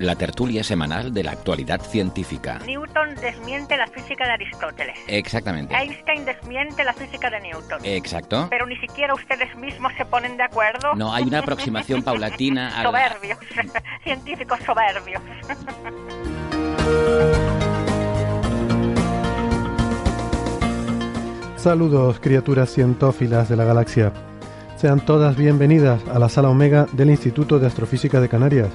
la tertulia semanal de la actualidad científica. Newton desmiente la física de Aristóteles. Exactamente. Einstein desmiente la física de Newton. Exacto. Pero ni siquiera ustedes mismos se ponen de acuerdo. No, hay una aproximación paulatina a la... Soberbios. Científicos soberbios. Saludos, criaturas cientófilas de la galaxia. Sean todas bienvenidas a la sala Omega del Instituto de Astrofísica de Canarias.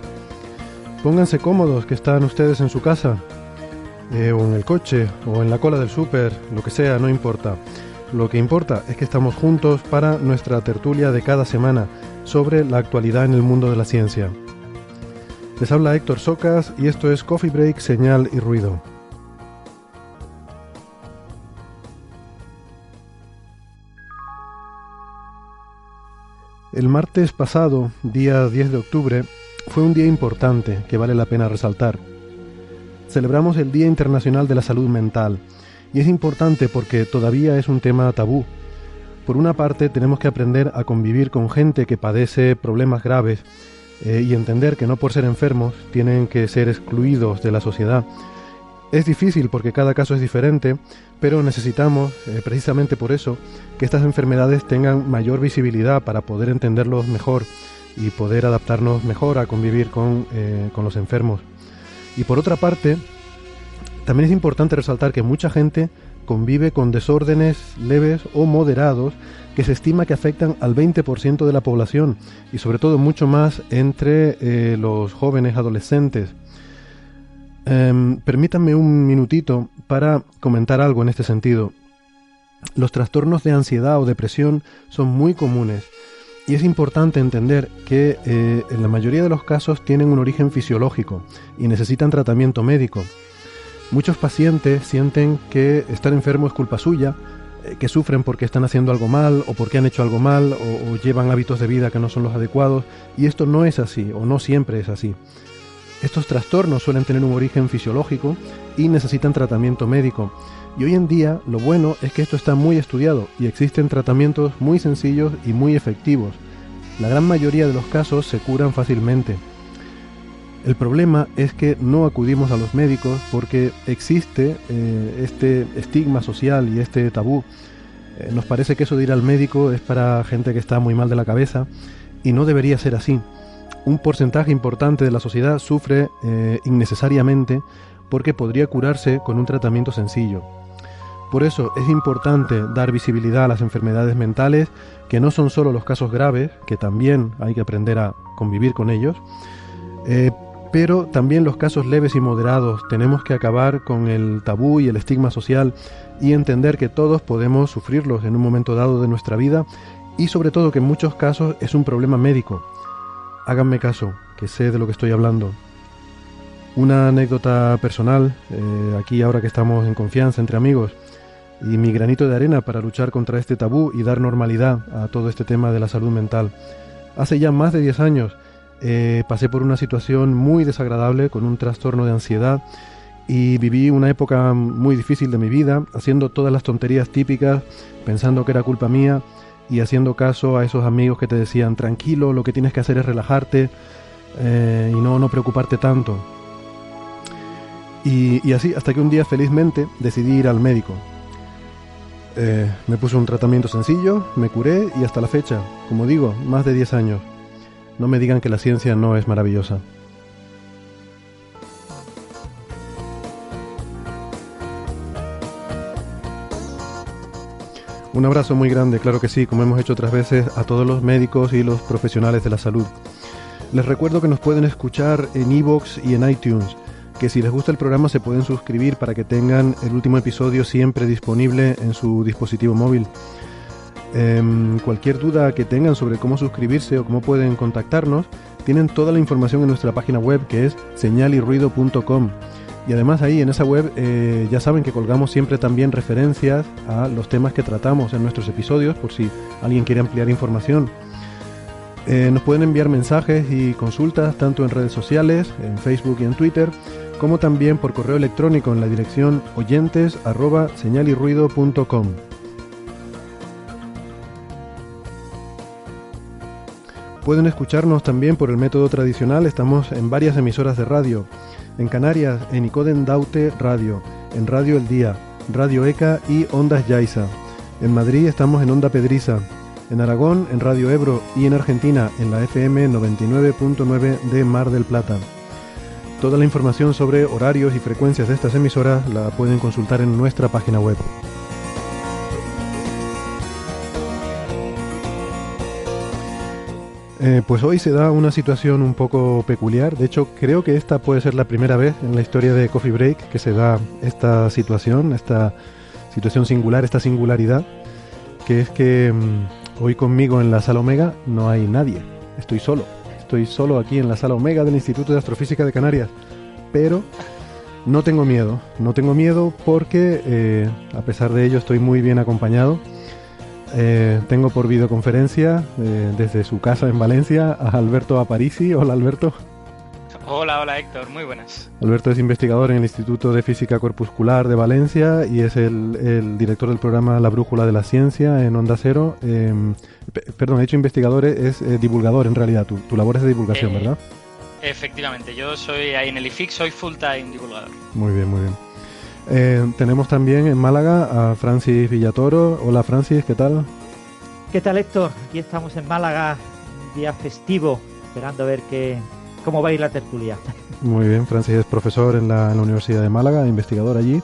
Pónganse cómodos, que están ustedes en su casa, eh, o en el coche, o en la cola del súper, lo que sea, no importa. Lo que importa es que estamos juntos para nuestra tertulia de cada semana sobre la actualidad en el mundo de la ciencia. Les habla Héctor Socas y esto es Coffee Break, Señal y Ruido. El martes pasado, día 10 de octubre, fue un día importante que vale la pena resaltar. Celebramos el Día Internacional de la Salud Mental, y es importante porque todavía es un tema tabú. Por una parte, tenemos que aprender a convivir con gente que padece problemas graves eh, y entender que no por ser enfermos tienen que ser excluidos de la sociedad. Es difícil porque cada caso es diferente, pero necesitamos, eh, precisamente por eso, que estas enfermedades tengan mayor visibilidad para poder entenderlos mejor y poder adaptarnos mejor a convivir con, eh, con los enfermos. Y por otra parte, también es importante resaltar que mucha gente convive con desórdenes leves o moderados que se estima que afectan al 20% de la población y sobre todo mucho más entre eh, los jóvenes adolescentes. Em, permítanme un minutito para comentar algo en este sentido. Los trastornos de ansiedad o depresión son muy comunes y es importante entender que eh, en la mayoría de los casos tienen un origen fisiológico y necesitan tratamiento médico. Muchos pacientes sienten que estar enfermo es culpa suya, eh, que sufren porque están haciendo algo mal o porque han hecho algo mal o, o llevan hábitos de vida que no son los adecuados y esto no es así o no siempre es así. Estos trastornos suelen tener un origen fisiológico y necesitan tratamiento médico. Y hoy en día lo bueno es que esto está muy estudiado y existen tratamientos muy sencillos y muy efectivos. La gran mayoría de los casos se curan fácilmente. El problema es que no acudimos a los médicos porque existe eh, este estigma social y este tabú. Eh, nos parece que eso de ir al médico es para gente que está muy mal de la cabeza y no debería ser así. Un porcentaje importante de la sociedad sufre eh, innecesariamente porque podría curarse con un tratamiento sencillo. Por eso es importante dar visibilidad a las enfermedades mentales, que no son solo los casos graves, que también hay que aprender a convivir con ellos, eh, pero también los casos leves y moderados. Tenemos que acabar con el tabú y el estigma social y entender que todos podemos sufrirlos en un momento dado de nuestra vida y sobre todo que en muchos casos es un problema médico. Háganme caso, que sé de lo que estoy hablando. Una anécdota personal, eh, aquí ahora que estamos en confianza entre amigos, y mi granito de arena para luchar contra este tabú y dar normalidad a todo este tema de la salud mental. Hace ya más de 10 años eh, pasé por una situación muy desagradable con un trastorno de ansiedad y viví una época muy difícil de mi vida, haciendo todas las tonterías típicas, pensando que era culpa mía y haciendo caso a esos amigos que te decían, tranquilo, lo que tienes que hacer es relajarte eh, y no, no preocuparte tanto. Y, y así, hasta que un día felizmente decidí ir al médico. Eh, me puse un tratamiento sencillo, me curé y hasta la fecha, como digo, más de 10 años. No me digan que la ciencia no es maravillosa. Un abrazo muy grande, claro que sí, como hemos hecho otras veces, a todos los médicos y los profesionales de la salud. Les recuerdo que nos pueden escuchar en iVoox y en iTunes, que si les gusta el programa se pueden suscribir para que tengan el último episodio siempre disponible en su dispositivo móvil. Em, cualquier duda que tengan sobre cómo suscribirse o cómo pueden contactarnos, tienen toda la información en nuestra página web que es señalirruido.com. Y además ahí en esa web eh, ya saben que colgamos siempre también referencias a los temas que tratamos en nuestros episodios por si alguien quiere ampliar información. Eh, nos pueden enviar mensajes y consultas tanto en redes sociales, en Facebook y en Twitter, como también por correo electrónico en la dirección oyentes Pueden escucharnos también por el método tradicional, estamos en varias emisoras de radio. En Canarias, en Icoden Daute Radio, en Radio El Día, Radio ECA y Ondas Yaiza. En Madrid estamos en Onda Pedriza, en Aragón en Radio Ebro y en Argentina en la FM 99.9 de Mar del Plata. Toda la información sobre horarios y frecuencias de estas emisoras la pueden consultar en nuestra página web. Eh, pues hoy se da una situación un poco peculiar. De hecho, creo que esta puede ser la primera vez en la historia de Coffee Break que se da esta situación, esta situación singular, esta singularidad, que es que mm, Hoy conmigo en la sala Omega no hay nadie. Estoy solo. Estoy solo aquí en la sala Omega del Instituto de Astrofísica de Canarias. Pero no tengo miedo. No tengo miedo porque eh, a pesar de ello estoy muy bien acompañado. Eh, tengo por videoconferencia eh, desde su casa en Valencia a Alberto Aparici. Hola Alberto. Hola, hola Héctor, muy buenas. Alberto es investigador en el Instituto de Física Corpuscular de Valencia y es el, director del programa La Brújula de la Ciencia en Onda Cero. Em, perdón, he hecho investigador, es eh, divulgador en realidad. Tu, tu, labor es de divulgación, eh, ¿verdad? Efectivamente, yo soy ahí en el IFIX, soy full time divulgador. Muy bien, muy bien. Eh, tenemos también en Málaga a Francis Villatoro. Hola Francis, ¿qué tal? ¿Qué tal Héctor? Aquí estamos en Málaga, día festivo, esperando a ver qué, cómo va a ir la tertulia. Muy bien, Francis es profesor en la, Universidad de Málaga, investigador allí.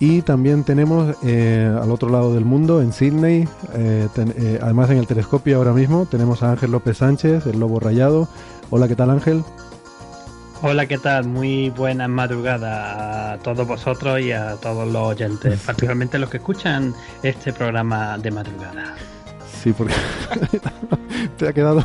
Y también tenemos eh, al otro lado del mundo, en Sydney, eh, eh, además en el telescopio ahora mismo, tenemos a Ángel López Sánchez, el Lobo Rayado. Hola, ¿qué tal Ángel? Hola, ¿qué tal? Muy buena madrugada a todos vosotros y a todos los oyentes, particularmente los que escuchan este programa de madrugada. Sí, porque te ha quedado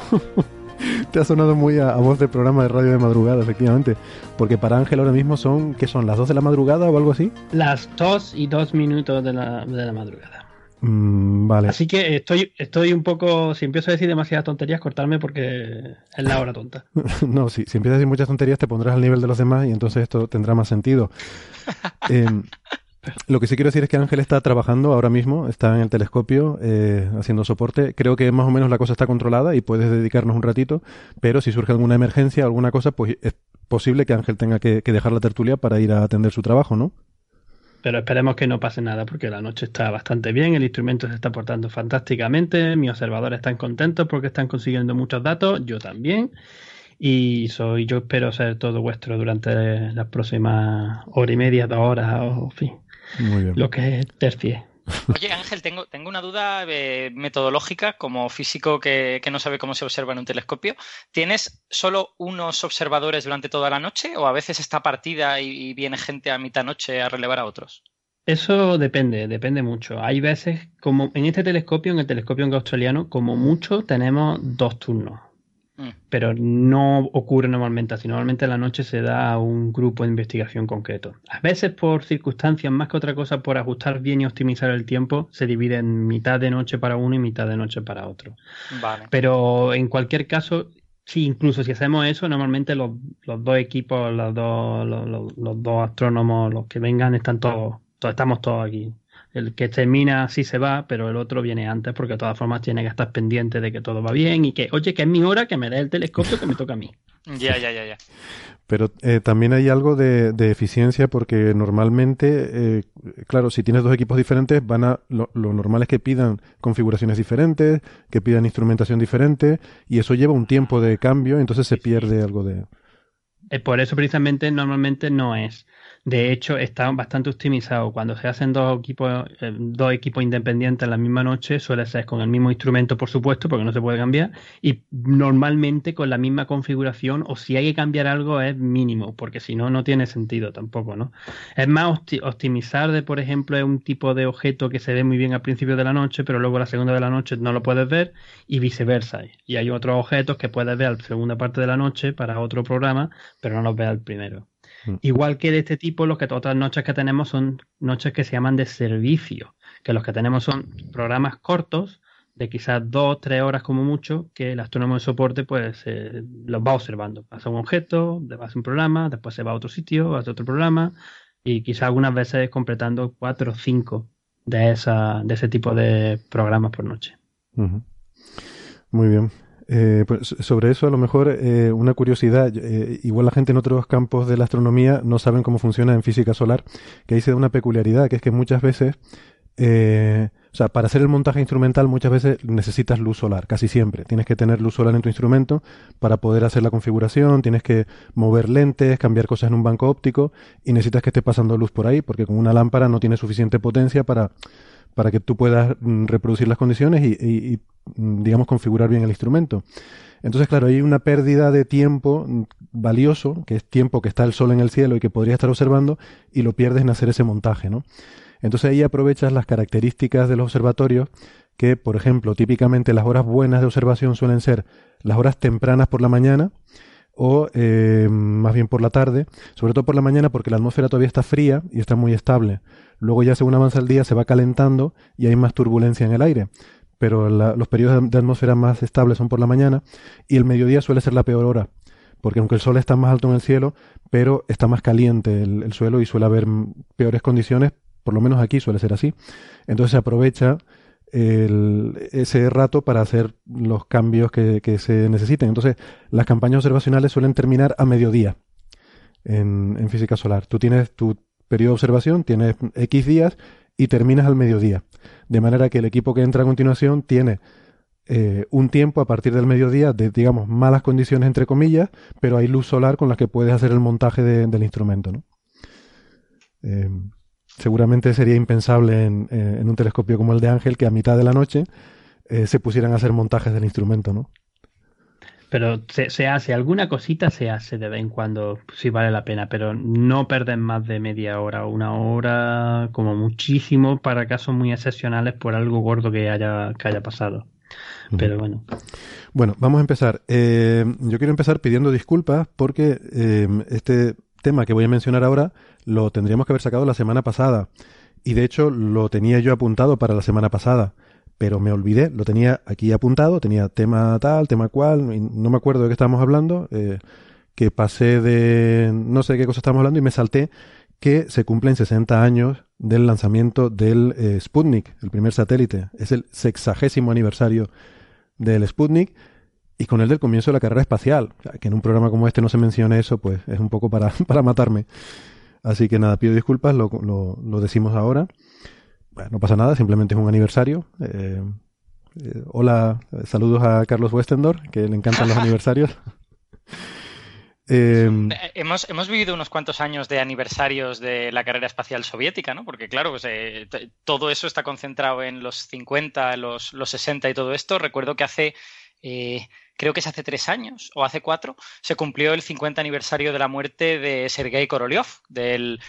te ha sonado muy a, voz de programa de radio de madrugada, efectivamente. Porque para Ángel ahora mismo son, ¿qué son? ¿Las 2 de la madrugada o algo así? Las 2 y 2 minutos de la, de la madrugada. Mm, vale. Así que estoy, estoy un poco. Si empiezo a decir demasiadas tonterías, cortarme porque es la hora tonta. no, si, si empiezas a decir muchas tonterías, te pondrás al nivel de los demás y entonces esto tendrá más sentido. eh, lo que sí quiero decir es que Ángel está trabajando ahora mismo, está en el telescopio eh, haciendo soporte. Creo que más o menos la cosa está controlada y puedes dedicarnos un ratito, pero si surge alguna emergencia alguna cosa, pues es posible que Ángel tenga que, dejar la tertulia para ir a atender su trabajo, ¿no? Pero esperemos que no pase nada porque la noche está bastante bien, el instrumento se está portando fantásticamente, mis observadores están contentos porque están consiguiendo muchos datos, yo también. Y soy, yo espero ser todo vuestro durante las próximas hora y media, dos horas, o fin, muy bien. Lo que es tercie. Oye, Ángel, tengo, tengo una duda eh, metodológica como físico que, no sabe cómo se observa en un telescopio. ¿Tienes solo unos observadores durante toda la noche o a veces está partida y, viene gente a mitad noche a relevar a otros? Eso depende, depende mucho. Hay veces, como en este telescopio, en el telescopio australiano, como mucho tenemos dos turnos. Mm. Pero no ocurre normalmente así. Normalmente en la noche se da un grupo de investigación concreto. A veces por circunstancias, más que otra cosa, por ajustar bien y optimizar el tiempo, se divide en mitad de noche para uno y mitad de noche para otro. Pero en cualquier caso, sí, incluso si hacemos eso, normalmente los, dos equipos, los dos, los, dos astrónomos, los que vengan, están todos, todos estamos todos aquí el que termina sí se va, pero el otro viene antes porque de todas formas tiene que estar pendiente de que todo va bien y que, oye, que es mi hora, que me dé el telescopio que me toca a mí. Ya, ya, ya, ya. Pero eh, también hay algo de, eficiencia porque normalmente, eh, claro, si tienes dos equipos diferentes, van a lo, normal es que pidan configuraciones diferentes, que pidan instrumentación diferente y eso lleva un tiempo de cambio, entonces se pierde algo de... por eso precisamente normalmente no es De hecho, está bastante optimizado. Cuando se hacen dos equipos, eh, dos equipos independientes en la misma noche, suele ser con el mismo instrumento, por supuesto, porque no se puede cambiar, y normalmente con la misma configuración, o si hay que cambiar algo, es mínimo, porque si no, no tiene sentido tampoco, ¿no? Es más optimizar de, por ejemplo, es un tipo de objeto que se ve muy bien al principio de la noche, pero luego la segunda de la noche no lo puedes ver, y viceversa. Y hay otros objetos que puedes ver a la segunda parte de la noche para otro programa, pero no los ves al primero. Mm. Igual que de este tipo, los que otras noches que tenemos son noches que se llaman de servicio, que los que tenemos son programas cortos de quizás dos, tres horas como mucho, que el astrónomo de soporte pues eh, los va observando. Pasa un objeto, a un programa, después se va a otro sitio, a otro programa, y quizás algunas veces completando cuatro o cinco de, esa, de ese tipo de programas por noche. Muy bien. Eh, pues sobre eso, a lo mejor eh, una curiosidad, eh, igual la gente en otros campos de la astronomía no saben cómo funciona en física solar, que ahí se da una peculiaridad, que es que muchas veces, o sea, para hacer el montaje instrumental muchas veces necesitas luz solar, casi siempre. Tienes que tener luz solar en tu instrumento para poder hacer la configuración, tienes que mover lentes, cambiar cosas en un banco óptico y necesitas que esté pasando luz por ahí, porque con una lámpara no tiene suficiente potencia para para que tú puedas mm, reproducir las condiciones y, mm, digamos, configurar bien el instrumento. Entonces, claro, hay una pérdida de tiempo mm, valioso, que es tiempo que está el sol en el cielo y que podría estar observando, y lo pierdes en hacer ese montaje, ¿no? Entonces ahí aprovechas las características de los observatorios, que, por ejemplo, típicamente las horas buenas de observación suelen ser las horas tempranas por la mañana, o eh, más bien por la tarde, sobre todo por la mañana porque la atmósfera todavía está fría y está muy estable. Luego ya según avanza el día se va calentando y hay más turbulencia en el aire. Pero los periodos de atmósfera más estables son por la mañana y el mediodía suele ser la peor hora. Porque aunque el sol está más alto en el cielo, pero está más caliente el suelo y suele haber peores condiciones, por lo menos aquí suele ser así. Entonces se aprovecha ese rato para hacer los cambios que, se necesiten. Entonces, las campañas observacionales suelen terminar a mediodía en, física solar. Tú tienes tu periodo de observación, tienes X días y terminas al mediodía. De manera que el equipo que entra a continuación tiene eh, un tiempo a partir del mediodía de, digamos, malas condiciones, entre comillas, pero hay luz solar con la que puedes hacer el montaje del instrumento. ¿no? Eh, seguramente sería impensable en, eh, en, un telescopio como el de Ángel que a mitad de la noche eh, se pusieran a hacer montajes del instrumento, ¿no? Pero se, hace, alguna cosita se hace de vez en cuando, si vale la pena, pero no perden más de media hora o una hora, como muchísimo, para casos muy excepcionales por algo gordo que haya, que haya pasado. Pero bueno. Bueno, vamos a empezar. Eh, yo quiero empezar pidiendo disculpas porque este tema que voy a mencionar ahora lo tendríamos que haber sacado la semana pasada. Y de hecho lo tenía yo apuntado para la semana pasada, pero me olvidé, lo tenía aquí apuntado, tenía tema tal, tema cual, no me acuerdo de qué estábamos hablando, eh, que pasé de no sé qué cosa estábamos hablando y me salté que se cumplen 60 años del lanzamiento del eh, Sputnik, el primer satélite. Es el sexagésimo aniversario del Sputnik y con el del comienzo de la carrera espacial. que en un programa como este no se mencione eso, pues es un poco para, para matarme. Así que nada, pido disculpas, lo, lo, decimos ahora. Bueno, no pasa nada, simplemente es un aniversario. Eh, eh, hola, saludos a Carlos Westendor, que le encantan los aniversarios. Eh, hemos, hemos vivido unos cuantos años de aniversarios de la carrera espacial soviética, ¿no? Porque claro, pues, todo eso está concentrado en los 50, los, los 60 y todo esto. Recuerdo que hace eh, creo que es hace tres años o hace cuatro, se cumplió el 50 aniversario de la muerte de Sergei Korolev, del,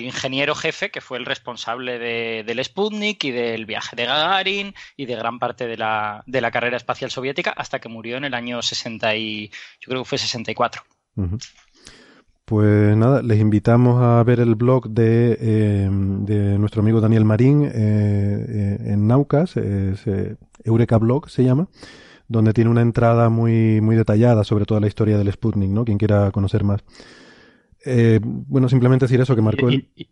ingeniero jefe que fue el responsable del Sputnik y del viaje de Gagarin y de gran parte de la, de la carrera espacial soviética hasta que murió en el año 60 y yo creo que fue 64. Pues nada, les invitamos a ver el blog de, eh, de nuestro amigo Daniel Marín eh, eh, en Naucas, Eureka Blog se llama donde tiene una entrada muy, muy detallada sobre toda la historia del Sputnik, ¿no? Quien quiera conocer más. Eh, bueno, simplemente decir eso que marcó el... Y,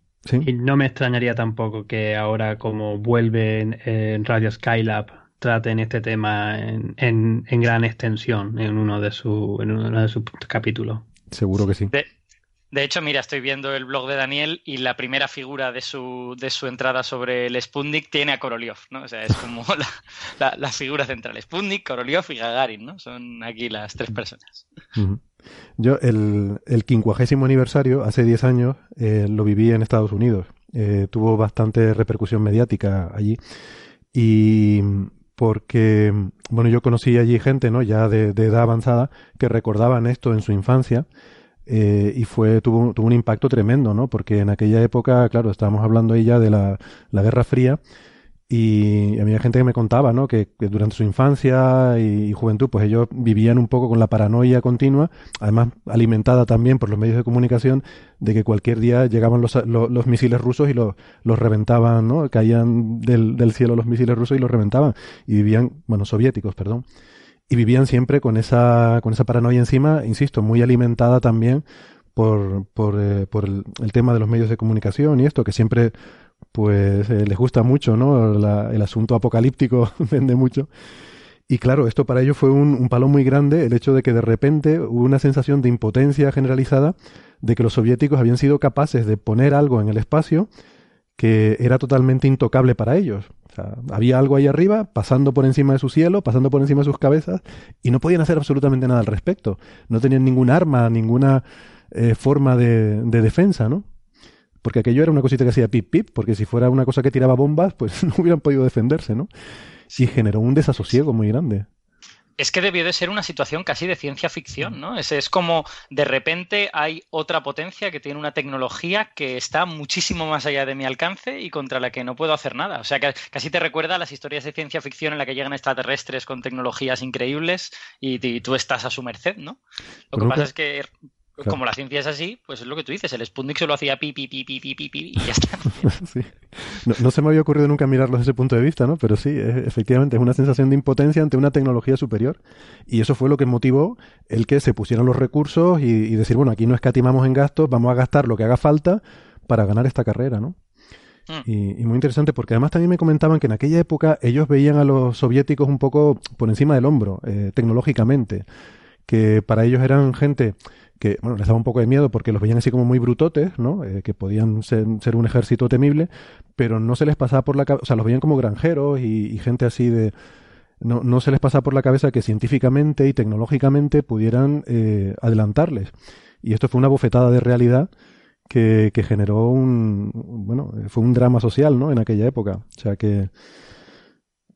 no me extrañaría tampoco que ahora como vuelve en, Radio Skylab traten este tema en, en, gran extensión en uno de, su, en uno de sus capítulos. Seguro que sí. De hecho, mira, estoy viendo el blog de Daniel y la primera figura de su, de su entrada sobre el Sputnik tiene a Korolev, ¿no? O sea, es como la, figura central. Sputnik, Korolev y Gagarin, ¿no? Son aquí las tres personas. Yo el, el quincuagésimo aniversario, hace 10 años, eh, lo viví en Estados Unidos. Eh, tuvo bastante repercusión mediática allí. Y porque, bueno, yo conocí allí gente, ¿no? Ya de, edad avanzada, que recordaban esto en su infancia. Eh, y fue tuvo, tuvo un impacto tremendo, ¿no? Porque en aquella época, claro, estábamos hablando ahí ya de la, la Guerra Fría y había gente que me contaba, ¿no? Que, durante su infancia y, juventud, pues ellos vivían un poco con la paranoia continua, además alimentada también por los medios de comunicación, de que cualquier día llegaban los, los, misiles rusos y los, los reventaban, ¿no? Caían del, del cielo los misiles rusos y los reventaban. Y vivían, bueno, soviéticos, perdón. Y vivían siempre con esa, con esa paranoia encima, insisto, muy alimentada también por, por, eh, el, tema de los medios de comunicación y esto, que siempre pues eh, les gusta mucho, ¿no? el asunto apocalíptico vende mucho. Y claro, esto para ellos fue un, palo muy grande, el hecho de que de repente hubo una sensación de impotencia generalizada de que los soviéticos habían sido capaces de poner algo en el espacio que era totalmente intocable para ellos. O sea, había algo ahí arriba, pasando por encima de su cielo, pasando por encima de sus cabezas, y no podían hacer absolutamente nada al respecto. No tenían ningún arma, ninguna eh, forma de, de defensa, ¿no? porque aquello era una cosita que hacía pip pip, porque si fuera una cosa que tiraba bombas, pues no hubieran podido defenderse, ¿no? Y generó un desasosiego muy grande. Es que debió de ser una situación casi de ciencia ficción, ¿no? Es, es como de repente hay otra potencia que tiene una tecnología que está muchísimo más allá de mi alcance y contra la que no puedo hacer nada. O sea, que casi te recuerda a las historias de ciencia ficción en la que llegan extraterrestres con tecnologías increíbles y, tú estás a su merced, ¿no? Lo que pasa es que como la ciencia es así, pues es lo que tú dices, el Sputnik solo hacía pi, pi, pi, pi, pi, pi, pi y ya está. sí. no, se me había ocurrido nunca mirarlo desde ese punto de vista, ¿no? Pero sí, efectivamente, es una sensación de impotencia ante una tecnología superior. Y eso fue lo que motivó el que se pusieran los recursos y, decir, bueno, aquí no escatimamos en gastos, vamos a gastar lo que haga falta para ganar esta carrera, ¿no? Mm. Y, muy interesante porque además también me comentaban que en aquella época ellos veían a los soviéticos un poco por encima del hombro, eh, tecnológicamente, que para ellos eran gente que bueno, les daba un poco de miedo porque los veían así como muy brutotes, ¿no? Eh, que podían ser, un ejército temible, pero no se les pasaba por la cabeza, o sea, los veían como granjeros y, gente así de... No, no, se les pasaba por la cabeza que científicamente y tecnológicamente pudieran eh, adelantarles. Y esto fue una bofetada de realidad que, que, generó un... Bueno, fue un drama social, ¿no? En aquella época. O sea que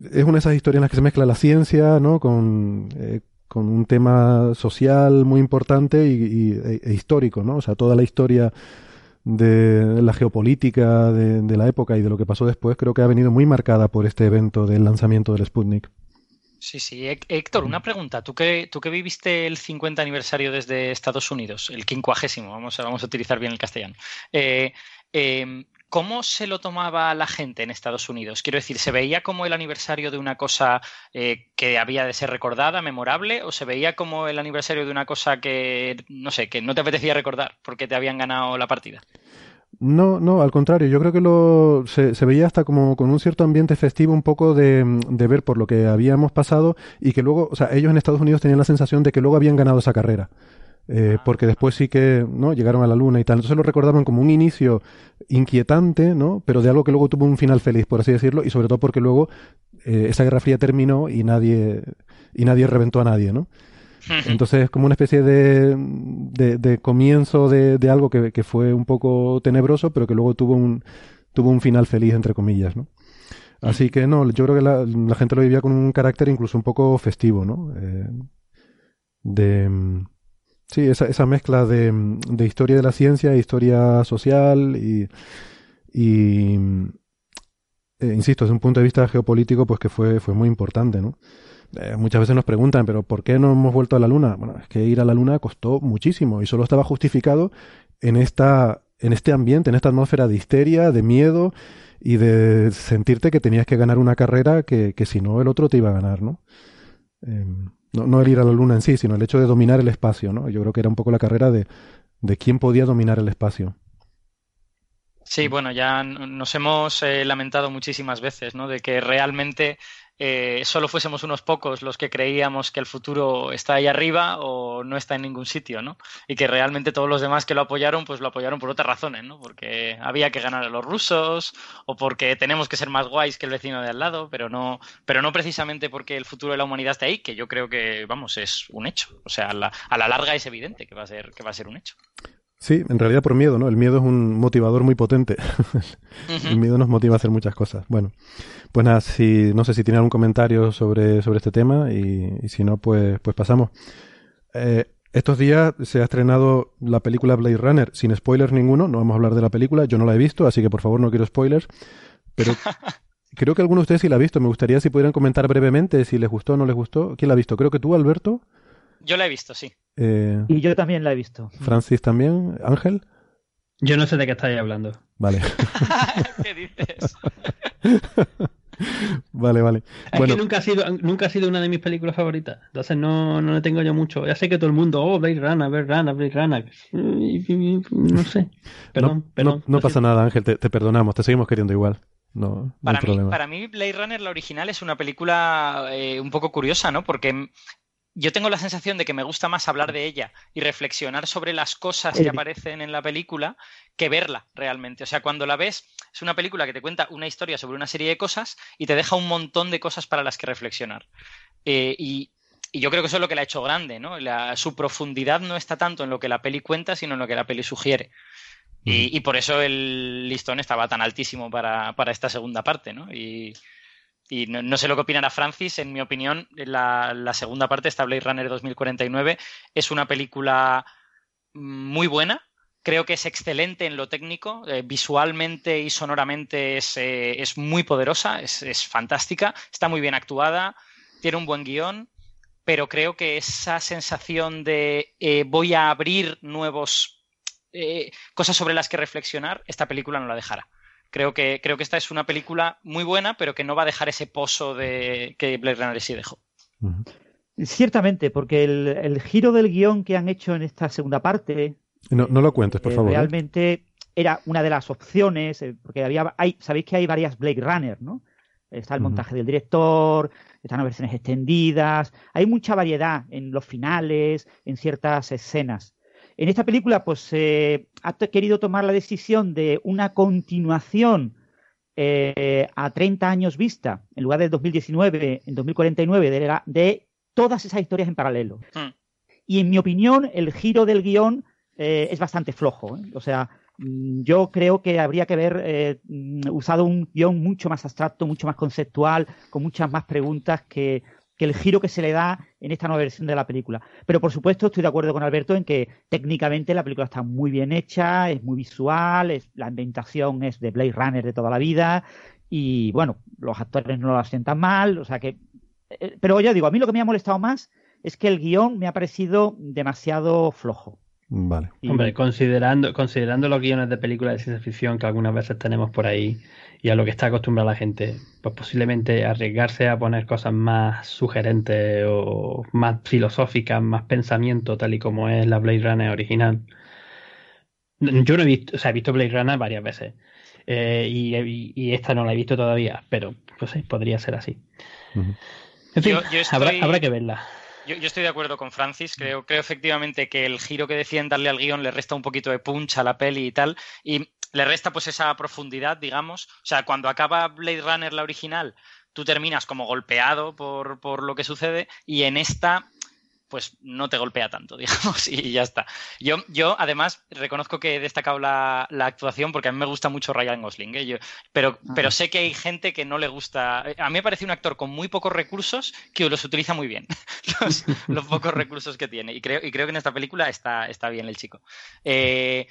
es una de esas historias en las que se mezcla la ciencia, ¿no? Con, eh, con un tema social muy importante y, e, e, histórico, ¿no? O sea, toda la historia de la geopolítica de, la época y de lo que pasó después creo que ha venido muy marcada por este evento del lanzamiento del Sputnik. Sí, sí. Héctor, una pregunta. ¿Tú que, tú que viviste el 50 aniversario desde Estados Unidos, el quincuagésimo, vamos a, vamos a utilizar bien el castellano. Eh, eh, ¿Cómo se lo tomaba la gente en Estados Unidos? Quiero decir, ¿se veía como el aniversario de una cosa eh, que había de ser recordada, memorable, o se veía como el aniversario de una cosa que, no sé, que no te apetecía recordar porque te habían ganado la partida? No, no, al contrario, yo creo que lo, se, veía hasta como con un cierto ambiente festivo, un poco de, de, ver por lo que habíamos pasado y que luego, o sea, ellos en Estados Unidos tenían la sensación de que luego habían ganado esa carrera. Eh, porque después sí que no llegaron a la luna y tal. Entonces lo recordaban como un inicio inquietante, ¿no? Pero de algo que luego tuvo un final feliz, por así decirlo, y sobre todo porque luego eh, esa Guerra Fría terminó y nadie y nadie reventó a nadie, ¿no? Entonces es como una especie de, de, comienzo de, de algo que, que, fue un poco tenebroso, pero que luego tuvo un, tuvo un final feliz, entre comillas, ¿no? Así que no, yo creo que la, la gente lo vivía con un carácter incluso un poco festivo, ¿no? Eh, de, Sí, esa, esa mezcla de, de, historia de la ciencia, historia social y, y eh, insisto, desde un punto de vista geopolítico, pues que fue, fue muy importante, ¿no? Eh, muchas veces nos preguntan, pero ¿por qué no hemos vuelto a la Luna? Bueno, es que ir a la Luna costó muchísimo y solo estaba justificado en esta, en este ambiente, en esta atmósfera de histeria, de miedo y de sentirte que tenías que ganar una carrera que, que si no el otro te iba a ganar, ¿no? Eh, no, no el ir a la luna en sí, sino el hecho de dominar el espacio, ¿no? Yo creo que era un poco la carrera de, de quién podía dominar el espacio. Sí, bueno, ya nos hemos eh, lamentado muchísimas veces, ¿no? De que realmente eh, solo fuésemos unos pocos los que creíamos que el futuro está ahí arriba o no está en ningún sitio, ¿no? Y que realmente todos los demás que lo apoyaron, pues lo apoyaron por otras razones, ¿no? Porque había que ganar a los rusos o porque tenemos que ser más guays que el vecino de al lado, pero no, pero no precisamente porque el futuro de la humanidad esté ahí, que yo creo que, vamos, es un hecho. O sea, a la, a la larga es evidente que va a ser, que va a ser un hecho. Sí, en realidad por miedo, ¿no? El miedo es un motivador muy potente. el miedo nos motiva a hacer muchas cosas. Bueno, pues nada, si, no sé si tiene algún comentario sobre, sobre este tema y, si no, pues, pues pasamos. Eh, estos días se ha estrenado la película Blade Runner, sin spoilers ninguno, no vamos a hablar de la película, yo no la he visto, así que por favor no quiero spoilers, pero creo que alguno de ustedes sí la ha visto, me gustaría si pudieran comentar brevemente si les gustó o no les gustó. ¿Quién la ha visto? Creo que tú, Alberto. Yo la he visto, sí. Eh, y yo también la he visto. Francis también. Ángel. Yo no sé de qué estáis hablando. Vale. ¿Qué dices? vale, vale. Es que nunca ha, sido, nunca ha sido una de mis películas favoritas. Entonces no, no le tengo yo mucho. Ya sé que todo el mundo, oh, Blade Runner, Blade Runner, Blade Runner. No sé. Perdón, no, perdón. No, pasa nada, Ángel, te, perdonamos, te seguimos queriendo igual. No, para, mí, para mí, Blade Runner, la original, es una película eh, un poco curiosa, ¿no? Porque yo tengo la sensación de que me gusta más hablar de ella y reflexionar sobre las cosas que aparecen en la película que verla realmente. O sea, cuando la ves, es una película que te cuenta una historia sobre una serie de cosas y te deja un montón de cosas para las que reflexionar. Eh, y, yo creo que eso es lo que la ha hecho grande, ¿no? su profundidad no está tanto en lo que la peli cuenta, sino en lo que la peli sugiere. Y, por eso el listón estaba tan altísimo para, para esta segunda parte, ¿no? Y, y no, sé lo que opinará Francis, en mi opinión, la, segunda parte, esta Blade Runner 2049, es una película muy buena. Creo que es excelente en lo técnico, eh, visualmente y sonoramente es, eh, es muy poderosa, es, es, fantástica, está muy bien actuada, tiene un buen guion, pero creo que esa sensación de eh, voy a abrir nuevos cosas sobre las que reflexionar, esta película no la dejará. Creo que, creo que esta es una película muy buena, pero que no va a dejar ese pozo de que Blade Runner sí dejó. Ciertamente, porque el, giro del guion que han hecho en esta segunda parte. No, lo cuentes, por eh, favor. ¿eh? Realmente era una de las opciones, eh, porque había, hay, sabéis que hay varias Blade Runner, ¿no? Está el montaje del director, están las versiones extendidas, hay mucha variedad en los finales, en ciertas escenas. En esta película, pues se ha querido tomar la decisión de una continuación eh, a 30 años vista, en lugar del 2019, en 2049, de, de todas esas historias en paralelo. Hmm. Y en mi opinión, el giro del guion eh, es bastante flojo. ¿eh? O sea, mm, yo creo que habría que haber mm, usado un guion mucho más abstracto, mucho más conceptual, con muchas más preguntas que que el giro que se le da en esta nueva versión de la película. Pero por supuesto estoy de acuerdo con Alberto en que técnicamente la película está muy bien hecha, es muy visual, es, la ambientación es de Blade Runner de toda la vida y bueno, los actores no lo sientan mal, o sea que... Eh, pero ya digo, a mí lo que me ha molestado más es que el guion me ha parecido demasiado flojo. Vale. Hombre, considerando, considerando los guiones de películas de ciencia ficción que algunas veces tenemos por ahí, y a lo que está acostumbrada la gente, pues posiblemente arriesgarse a poner cosas más sugerentes o más filosóficas, más pensamiento, tal y como es la Blade Runner original. Yo no he visto, o sea, he visto Blade Runner varias veces eh, y, esta no la he visto todavía, pero pues sí, podría ser así. En fin, habrá, que verla. Yo, estoy de acuerdo con Francis. Creo, creo efectivamente que el giro que deciden darle al guion le resta un poquito de punch a la peli y tal. Y le resta pues esa profundidad, digamos. O sea, cuando acaba Blade Runner la original, tú terminas como golpeado por, por lo que sucede y en esta pues no te golpea tanto, digamos, y ya está. Yo, yo además, reconozco que he destacado la, actuación porque a mí me gusta mucho Ryan Gosling, ¿eh? pero, pero sé que hay gente que no le gusta. A mí me parece un actor con muy pocos recursos que los utiliza muy bien, los, pocos recursos que tiene. Y creo, y creo que en esta película está, está bien el chico. Eh,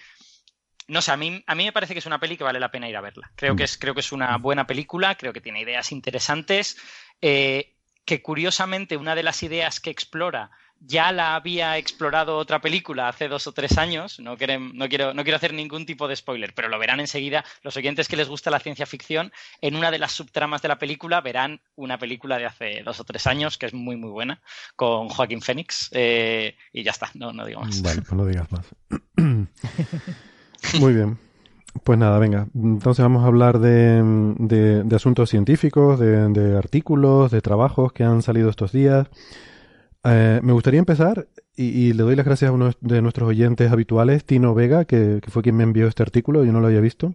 no sé, a mí, a mí me parece que es una peli que vale la pena ir a verla. Creo, que, es, creo que es una buena película, creo que tiene ideas interesantes, eh, que curiosamente una de las ideas que explora ya la había explorado otra película hace dos o tres años. No, no, quiero, no quiero hacer ningún tipo de spoiler, pero lo verán enseguida. Los oyentes que les gusta la ciencia ficción, en una de las subtramas de la película verán una película de hace dos o tres años que es muy, muy buena, con Joaquín Phoenix. Eh, y ya está, no, no digo más. Vale, pues no digas más. Muy bien. Pues nada, venga. Entonces vamos a hablar de, de, asuntos científicos, de, artículos, de trabajos que han salido estos días. Eh, me gustaría empezar y, le doy las gracias a uno de nuestros oyentes habituales, Tino Vega, que, fue quien me envió este artículo, yo no lo había visto.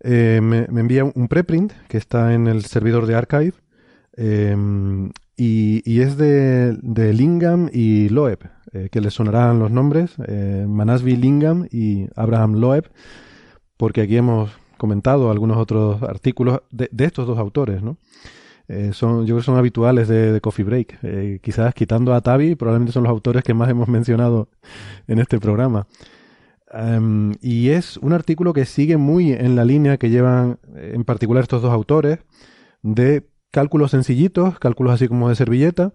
Eh, me, envía un preprint que está en el servidor de Archive em, y, es de, Lingam y Loeb, eh, que les sonarán los nombres, Manasvi Lingam y Abraham Loeb, porque aquí hemos comentado algunos otros artículos de, de estos dos autores, ¿no? Eh, son, yo creo que son habituales de, Coffee Break. Eh, quizás quitando a Tavi, probablemente son los autores que más hemos mencionado en este programa. Em, y es un artículo que sigue muy en la línea que llevan en particular estos dos autores de cálculos sencillitos, cálculos así como de servilleta,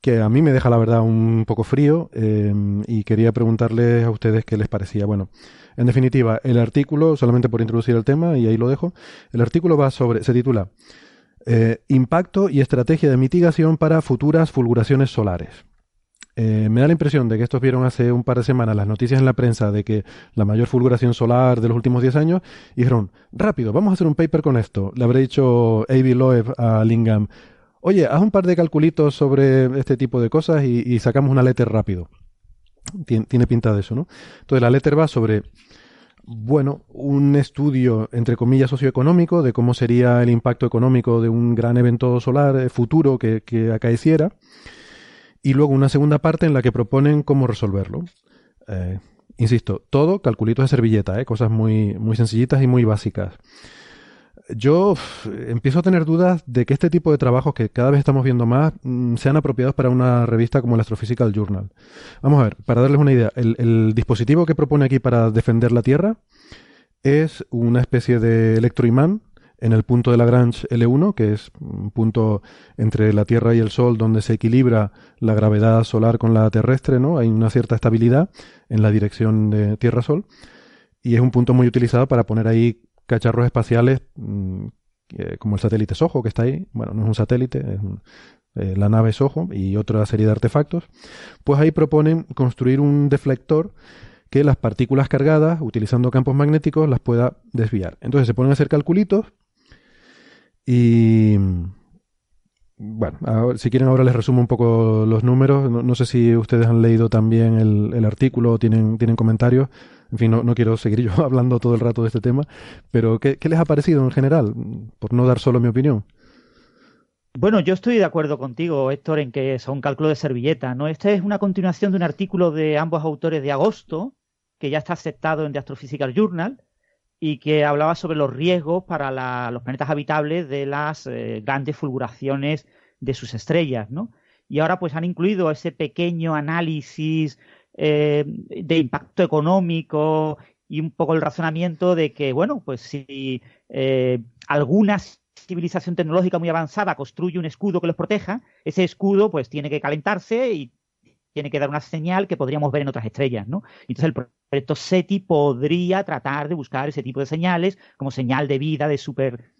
que a mí me deja la verdad un poco frío em, y quería preguntarles a ustedes qué les parecía. Bueno, en definitiva, el artículo, solamente por introducir el tema y ahí lo dejo, el artículo va sobre, se titula eh, impacto y estrategia de mitigación para futuras fulguraciones solares. Eh, me da la impresión de que estos vieron hace un par de semanas las noticias en la prensa de que la mayor fulguración solar de los últimos 10 años y dijeron, rápido, vamos a hacer un paper con esto. Le habré dicho A.B. Loeb a Lingham, oye, haz un par de calculitos sobre este tipo de cosas y, sacamos una letter rápido. tiene pinta de eso, ¿no? Entonces la letter va sobre bueno, un estudio, entre comillas, socioeconómico de cómo sería el impacto económico de un gran evento solar eh, futuro que, acaeciera. Y luego una segunda parte en la que proponen cómo resolverlo. Eh, insisto, todo calculitos de servilleta, eh, cosas muy, muy sencillitas y muy básicas yo empiezo a tener dudas de que este tipo de trabajos que cada vez estamos viendo más mm, sean apropiados para una revista como el Astrophysical Journal. Vamos a ver, para darles una idea, el, dispositivo que propone aquí para defender la Tierra es una especie de electroimán en el punto de Lagrange L1, que es un punto entre la Tierra y el Sol donde se equilibra la gravedad solar con la terrestre, ¿no? Hay una cierta estabilidad en la dirección de Tierra-Sol y es un punto muy utilizado para poner ahí cacharros espaciales mm, como el satélite Soho que está ahí, bueno, no es un satélite, es eh, la nave Soho y otra serie de artefactos, pues ahí proponen construir un deflector que las partículas cargadas, utilizando campos magnéticos, las pueda desviar. Entonces se ponen a hacer calculitos y... Bueno, si quieren ahora les resumo un poco los números. No, sé si ustedes han leído también el, el artículo o tienen, tienen comentarios. En fin, no, quiero seguir yo hablando todo el rato de este tema, pero ¿qué, les ha parecido en general? Por no dar solo mi opinión. Bueno, yo estoy de acuerdo contigo, Héctor, en que son cálculos de servilleta, ¿no? Esta es una continuación de un artículo de ambos autores de agosto, que ya está aceptado en The Astrophysical Journal, y que hablaba sobre los riesgos para los planetas habitables de las eh, grandes fulguraciones de sus estrellas, ¿no? Y ahora pues han incluido ese pequeño análisis eh, de impacto económico y un poco el razonamiento de que, bueno, pues si eh, alguna civilización tecnológica muy avanzada construye un escudo que los proteja, ese escudo pues tiene que calentarse y tiene que dar una señal que podríamos ver en otras estrellas, ¿no? Entonces el proyecto SETI podría tratar de buscar ese tipo de señales como señal de vida de super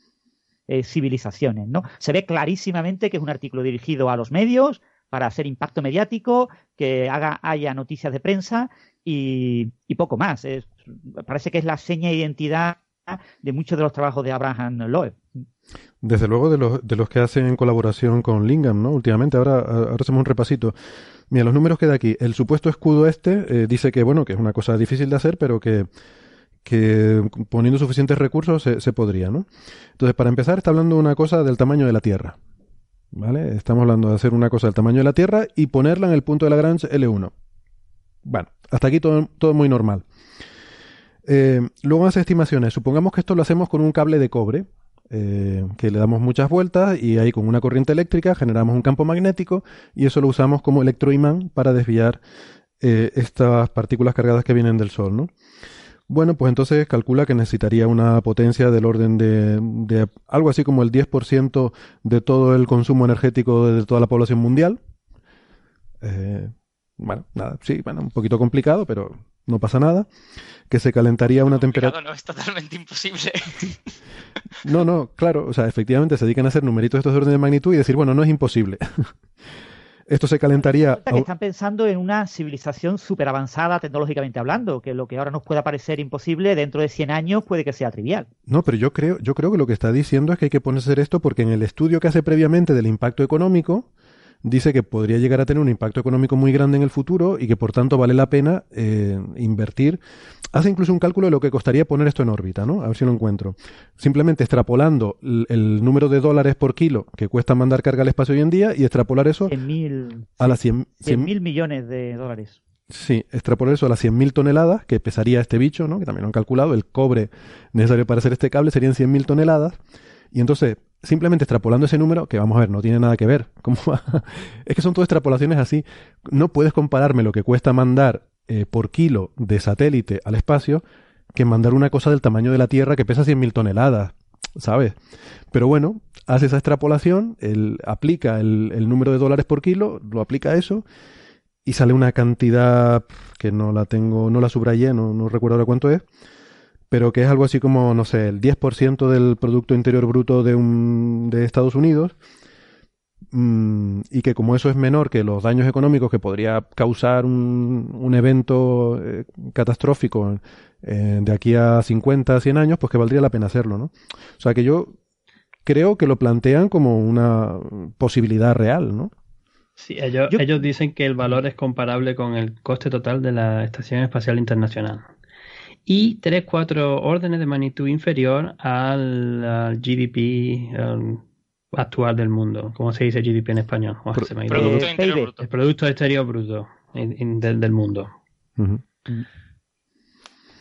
eh, civilizaciones, ¿no? Se ve clarísimamente que es un artículo dirigido a los medios, para hacer impacto mediático, que haga, haya noticias de prensa y, poco más. parece que es la seña de identidad de muchos de los trabajos de Abraham Loeb. Desde luego de los, de los que hacen en colaboración con Lingam, ¿no? Últimamente, ahora, ahora hacemos un repasito. Mira, los números que da aquí. El supuesto escudo este eh, dice que, bueno, que es una cosa difícil de hacer, pero que, que poniendo suficientes recursos se, se podría, ¿no? Entonces, para empezar, está hablando de una cosa del tamaño de la Tierra. ¿Vale? Estamos hablando de hacer una cosa del tamaño de la Tierra y ponerla en el punto de Lagrange L1. Bueno, hasta aquí todo, todo muy normal. Eh, luego hace estimaciones. Supongamos que esto lo hacemos con un cable de cobre, eh, que le damos muchas vueltas y ahí con una corriente eléctrica generamos un campo magnético y eso lo usamos como electroimán para desviar eh, estas partículas cargadas que vienen del Sol, ¿no? Bueno, pues entonces calcula que necesitaría una potencia del orden de, algo así como el 10% de todo el consumo energético de toda la población mundial. Eh, bueno, nada, sí, bueno, un poquito complicado, pero no pasa nada. Que se calentaría a una temperatura. No, es totalmente imposible. no, no, claro, o sea, efectivamente se dedican a hacer numeritos de estos de orden de magnitud y decir, bueno, no es imposible. esto se calentaría. Que están pensando en una civilización súper avanzada tecnológicamente hablando, que lo que ahora nos pueda parecer imposible, dentro de 100 años puede que sea trivial. No, pero yo creo, yo creo que lo que está diciendo es que hay que ponerse esto porque en el estudio que hace previamente del impacto económico, dice que podría llegar a tener un impacto económico muy grande en el futuro y que por tanto vale la pena eh, invertir. Hace incluso un cálculo de lo que costaría poner esto en órbita, ¿no? A ver si lo encuentro. Simplemente extrapolando el, número de dólares por kilo que cuesta mandar carga al espacio hoy en día y extrapolar eso a las 100 mil millones de dólares. Sí, extrapolar eso a las 100.000 toneladas que pesaría este bicho, ¿no? Que también lo han calculado. El cobre necesario para hacer este cable serían 100.000 toneladas. Y entonces, simplemente extrapolando ese número, que vamos a ver, no tiene nada que ver. es que son todas extrapolaciones así. No puedes compararme lo que cuesta mandar eh, por kilo de satélite al espacio que mandar una cosa del tamaño de la Tierra que pesa 100.000 toneladas, ¿sabes? Pero bueno, hace esa extrapolación, él aplica el, número de dólares por kilo, lo aplica a eso y sale una cantidad que no la tengo, no la subrayé, no, no recuerdo ahora cuánto es, pero que es algo así como, no sé, el 10% del Producto Interior Bruto de, un, de Estados Unidos, mm, y que como eso es menor que los daños económicos que podría causar un, un evento eh, catastrófico eh, de aquí a 50, 100 años, pues que valdría la pena hacerlo, ¿no? O sea que yo creo que lo plantean como una posibilidad real, ¿no? Sí, ellos, ellos dicen que el valor es comparable con el coste total de la Estación Espacial Internacional y 3-4 órdenes de magnitud inferior al, GDP actual del mundo. ¿Cómo se dice GDP en español? Producto El Producto Exterior Bruto del, mundo.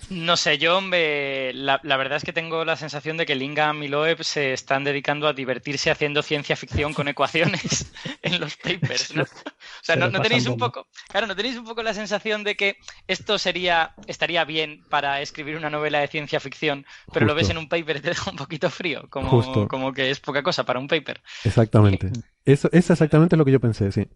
No sé, yo la, verdad es que tengo la sensación de que Lingam y Loeb se están dedicando a divertirse haciendo ciencia ficción con ecuaciones en los papers. ¿no? O sea, no, tenéis un poco, claro, no tenéis un poco la sensación de que esto sería, estaría bien para escribir una novela de ciencia ficción, pero lo ves en un paper y te deja un poquito frío, como, como que es poca cosa para un paper. Exactamente. Eso es exactamente lo que yo pensé, sí.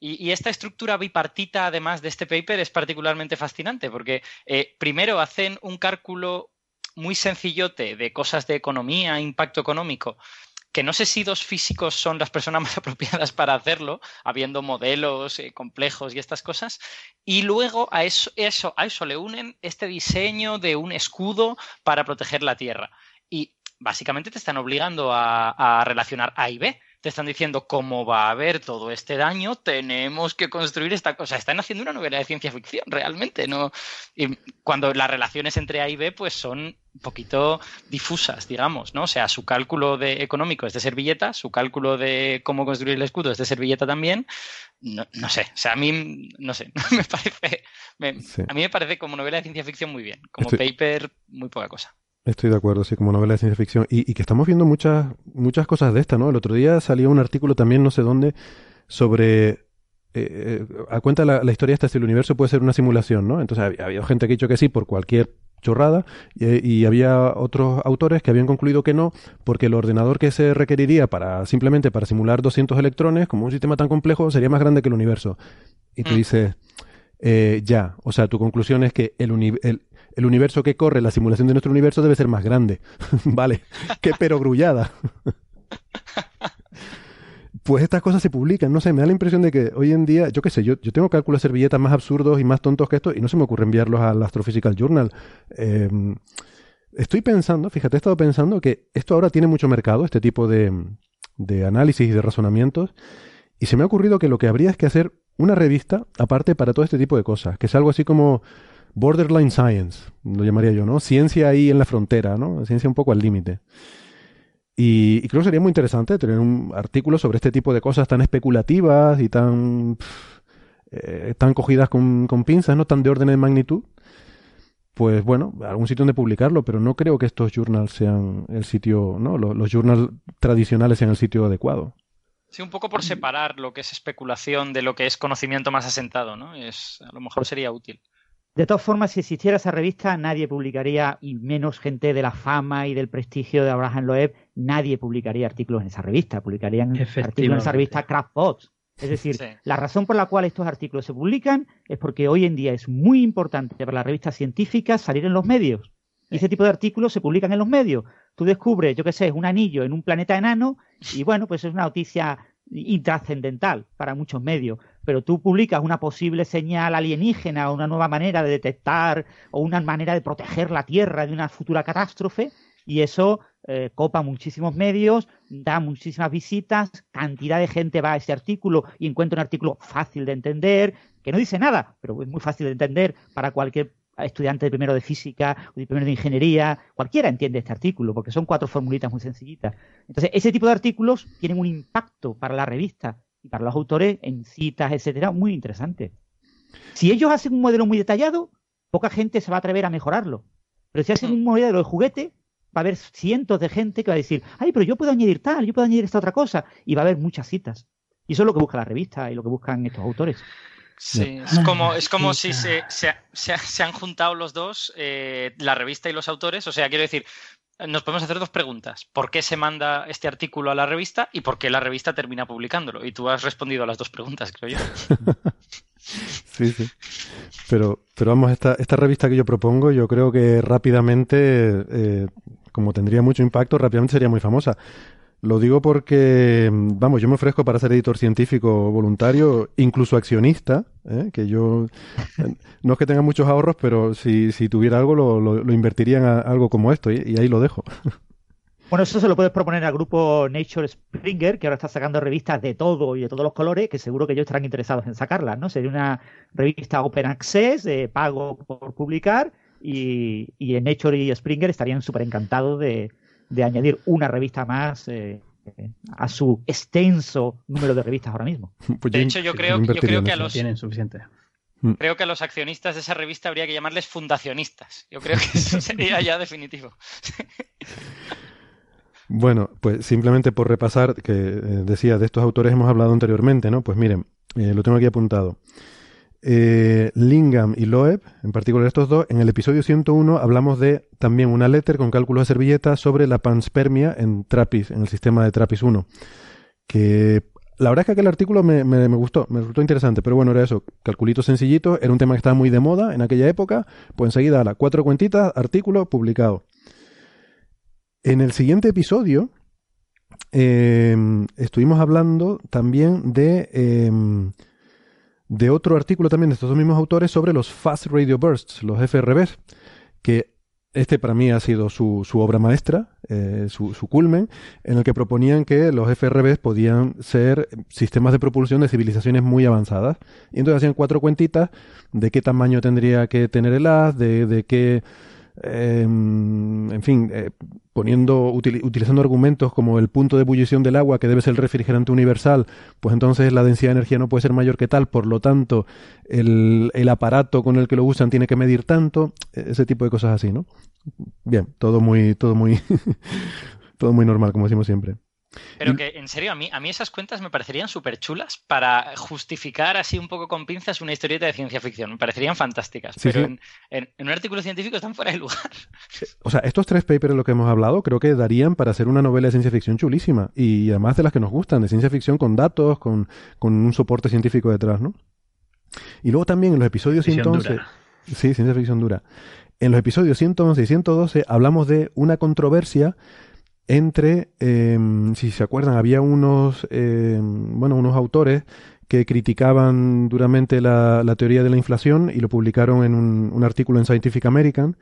Y, esta estructura bipartita, además de este paper, es particularmente fascinante porque eh, primero hacen un cálculo muy sencillote de cosas de economía, impacto económico, que no sé si dos físicos son las personas más apropiadas para hacerlo, habiendo modelos eh, complejos y estas cosas, y luego a eso, eso, a eso le unen este diseño de un escudo para proteger la Tierra. Y básicamente te están obligando a relacionar A y B te están diciendo cómo va a haber todo este daño, tenemos que construir esta cosa. Están haciendo una novela de ciencia ficción, realmente, ¿no? Y cuando las relaciones entre A y B, pues son un poquito difusas, digamos, ¿no? O sea, su cálculo de económico es de servilleta, su cálculo de cómo construir el escudo es de servilleta también. No, sé, o sea, a mí, no sé, me parece, a mí me parece como novela de ciencia ficción muy bien, como paper muy poca cosa. Estoy de acuerdo, sí, como novela de ciencia ficción. Y, que estamos viendo muchas, muchas cosas de esta, ¿no? El otro día salió un artículo también, no sé dónde, sobre. Eh, a cuenta la, la historia esta, si el universo puede ser una simulación, ¿no? Entonces había, había gente que ha dicho que sí por cualquier chorrada y, y, había otros autores que habían concluido que no porque el ordenador que se requeriría para simplemente para simular 200 electrones como un sistema tan complejo sería más grande que el universo y tú mm. dices eh, ya o sea tu conclusión es que el, el, el universo que corre, la simulación de nuestro universo debe ser más grande. vale, qué perogrullada. pues estas cosas se publican, no sé, me da la impresión de que hoy en día, yo qué sé, yo, yo tengo cálculos servilletas más absurdos y más tontos que esto y no se me ocurre enviarlos al Astrophysical Journal. Em, estoy pensando, fíjate, he estado pensando que esto ahora tiene mucho mercado, este tipo de, de análisis y de razonamientos, y se me ha ocurrido que lo que habría es que hacer una revista aparte para todo este tipo de cosas, que es algo así como borderline science, lo llamaría yo, ¿no? Ciencia ahí en la frontera, ¿no? Ciencia un poco al límite. Y, creo que sería muy interesante tener un artículo sobre este tipo de cosas tan especulativas y tan, eh, tan cogidas con, pinzas, no tan de orden de magnitud. Pues bueno, algún sitio donde publicarlo, pero no creo que estos journals sean el sitio, ¿no? Los, los journals tradicionales sean el sitio adecuado. Sí, un poco por separar lo que es especulación de lo que es conocimiento más asentado, ¿no? Es, a lo mejor sería útil. De todas formas, si existiera esa revista, nadie publicaría, y menos gente de la fama y del prestigio de Abraham Loeb, nadie publicaría artículos en esa revista. Publicarían artículos en esa revista Craftbots. Es decir, la razón por la cual estos artículos se publican es porque hoy en día es muy importante para las revistas científicas salir en los medios. Y ese tipo de artículos se publican en los medios. Tú descubres, yo qué sé, un anillo en un planeta enano y bueno, pues es una noticia intrascendental para muchos medios, pero tú publicas una posible señal alienígena una nueva manera de detectar o una manera de proteger la Tierra de una futura catástrofe y eso eh, copa muchísimos medios, da muchísimas visitas, cantidad de gente va a ese artículo y encuentra un artículo fácil de entender, que no dice nada, pero es muy fácil de entender para cualquier estudiante de primero de física o de primero de ingeniería, cualquiera entiende este artículo, porque son cuatro formulitas muy sencillitas. Entonces, ese tipo de artículos tienen un impacto para la revista y para los autores en citas, etcétera, muy interesante. Si ellos hacen un modelo muy detallado, poca gente se va a atrever a mejorarlo. Pero si hacen un modelo de juguete, va a haber cientos de gente que va a decir, ay, pero yo puedo añadir tal, yo puedo añadir esta otra cosa, y va a haber muchas citas. Y eso es lo que busca la revista y lo que buscan estos autores. Sí, es como, es como si se, se, han juntado los dos, eh, la revista y los autores. O sea, quiero decir, nos podemos hacer dos preguntas. ¿Por qué se manda este artículo a la revista y por qué la revista termina publicándolo? Y tú has respondido a las dos preguntas, creo yo. sí, sí. Pero, pero vamos, esta, esta revista que yo propongo, yo creo que rápidamente, eh, como tendría mucho impacto, rápidamente sería muy famosa. Lo digo porque, vamos, yo me ofrezco para ser editor científico voluntario, incluso accionista, ¿eh? que yo, no es que tenga muchos ahorros, pero si, si tuviera algo lo, lo, invertiría en algo como esto y, ahí lo dejo. Bueno, eso se lo puedes proponer al grupo Nature Springer, que ahora está sacando revistas de todo y de todos los colores, que seguro que ellos estarán interesados en sacarlas, ¿no? Sería una revista Open Access, de pago por publicar, y, y en Nature y Springer estarían súper encantados de, de añadir una revista más eh, a su extenso número de revistas ahora mismo. Pues de hecho, yo creo, yo creo que a los... Tienen suficiente. Mm. Creo que a los accionistas de esa revista habría que llamarles fundacionistas. Yo creo que eso sería ya definitivo. Bueno, pues simplemente por repasar, que eh, decía, de estos autores hemos hablado anteriormente, ¿no? Pues miren, eh, lo tengo aquí apuntado. Eh, Lingam y Loeb, en particular estos dos, en el episodio 101 hablamos de también una letter con cálculos de servilleta sobre la panspermia en Trappist, en el sistema de Trappist 1. Que la verdad es que aquel artículo me, me, gustó, me resultó interesante, pero bueno, era eso, calculitos sencillitos, era un tema que estaba muy de moda en aquella época, pues enseguida a las cuatro cuentitas, artículo publicado. En el siguiente episodio eh, estuvimos hablando también de... Eh, de otro artículo también de estos dos mismos autores sobre los Fast Radio Bursts, los FRBs, que este para mí ha sido su, su obra maestra, eh, su, su, culmen, en el que proponían que los FRBs podían ser sistemas de propulsión de civilizaciones muy avanzadas. Y entonces hacían cuatro cuentitas de qué tamaño tendría que tener el haz, de, de qué Em, en fin, eh, poniendo, utilizando argumentos como el punto de ebullición del agua, que debe ser el refrigerante universal, pues entonces la densidad de energía no puede ser mayor que tal, por lo tanto, el, el aparato con el que lo usan tiene que medir tanto, ese tipo de cosas así, ¿no? Bien, todo muy, todo muy, todo muy normal, como decimos siempre. Pero que, en serio, a mí, a mí esas cuentas me parecerían súper chulas para justificar así un poco con pinzas una historieta de ciencia ficción. Me parecerían fantásticas. pero En, un artículo científico están fuera de lugar. O sea, estos tres papers de los que hemos hablado creo que darían para hacer una novela de ciencia ficción chulísima. Y además de las que nos gustan, de ciencia ficción con datos, con, un soporte científico detrás, ¿no? Y luego también en los episodios 111... Sí, ciencia ficción dura. En los episodios 111 y 112 hablamos de una controversia entre, em, si se acuerdan, había unos, em, bueno, unos autores que criticaban duramente la, teoría de la inflación y lo publicaron en un, artículo en Scientific American.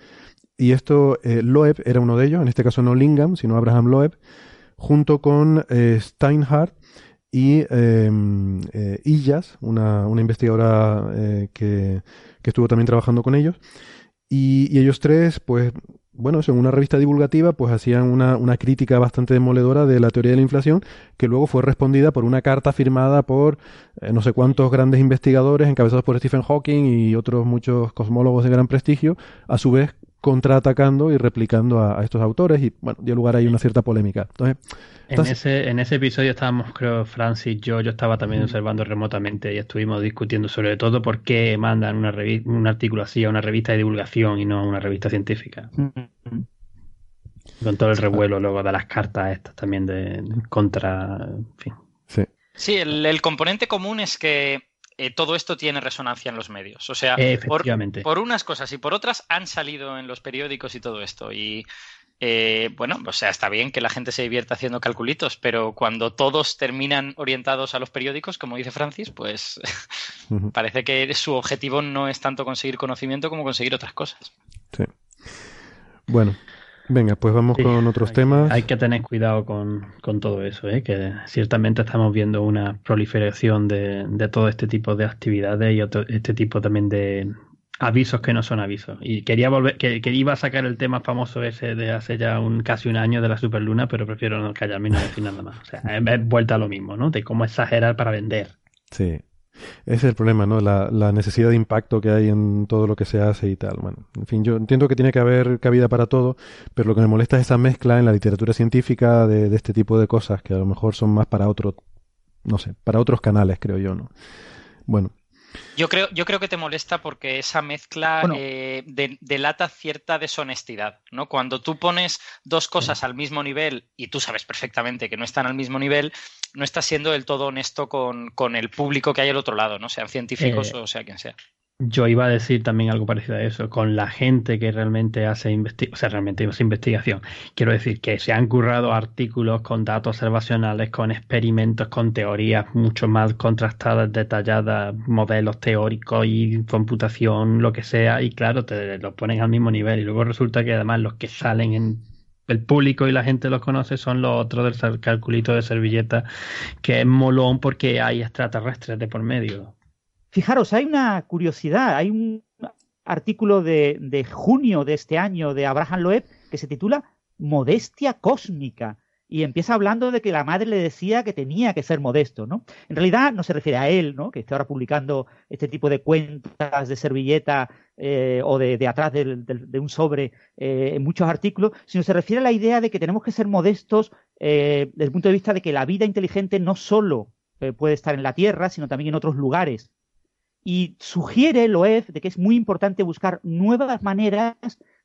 Y esto, eh, Loeb era uno de ellos, en este caso no Lingham, sino Abraham Loeb, junto con eh, Steinhardt y eh, Illas, una, una investigadora que, que, estuvo también trabajando con ellos. Y, ellos tres, pues bueno, en una revista divulgativa, pues hacían una, una, crítica bastante demoledora de la teoría de la inflación, que luego fue respondida por una carta firmada por eh, no sé cuántos grandes investigadores, encabezados por Stephen Hawking y otros muchos cosmólogos de gran prestigio, a su vez contraatacando y replicando a, estos autores y bueno, dio lugar ahí una cierta polémica. Entonces, en, ese, en ese episodio estábamos, creo, Francis, yo, yo estaba también observando remotamente y estuvimos discutiendo sobre todo por qué mandan una un artículo así a una revista de divulgación y no a una revista científica. Con todo el revuelo luego de las cartas estas también de, contra, en fin. Sí, sí el componente común es que eh, todo esto tiene resonancia en los medios. O sea, por, unas cosas y por otras han salido en los periódicos y todo esto. Y, eh, bueno, o sea, está bien que la gente se divierta haciendo calculitos, pero cuando todos terminan orientados a los periódicos, como dice Francis, pues parece que su objetivo no es tanto conseguir conocimiento como conseguir otras cosas. Sí. Bueno, venga, pues vamos con otros temas. Hay que tener cuidado con, todo eso, ¿eh? que ciertamente estamos viendo una proliferación de, de todo este tipo de actividades y otro, este tipo también de, avisos que no son avisos. Y quería volver, que, iba a sacar el tema famoso ese de hace ya un casi un año de la superluna, pero prefiero no callarme y no decir nada más. O sea, es, vuelta a lo mismo, ¿no? De cómo exagerar para vender. Sí. Es el problema, ¿no? La, la, necesidad de impacto que hay en todo lo que se hace y tal. Bueno, en fin, yo entiendo que tiene que haber cabida para todo, pero lo que me molesta es esa mezcla en la literatura científica de, de este tipo de cosas que a lo mejor son más para otro, no sé, para otros canales, creo yo, ¿no? Bueno, yo creo, yo creo que te molesta porque esa mezcla eh, delata cierta deshonestidad, ¿no? Cuando tú pones dos cosas al mismo nivel y tú sabes perfectamente que no están al mismo nivel, no estás siendo del todo honesto con, con el público que hay al otro lado, ¿no? Sean científicos eh, o sea quien sea. Yo iba a decir también algo parecido a eso, con la gente que realmente hace investigación, o sea, realmente hace investigación. Quiero decir que se han currado artículos con datos observacionales, con experimentos, con teorías mucho más contrastadas, detalladas, modelos teóricos y computación, lo que sea, y claro, te los ponen al mismo nivel. Y luego resulta que además los que salen en el público y la gente los conoce son los otros del calculito de servilleta, que es molón porque hay extraterrestres de por medio. Fijaros, hay una curiosidad, hay un artículo de, junio de este año de Abraham Loeb que se titula Modestia cósmica y empieza hablando de que la madre le decía que tenía que ser modesto, ¿no? En realidad no se refiere a él, ¿no? Que esté ahora publicando este tipo de cuentas de servilleta eh, o de, atrás de, un sobre eh, en muchos artículos, sino se refiere a la idea de que tenemos que ser modestos eh, desde el punto de vista de que la vida inteligente no solo puede estar en la Tierra, sino también en otros lugares y sugiere Loeb de que es muy importante buscar nuevas maneras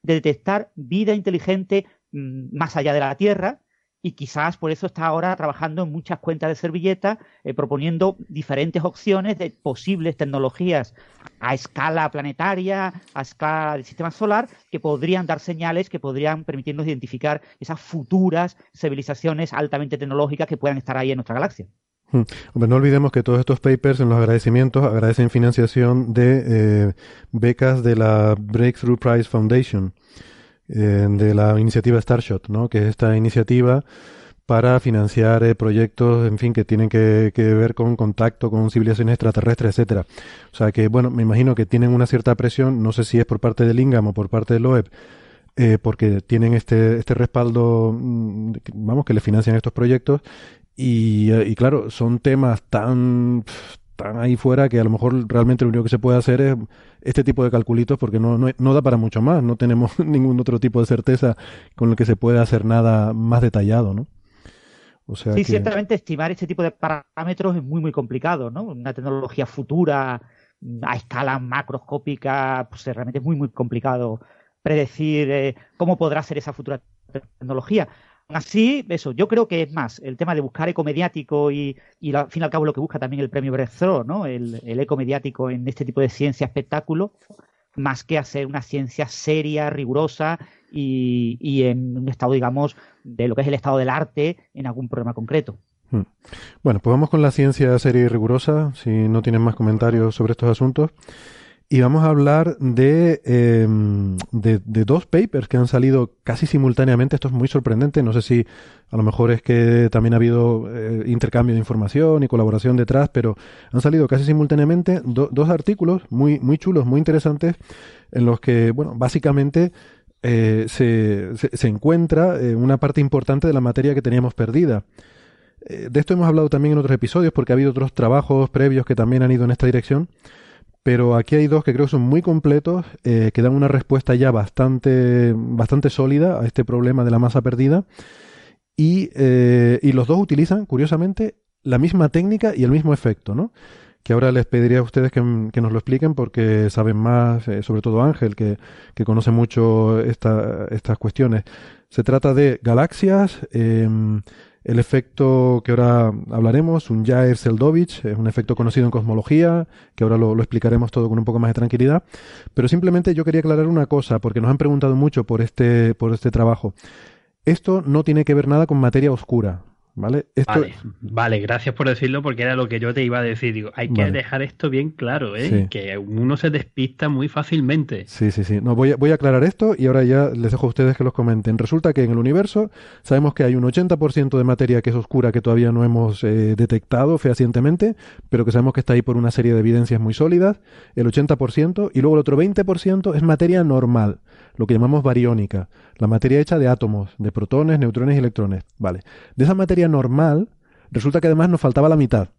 de detectar vida inteligente mm, más allá de la Tierra y quizás por eso está ahora trabajando en muchas cuentas de servilleta eh, proponiendo diferentes opciones de posibles tecnologías a escala planetaria, a escala del sistema solar, que podrían dar señales que podrían permitirnos identificar esas futuras civilizaciones altamente tecnológicas que puedan estar ahí en nuestra galaxia. Hmm. no olvidemos que todos estos papers en los agradecimientos agradecen financiación de eh, becas de la Breakthrough Prize Foundation, eh, de la iniciativa Starshot, ¿no? que es esta iniciativa para financiar eh, proyectos, en fin, que tienen que, ver con contacto con civilizaciones extraterrestres, etcétera. O sea que, bueno, me imagino que tienen una cierta presión, no sé si es por parte del INGAM o por parte del OEB, porque tienen este, este respaldo, mm, vamos, que le financian estos proyectos y, claro, son temas tan, tan ahí fuera que a lo mejor realmente lo único que se puede hacer es este tipo de calculitos porque no, no, da para mucho más. No tenemos ningún otro tipo de certeza con el que se pueda hacer nada más detallado, ¿no? O sea sí, ciertamente estimar este tipo de parámetros es muy, muy complicado, ¿no? Una tecnología futura a escala macroscópica, pues realmente es muy, muy complicado predecir eh, cómo podrá ser esa futura tecnología así, eso, yo creo que es más el tema de buscar eco mediático y, al fin y al cabo lo que busca también el premio Breakthrough, ¿no? El, eco mediático en este tipo de ciencia espectáculo, más que hacer una ciencia seria, rigurosa y, en un estado, digamos, de lo que es el estado del arte en algún problema concreto. Hmm. Bueno, pues vamos con la ciencia seria y rigurosa, si no tienen más comentarios sobre estos asuntos. Y vamos a hablar em, de, de, dos papers que han salido casi simultáneamente. Esto es muy sorprendente. No sé si a lo mejor es que también ha habido eh, intercambio de información y colaboración detrás, pero han salido casi simultáneamente dos artículos muy, muy chulos, muy interesantes, en los que, bueno, básicamente eh, se, se, encuentra eh, una parte importante de la materia que teníamos perdida. de esto hemos hablado también en otros episodios porque ha habido otros trabajos previos que también han ido en esta dirección pero aquí hay dos que creo que son muy completos, eh, que dan una respuesta ya bastante, bastante sólida a este problema de la masa perdida. Y, eh, y los dos utilizan, curiosamente, la misma técnica y el mismo efecto, ¿no? Que ahora les pediría a ustedes que, nos lo expliquen porque saben más, eh, sobre todo Ángel, que, que conoce mucho esta, estas cuestiones. Se trata de galaxias, em, el efecto que ahora hablaremos, un Jaev-Seldovich, es un efecto conocido en cosmología, que ahora lo, lo, explicaremos todo con un poco más de tranquilidad. Pero simplemente yo quería aclarar una cosa, porque nos han preguntado mucho por este, por este trabajo. Esto no tiene que ver nada con materia oscura. ¿Vale? vale, gracias por decirlo porque era lo que yo te iba a decir. Digo, hay que dejar esto bien claro, ¿eh? que uno se despista muy fácilmente. Sí, sí, sí. No, voy, a, voy a aclarar esto y ahora ya les dejo a ustedes que los comenten. Resulta que en el universo sabemos que hay un 80% de materia que es oscura que todavía no hemos eh, detectado fehacientemente, pero que sabemos que está ahí por una serie de evidencias muy sólidas, el 80%, y luego el otro 20% es materia normal, lo que llamamos bariónica, la materia hecha de átomos, de protones, neutrones y electrones. Vale. De esa materia normal, resulta que además nos faltaba la mitad.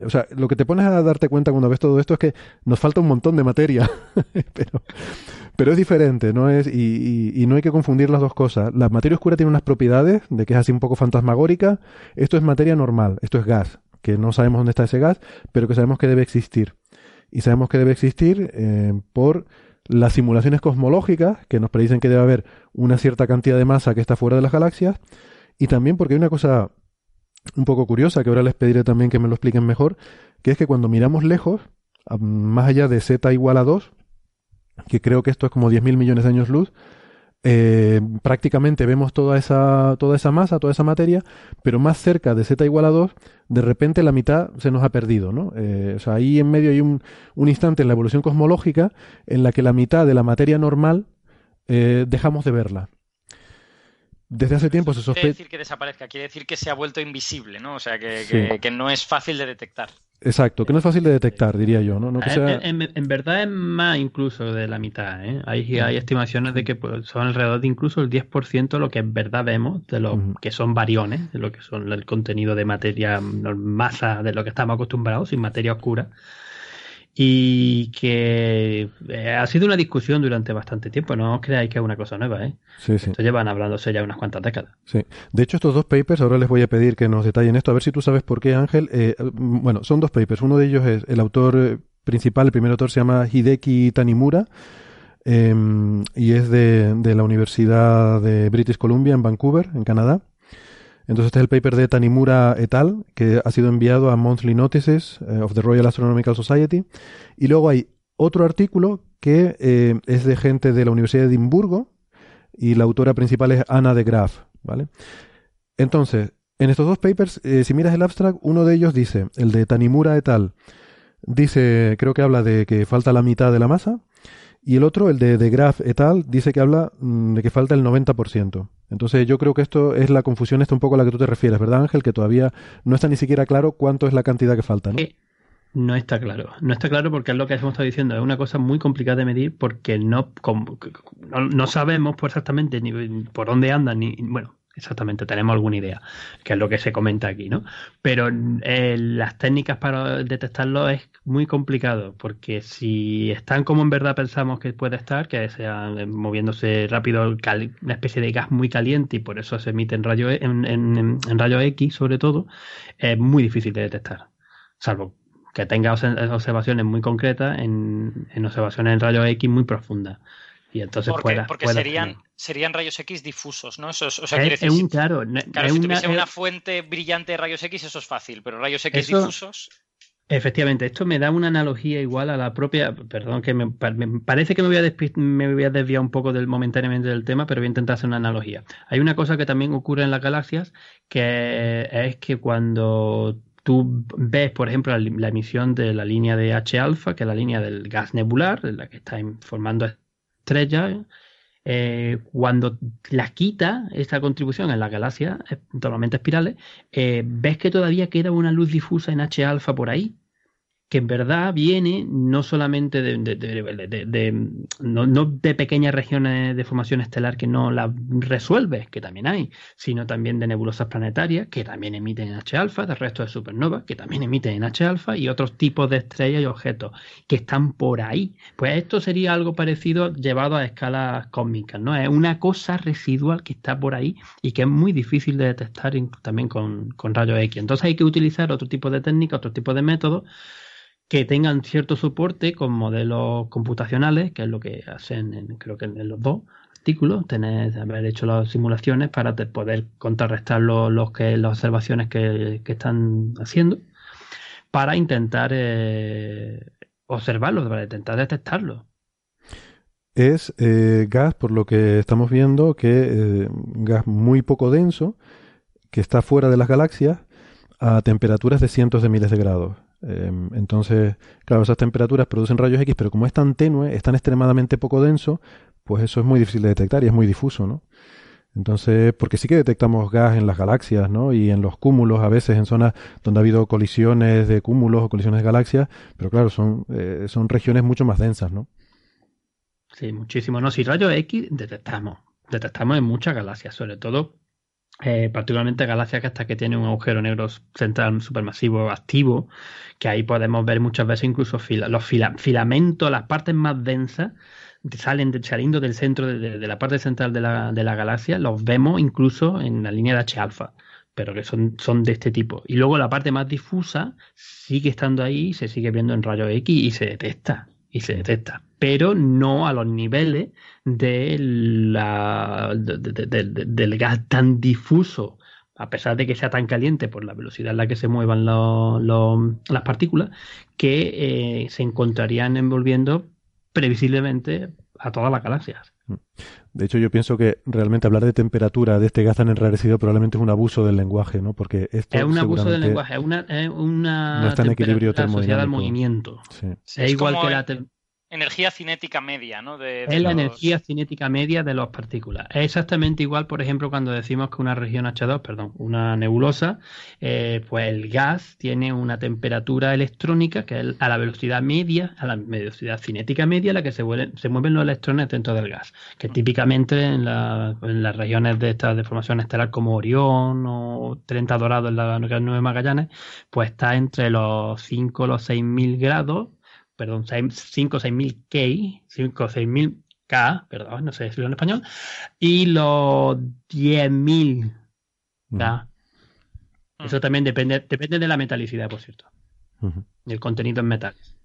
O sea, lo que te pones a darte cuenta cuando ves todo esto es que nos falta un montón de materia. pero, pero es diferente, ¿no? Es, y, y, no hay que confundir las dos cosas. La materia oscura tiene unas propiedades de que es así un poco fantasmagórica. Esto es materia normal, esto es gas, que no sabemos dónde está ese gas, pero que sabemos que debe existir. Y sabemos que debe existir eh, por las simulaciones cosmológicas, que nos predicen que debe haber una cierta cantidad de masa que está fuera de las galaxias, y también porque hay una cosa un poco curiosa, que ahora les pediré también que me lo expliquen mejor, que es que cuando miramos lejos, más allá de z igual a 2, que creo que esto es como 10.000 millones de años luz, eh, prácticamente vemos toda esa, toda esa masa, toda esa materia, pero más cerca de z igual a 2, de repente la mitad se nos ha perdido, ¿no? Eh, o sea, ahí en medio hay un, un, instante en la evolución cosmológica en la que la mitad de la materia normal eh, dejamos de verla desde hace tiempo se sospecha. quiere decir que desaparezca, quiere decir que se ha vuelto invisible, ¿no? O sea, que, que, no es fácil de detectar. Exacto, que no es fácil de detectar, diría yo, ¿no? en, verdad es más incluso de la mitad, ¿eh? Hay, hay estimaciones de que pues, son alrededor de incluso el 10% lo que en verdad vemos de lo que son variones, de lo que son el contenido de materia, masa de lo que estamos acostumbrados, sin materia oscura y que eh, ha sido una discusión durante bastante tiempo. No os creáis que es una cosa nueva, ¿eh? Sí, sí. Esto llevan hablándose ya unas cuantas décadas. Sí. De hecho, estos dos papers, ahora les voy a pedir que nos detallen esto, a ver si tú sabes por qué, Ángel. Eh, bueno, son dos papers. Uno de ellos es el autor eh, principal, el primer autor se llama Hideki Tanimura. Em, y es de, de la Universidad de British Columbia en Vancouver, en Canadá. Entonces este es el paper de Tanimura et al, que ha sido enviado a Monthly Notices eh, of the Royal Astronomical Society. Y luego hay otro artículo que eh, es de gente de la Universidad de Edimburgo y la autora principal es Ana de Graaf, ¿vale? Entonces, en estos dos papers, eh, si miras el abstract, uno de ellos dice, el de Tanimura et al, dice, creo que habla de que falta la mitad de la masa, y el otro, el de, de Graf et al, dice que habla mm, de que falta el 90%. Entonces yo creo que esto es la confusión, esta un poco a la que tú te refieres, ¿verdad Ángel? Que todavía no está ni siquiera claro cuánto es la cantidad que falta, ¿no? no está claro. No está claro porque es lo que hemos estado diciendo. Es una cosa muy complicada de medir porque no, no, sabemos exactamente ni por dónde andan, ni, bueno, Exactamente, tenemos alguna idea, que es lo que se comenta aquí, ¿no? Pero eh, las técnicas para detectarlo es muy complicado, porque si están como en verdad pensamos que puede estar, que sea eh, moviéndose rápido, una especie de gas muy caliente y por eso se emite en rayo, e, en, en, rayo X sobre todo, es muy difícil de detectar, salvo que tenga observaciones muy concretas en, en observaciones en rayo X muy profundas. Y entonces porque serían, serían rayos X difusos, ¿no? Eso, o sea, quiere decir, si, claro, si tuviese una fuente brillante de rayos X, eso es fácil, pero rayos X difusos. Efectivamente, esto me da una analogía igual a la propia. Perdón, que me, parece que me voy, a me voy a desviar un poco del, momentáneamente del tema, pero voy a intentar hacer una analogía. Hay una cosa que también ocurre en las galaxias, que es que cuando tú ves, por ejemplo, la, emisión de la línea de H alfa, que es la línea del gas nebular, la que está formando estrella, eh, cuando la quita esta contribución en la galaxia, totalmente espirales, eh, ves que todavía queda una luz difusa en H alfa por ahí que en verdad viene no solamente de, no, de pequeñas regiones de formación estelar que no la resuelve, que también hay, sino también de nebulosas planetarias que también emiten en H-alfa, de resto de supernovas que también emiten en H-alfa y otros tipos de estrellas y objetos que están por ahí. Pues esto sería algo parecido llevado a escalas cósmicas, ¿no? Es una cosa residual que está por ahí y que es muy difícil de detectar también con, con rayos X. Entonces hay que utilizar otro tipo de técnica, otro tipo de métodos que tengan cierto soporte con modelos computacionales, que es lo que hacen, creo que en los dos, artículos, tener, haber hecho las simulaciones para poder contrarrestar los que, las observaciones que, están haciendo para intentar eh, observarlo, para intentar detectarlo. Es eh, gas, por lo que estamos viendo, que eh, gas muy poco denso, que está fuera de las galaxias a temperaturas de cientos de miles de grados. Em, entonces, claro, esas temperaturas producen rayos X, pero como es tan tenue, es tan extremadamente poco denso, pues eso es muy difícil de detectar y es muy difuso, ¿no? Entonces, porque sí que detectamos gas en las galaxias, ¿no? Y en los cúmulos, a veces en zonas donde ha habido colisiones de cúmulos o colisiones de galaxias, pero claro, son, eh, son regiones mucho más densas, ¿no? Sí, muchísimo. No, si rayos X detectamos, detectamos en muchas galaxias, sobre todo eh, particularmente galaxias que hasta que tiene un agujero negro central supermasivo activo, que ahí podemos ver muchas veces incluso los filamentos, las partes más densas, salen de, saliendo del centro de, la parte central de la, de la, galaxia, los vemos incluso en la línea de H alfa, pero que son, son de este tipo. Y luego la parte más difusa sigue estando ahí, se sigue viendo en rayos X y se detecta y se detecta, pero no a los niveles de la, del gas tan difuso, a pesar de que sea tan caliente por la velocidad en la que se muevan las partículas, que eh, se encontrarían envolviendo previsiblemente a todas las galaxias. Mm. De hecho, yo pienso que realmente hablar de temperatura de este gas tan enrarecido probablemente es un abuso del lenguaje, ¿no? Porque esto es un abuso del lenguaje, es una, una no está en equilibrio termodinámico. al movimiento. Es, igual que la energía cinética media, ¿no? De, es la energía cinética media de las partículas. Es exactamente igual, por ejemplo, cuando decimos que una región H2, perdón, una nebulosa, eh, pues el gas tiene una temperatura electrónica que es a la velocidad media, a la velocidad cinética media, a la que se, se mueven los electrones dentro del gas, que típicamente en, las regiones de esta deformación estelar como Orión o 30 Dorado en la 9 Magallanes, pues está entre los 5 o los 6 mil grados perdón, 5 o 6 mil K, 5 o 6 mil K, perdón, no sé decirlo en español, y los 10 mil K. Eso también depende, depende de la metalicidad, por cierto, y el contenido en metales.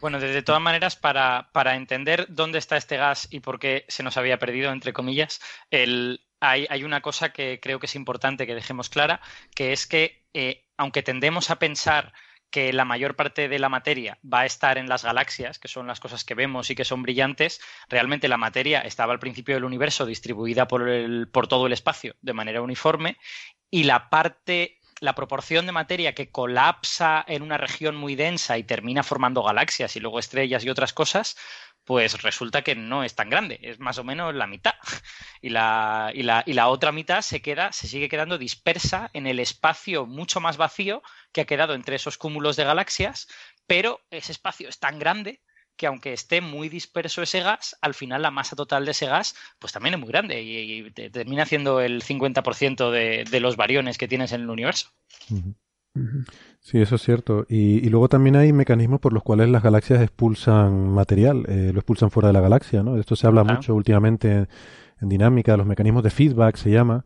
Bueno, de todas maneras, para, para, entender dónde está este gas y por qué se nos había perdido, entre comillas, el, hay, hay, una cosa que creo que es importante que dejemos clara, que es que eh, aunque tendemos a pensar que la mayor parte de la materia va a estar en las galaxias, que son las cosas que vemos y que son brillantes, realmente la materia estaba al principio del universo distribuida por, el, por todo el espacio de manera uniforme y la parte, la proporción de materia que colapsa en una región muy densa y termina formando galaxias y luego estrellas y otras cosas, pues resulta que no es tan grande, es más o menos la mitad. Y la, y la, y la otra mitad se queda, se sigue quedando dispersa en el espacio mucho más vacío que ha quedado entre esos cúmulos de galaxias, pero ese espacio es tan grande que aunque esté muy disperso ese gas, al final la masa total de ese gas pues también es muy grande y, termina siendo el 50% de, de, los variones que tienes en el universo. Sí, eso es cierto. Y, luego también hay mecanismos por los cuales las galaxias expulsan material, eh, lo expulsan fuera de la galaxia, ¿no? Esto se habla mucho últimamente en, dinámica, los mecanismos de feedback se llama,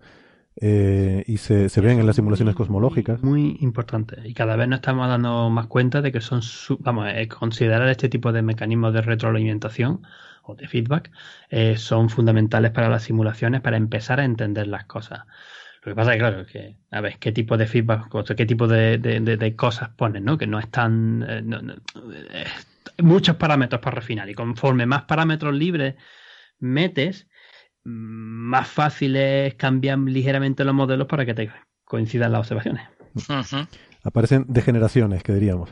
eh, y se, se, ven en las simulaciones cosmológicas. Muy importante. Y cada vez nos estamos dando más cuenta de que son, vamos, eh, considerar este tipo de mecanismos de retroalimentación o de feedback son fundamentales para las simulaciones para empezar a entender las cosas. Lo que pasa es, claro, que a ver qué tipo de feedback, qué tipo de, cosas ponen, ¿no? Que no están... Eh, eh, muchos parámetros para refinar y conforme más parámetros libres metes, más fácil es cambiar ligeramente los modelos para que te coincidan las observaciones. Aparecen degeneraciones, que diríamos.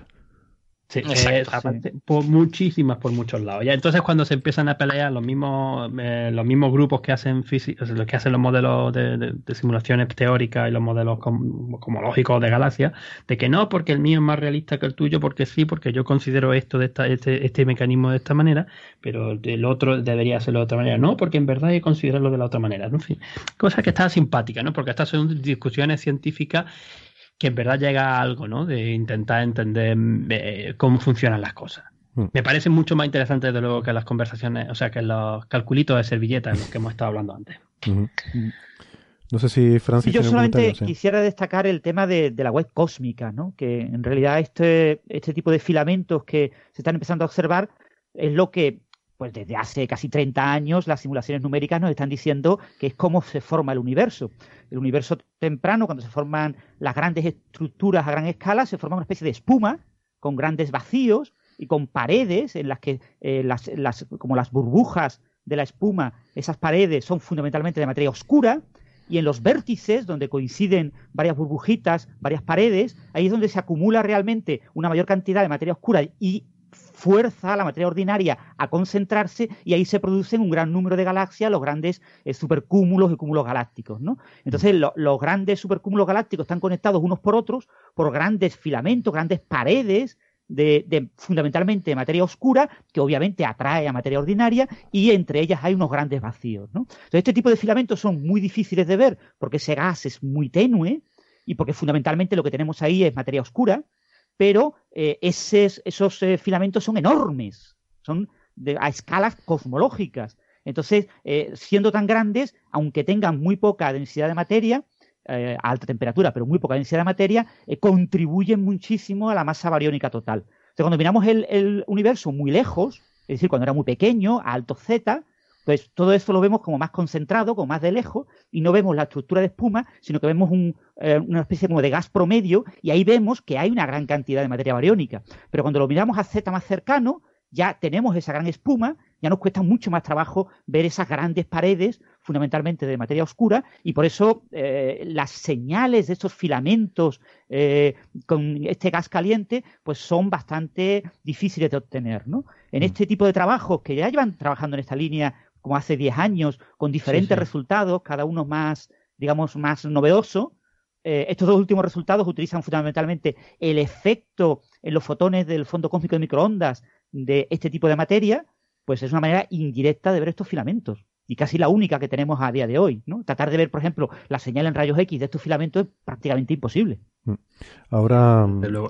Sí, por muchísimas por muchos lados. Ya entonces cuando se empiezan a pelear los mismos eh, los mismos grupos que hacen los que hacen los modelos de, simulaciones teóricas y los modelos cosmológicos de galaxias, de que no, porque el mío es más realista que el tuyo, porque sí, porque yo considero esto de esta, este, este mecanismo de esta manera, pero el otro debería hacerlo de otra manera. No, porque en verdad hay que considerarlo de la otra manera. ¿no? En fin, cosa que está simpática, ¿no? Porque estas son discusiones científicas que en verdad llega a algo, ¿no? De intentar entender eh, cómo funcionan las cosas. Mm. Me parece mucho más interesante, de luego, que las conversaciones, o sea, que los calculitos de servilletas en los que hemos estado hablando antes. No sé si Francis. yo solamente quisiera destacar el tema de, la web cósmica, ¿no? Que en realidad este, este tipo de filamentos que se están empezando a observar es lo que pues desde hace casi 30 años las simulaciones numéricas nos están diciendo que es cómo se forma el universo. El universo temprano, cuando se forman las grandes estructuras a gran escala, se forma una especie de espuma con grandes vacíos y con paredes en las que, eh, las, como las burbujas de la espuma, esas paredes son fundamentalmente de materia oscura, y en los vértices, donde coinciden varias burbujitas, varias paredes, ahí es donde se acumula realmente una mayor cantidad de materia oscura y fuerza a la materia ordinaria a concentrarse y ahí se producen un gran número de galaxias, los grandes eh, supercúmulos y cúmulos galácticos, ¿no? Entonces los grandes supercúmulos galácticos están conectados unos por otros por grandes filamentos, grandes paredes de, fundamentalmente materia oscura que obviamente atrae a materia ordinaria y entre ellas hay unos grandes vacíos, ¿no? Entonces este tipo de filamentos son muy difíciles de ver porque ese gas es muy tenue y porque fundamentalmente lo que tenemos ahí es materia oscura pero eh, esos eh, filamentos son enormes, son a escalas cosmológicas. Entonces, eh, siendo tan grandes, aunque tengan muy poca densidad de materia, a alta temperatura, pero muy poca densidad de materia, contribuyen muchísimo a la masa bariónica total. Entonces, cuando miramos el, universo muy lejos, es decir, cuando era muy pequeño, a alto Z, pues todo eso lo vemos como más concentrado, como más de lejos, y no vemos la estructura de espuma, sino que vemos eh, una especie como de gas promedio, y ahí vemos que hay una gran cantidad de materia bariónica. Pero cuando lo miramos a Z más cercano, ya tenemos esa gran espuma, ya nos cuesta mucho más trabajo ver esas grandes paredes, fundamentalmente de materia oscura, y por eso eh, las señales de estos filamentos eh, con este gas caliente, pues son bastante difíciles de obtener. ¿no? En mm. este tipo de trabajos que ya llevan trabajando en esta línea como hace 10 años, con diferentes resultados, cada uno más, digamos, más novedoso. Eh, estos dos últimos resultados utilizan fundamentalmente el efecto en los fotones del fondo cósmico de microondas de este tipo de materia, pues es una manera indirecta de ver estos filamentos y casi la única que tenemos a día de hoy. ¿no? Tratar de ver, por ejemplo, la señal en rayos X de estos filamentos es prácticamente imposible. Mm. Ahora, lo,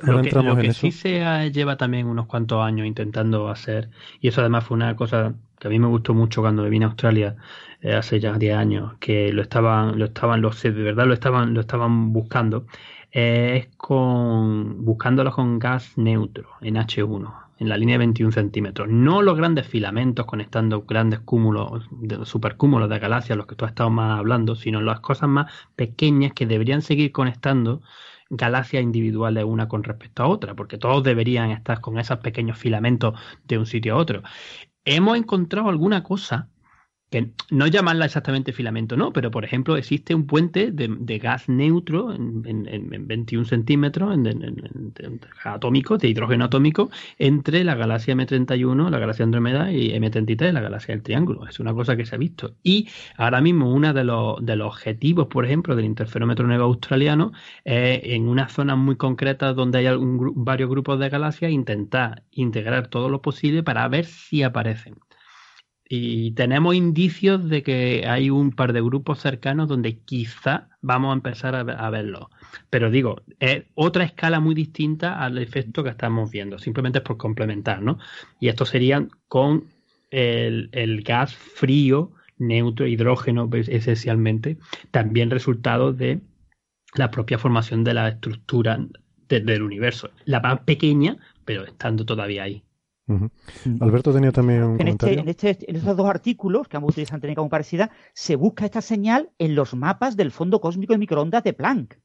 que, sí se lleva también unos cuantos años intentando hacer, y eso además fue una cosa que a mí me gustó mucho cuando vine a Australia eh, hace ya 10 años, que lo estaban, lo estaban, los de verdad lo estaban, lo estaban buscando, es con buscándolo con gas neutro en H1 en la línea de 21 centímetros. No los grandes filamentos conectando grandes cúmulos, de, supercúmulos de galaxias, los que tú has estado más hablando, sino las cosas más pequeñas que deberían seguir conectando galaxias individuales una con respecto a otra, porque todos deberían estar con esos pequeños filamentos de un sitio a otro. Hemos encontrado alguna cosa que no llamarla exactamente filamento, no, pero por ejemplo existe un puente de, gas neutro en, 21 centímetros en, atómico, de hidrógeno atómico, entre la galaxia M31, la galaxia Andrómeda y M33, la galaxia del Triángulo. Es una cosa que se ha visto. Y ahora mismo uno de los, objetivos, por ejemplo, del interferómetro negro australiano es en una zona muy concreta donde hay varios grupos de galaxias intentar integrar todo lo posible para ver si aparecen. Y tenemos indicios de que hay un par de grupos cercanos donde quizá vamos a empezar a, verlo. Pero digo, es otra escala muy distinta al efecto que estamos viendo. Simplemente es por complementar, ¿no? Y estos serían con el, gas frío, neutro, hidrógeno pues, esencialmente, también resultado de la propia formación de la estructura del universo. La más pequeña, pero estando todavía ahí. Alberto tenía también un en este, comentario. en, este, en, estos dos artículos, que ambos utilizan técnica muy parecida, se busca esta señal en los mapas del fondo cósmico de microondas de Planck.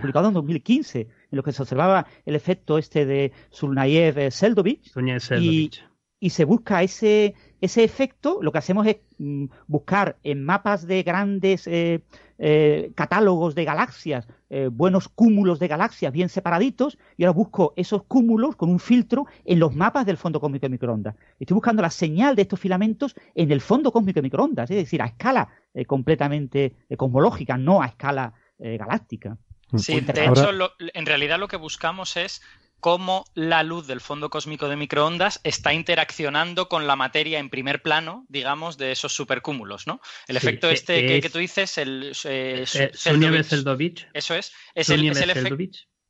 Publicado en 2015, en lo que se observaba el efecto este de Sulnayev-Seldovich. Y, y se busca ese, ese efecto, lo que hacemos es mm, buscar en mapas de grandes eh, eh, catálogos de galaxias, eh, buenos cúmulos de galaxias bien separaditos, y ahora busco esos cúmulos con un filtro en los mapas del fondo cósmico de microondas. Estoy buscando la señal de estos filamentos en el fondo cósmico de microondas, es decir, a escala completamente cosmológica, no a escala galáctica. Sí, de hecho, en realidad lo que buscamos es cómo la luz del fondo cósmico de microondas está interaccionando con la materia en primer plano, digamos, de esos supercúmulos, ¿no? El efecto este que, tú dices, el... Eh, Seldovich. Eso es. Es el, efecto...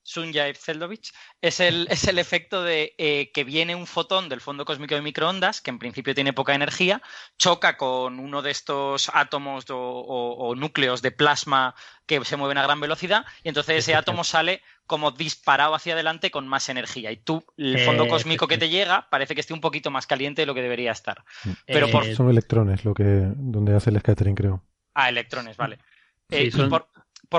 Sunjaev Zeldovich, es el, es el efecto de eh, que viene un fotón del fondo cósmico de microondas, que en principio tiene poca energía, choca con uno de estos átomos o, núcleos de plasma que se mueven a gran velocidad, y entonces ese átomo sale como disparado hacia adelante con más energía. Y tú, el fondo cosmico que te llega, parece que esté un poquito más caliente de lo que debería estar. Pero por... Son electrones lo que donde hace el scattering, creo. Ah, electrones, vale. Eh, por,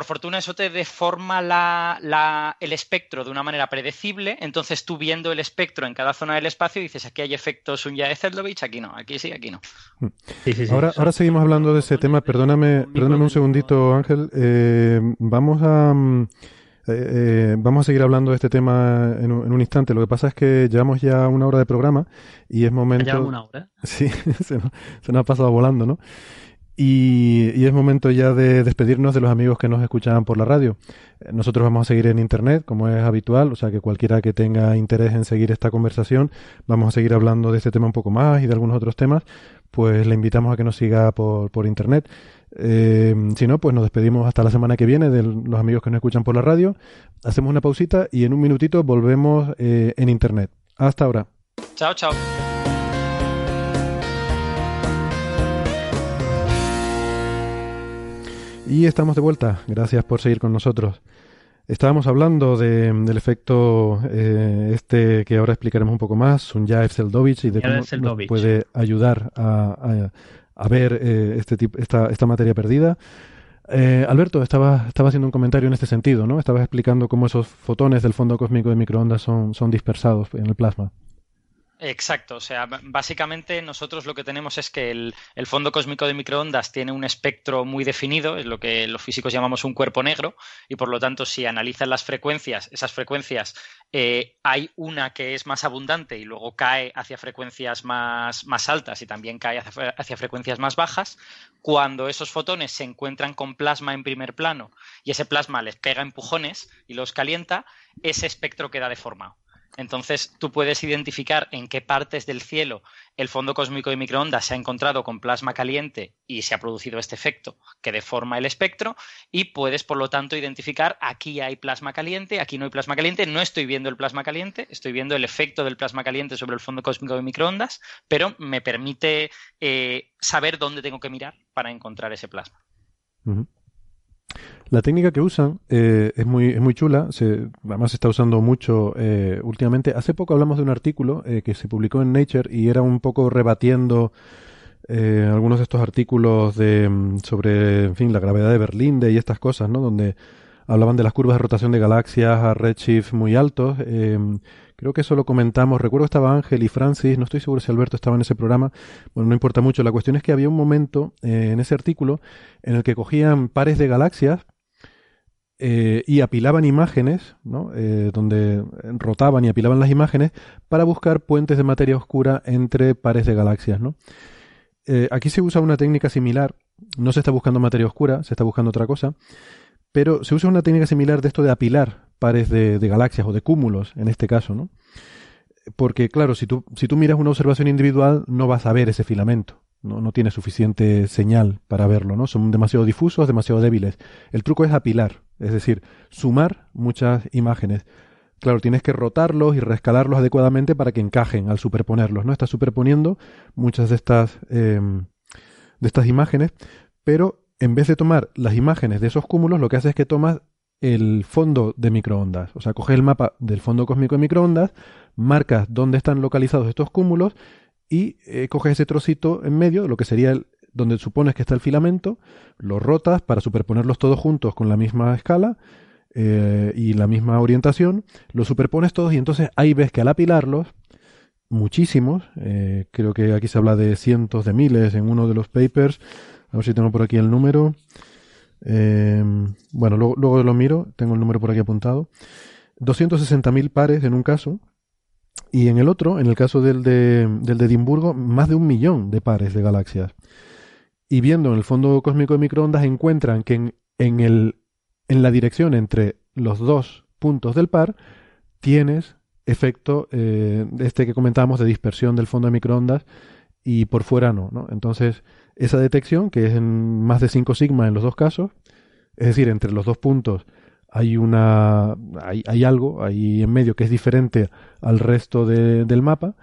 fortuna eso te deforma la, el espectro de una manera predecible, entonces tú viendo el espectro en cada zona del espacio dices aquí hay efectos un de Zeldovich, aquí no, aquí sí, aquí no. ahora, ahora seguimos hablando de ese tema, perdóname, perdóname un segundito Ángel, eh, vamos a... Mm, eh, vamos a seguir hablando de este tema en un, instante. Lo que pasa es que llevamos ya una hora de programa y es momento. ¿Ya una hora? Sí, se nos ha pasado volando, ¿no? Y, es momento ya de despedirnos de los amigos que nos escuchaban por la radio. Eh, nosotros vamos a seguir en Internet, como es habitual, o sea que cualquiera que tenga interés en seguir esta conversación, vamos a seguir hablando de este tema un poco más y de algunos otros temas, pues le invitamos a que nos siga por, por Internet. Eh, si no, pues nos despedimos hasta la semana que viene de los amigos que nos escuchan por la radio. Hacemos una pausita y en un minutito volvemos eh, en Internet. Hasta ahora. Chao, chao. Y estamos de vuelta. Gracias por seguir con nosotros. Estábamos hablando de, del efecto eh, este que ahora explicaremos un poco más, Sunjaev Zeldovich, y de cómo puede ayudar a, a, ver eh, este tipo, esta, esta materia perdida. Eh, Alberto, estaba, estaba haciendo un comentario en este sentido, ¿no? Estabas explicando cómo esos fotones del fondo cósmico de microondas son, son dispersados en el plasma. Exacto, o sea, básicamente nosotros lo que tenemos es que el, fondo cósmico de microondas tiene un espectro muy definido, es lo que los físicos llamamos un cuerpo negro, y por lo tanto si analizan las frecuencias, esas frecuencias, eh, hay una que es más abundante y luego cae hacia frecuencias más, más altas y también cae hacia, hacia frecuencias más bajas. Cuando esos fotones se encuentran con plasma en primer plano y ese plasma les pega empujones y los calienta, ese espectro queda deformado. Entonces, tú puedes identificar en qué partes del cielo el fondo cósmico de microondas se ha encontrado con plasma caliente y se ha producido este efecto que deforma el espectro y puedes, por lo tanto, identificar aquí hay plasma caliente, aquí no hay plasma caliente, no estoy viendo el plasma caliente, estoy viendo el efecto del plasma caliente sobre el fondo cósmico de microondas, pero me permite eh, saber dónde tengo que mirar para encontrar ese plasma. La técnica que usan eh, es, muy, es muy chula, se, además se está usando mucho eh, últimamente. Hace poco hablamos de un artículo eh, que se publicó en Nature y era un poco rebatiendo algunos de estos artículos de, mm, sobre en fin, la gravedad de Berlinde y estas cosas, ¿no? donde hablaban de las curvas de rotación de galaxias a redshift muy altos. Creo que eso lo comentamos. Recuerdo que estaba Ángel y Francis, no estoy seguro si Alberto estaba en ese programa. Bueno, no importa mucho. La cuestión es que había un momento en ese artículo en el que cogían pares de galaxias eh, y apilaban imágenes, ¿no? Eh, donde rotaban y apilaban las imágenes para buscar puentes de materia oscura entre pares de galaxias. ¿no? Eh, aquí se usa una técnica similar, no se está buscando materia oscura, se está buscando otra cosa, pero se usa una técnica similar de esto de apilar pares de, de galaxias o de cúmulos en este caso. ¿no? Porque claro, si tú, si tú miras una observación individual no vas a ver ese filamento no, no tiene suficiente señal para verlo, ¿no? Son demasiado difusos, demasiado débiles. El truco es apilar, es decir, sumar muchas imágenes. Claro, tienes que rotarlos y rescalarlos adecuadamente para que encajen al superponerlos, ¿no? Estás superponiendo muchas de estas, em, de estas imágenes, pero en vez de tomar las imágenes de esos cúmulos, lo que haces es que tomas el fondo de microondas. O sea, coges el mapa del fondo cósmico de microondas, marcas dónde están localizados estos cúmulos y eh, coges ese trocito en medio, lo que sería el, donde supones que está el filamento, lo rotas para superponerlos todos juntos con la misma escala eh, y la misma orientación, los superpones todos y entonces ahí ves que al apilarlos, muchísimos, eh, creo que aquí se habla de cientos de miles en uno de los papers, a ver si tengo por aquí el número, bueno, luego, luego lo miro, tengo el número por aquí apuntado, 260.000 pares en un caso, y en el otro, en el caso del de, del de Edimburgo, más de un millón de pares de galaxias. Y viendo en el fondo cósmico de microondas encuentran que en, en, el, en la dirección entre los dos puntos del par tienes efecto eh, este que comentábamos de dispersión del fondo de microondas y por fuera no, no. Entonces, esa detección, que es en más de 5 sigma en los dos casos, es decir, entre los dos puntos hay una hay, hay, algo ahí en medio que es diferente al resto de, del mapa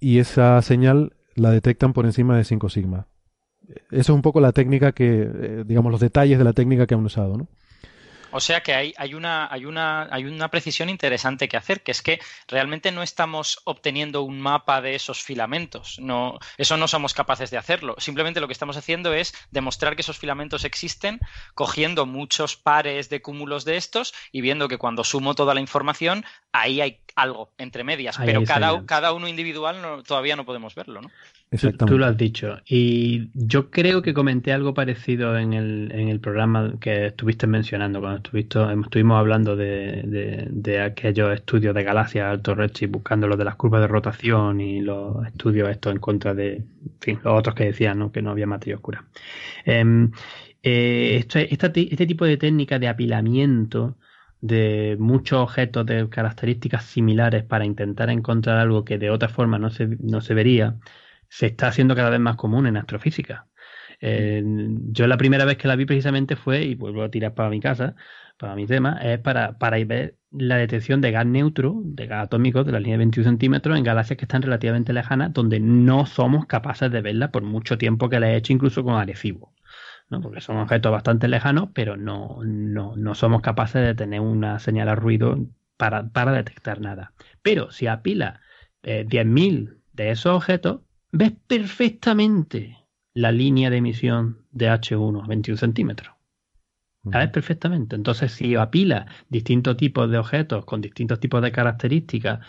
y esa señal la detectan por encima de 5 sigma. Esa es un poco la técnica que, eh, digamos, los detalles de la técnica que han usado, ¿no? O sea que hay, hay, una, hay, una, hay una precisión interesante que hacer, que es que realmente no estamos obteniendo un mapa de esos filamentos. No, eso no somos capaces de hacerlo. Simplemente lo que estamos haciendo es demostrar que esos filamentos existen, cogiendo muchos pares de cúmulos de estos y viendo que cuando sumo toda la información, ahí hay algo entre medias. pero cada, cada, uno individual todavía no podemos verlo, ¿no? Tú, lo has dicho. Y yo creo que comenté algo parecido en el, en el programa que estuviste mencionando, cuando estuviste, estuvimos hablando de, de, aquellos estudios de galaxias alto redshift, buscando los de las curvas de rotación y los estudios estos en contra de, en fin, los otros que decían ¿no? que no había materia oscura. Em, eh, este, este tipo de técnica de apilamiento de muchos objetos de características similares para intentar encontrar algo que de otra forma no se, no se vería, se está haciendo cada vez más común en astrofísica. Eh, yo la primera vez que la vi precisamente fue, y vuelvo a tirar para mi casa, para mi tema, es para, para ver la detección de gas neutro, de gas atómico de la línea de 21 centímetros en galaxias que están relativamente lejanas, donde no somos capaces de verla por mucho tiempo que la he hecho incluso con Arecibo. ¿no? porque son objetos bastante lejanos, pero no, no, no somos capaces de tener una señal a ruido para, para detectar nada. Pero si apila eh, 10.000 de esos objetos, ves perfectamente la línea de emisión de H1 a 21 centímetros. La ves perfectamente. Entonces, si apila distintos tipos de objetos con distintos tipos de características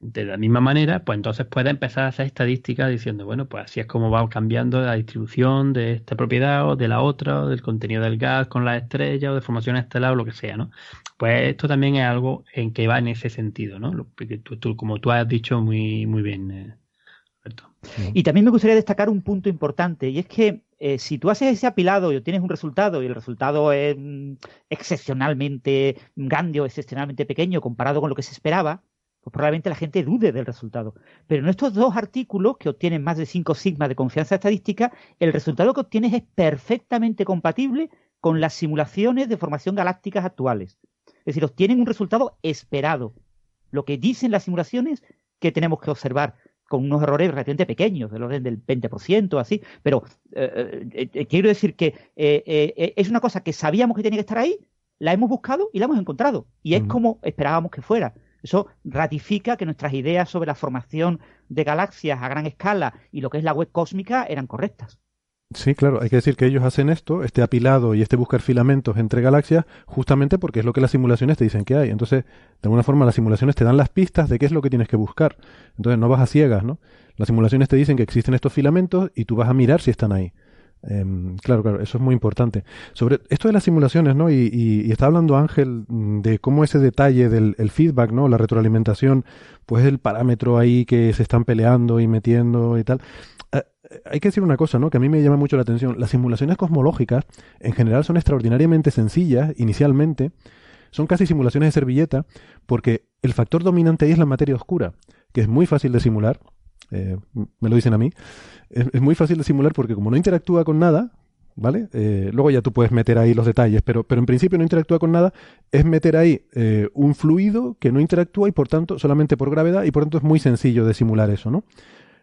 de la misma manera, pues entonces puede empezar a hacer estadísticas diciendo, bueno, pues así es como va cambiando la distribución de esta propiedad o de la otra, o del contenido del gas con las estrellas o de formación estelar o lo que sea, ¿no? Pues esto también es algo en que va en ese sentido, ¿no? tú, como tú has dicho muy, muy bien, y también me gustaría destacar un punto importante, y es que eh, si tú haces ese apilado y obtienes un resultado, y el resultado es mm, excepcionalmente grande o excepcionalmente pequeño comparado con lo que se esperaba, pues probablemente la gente dude del resultado. Pero en estos dos artículos, que obtienen más de 5 sigmas de confianza estadística, el resultado que obtienes es perfectamente compatible con las simulaciones de formación galácticas actuales. Es decir, obtienen un resultado esperado. Lo que dicen las simulaciones que tenemos que observar con unos errores relativamente pequeños, del orden del 20%, así, pero eh, eh, eh, quiero decir que es una cosa que sabíamos que tenía que estar ahí, la hemos buscado y la hemos encontrado, y es como esperábamos que fuera. Eso ratifica que nuestras ideas sobre la formación de galaxias a gran escala y lo que es la web cósmica eran correctas. Sí, claro, hay que decir que ellos hacen esto, este apilado y este buscar filamentos entre galaxias, justamente porque es lo que las simulaciones te dicen que hay. Entonces, de alguna forma, las simulaciones te dan las pistas de qué es lo que tienes que buscar. Entonces, no vas a ciegas, ¿no? Las simulaciones te dicen que existen estos filamentos y tú vas a mirar si están ahí. Em, claro, claro, eso es muy importante. Sobre esto de las simulaciones, ¿no? Y, está hablando Ángel mm, de cómo ese detalle del feedback, ¿no? La retroalimentación, pues el parámetro ahí que se están peleando y metiendo y tal hay que decir una cosa, ¿no? Que a mí me llama mucho la atención. Las simulaciones cosmológicas, en general, son extraordinariamente sencillas inicialmente. Son casi simulaciones de servilleta, porque el factor dominante ahí es la materia oscura, que es muy fácil de simular. Eh, me lo dicen a mí. Es, muy fácil de simular porque como no interactúa con nada, ¿vale? Eh, luego ya tú puedes meter ahí los detalles, pero, pero en principio no interactúa con nada. Es meter ahí eh, un fluido que no interactúa y por tanto, solamente por gravedad, y por tanto es muy sencillo de simular eso, ¿no?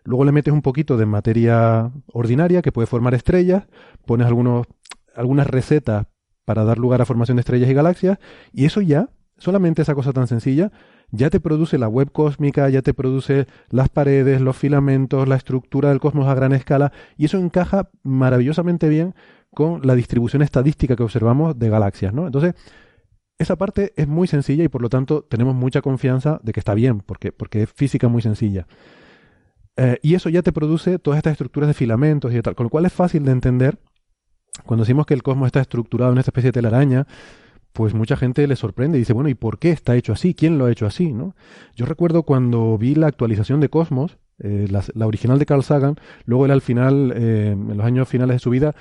Luego le metes un poquito de materia ordinaria que puede formar estrellas, pones algunos, algunas recetas para dar lugar a formación de estrellas y galaxias, y eso ya, solamente esa cosa tan sencilla, ya te produce la web cósmica, ya te produce las paredes, los filamentos, la estructura del cosmos a gran escala, y eso encaja maravillosamente bien con la distribución estadística que observamos de galaxias, ¿no? Entonces, esa parte es muy sencilla y por lo tanto tenemos mucha confianza de que está bien, porque, porque es física muy sencilla. Eh, y eso ya te produce todas estas estructuras de filamentos y tal, con lo cual es fácil de entender. Cuando decimos que el cosmos está estructurado en esta especie de telaraña, pues mucha gente le sorprende y dice, bueno, ¿y por qué está hecho así? ¿Quién lo ha hecho así? ¿no? Yo recuerdo cuando vi la actualización de Cosmos, eh, la, original de Carl Sagan, luego él al final, eh, en los años finales de su vida,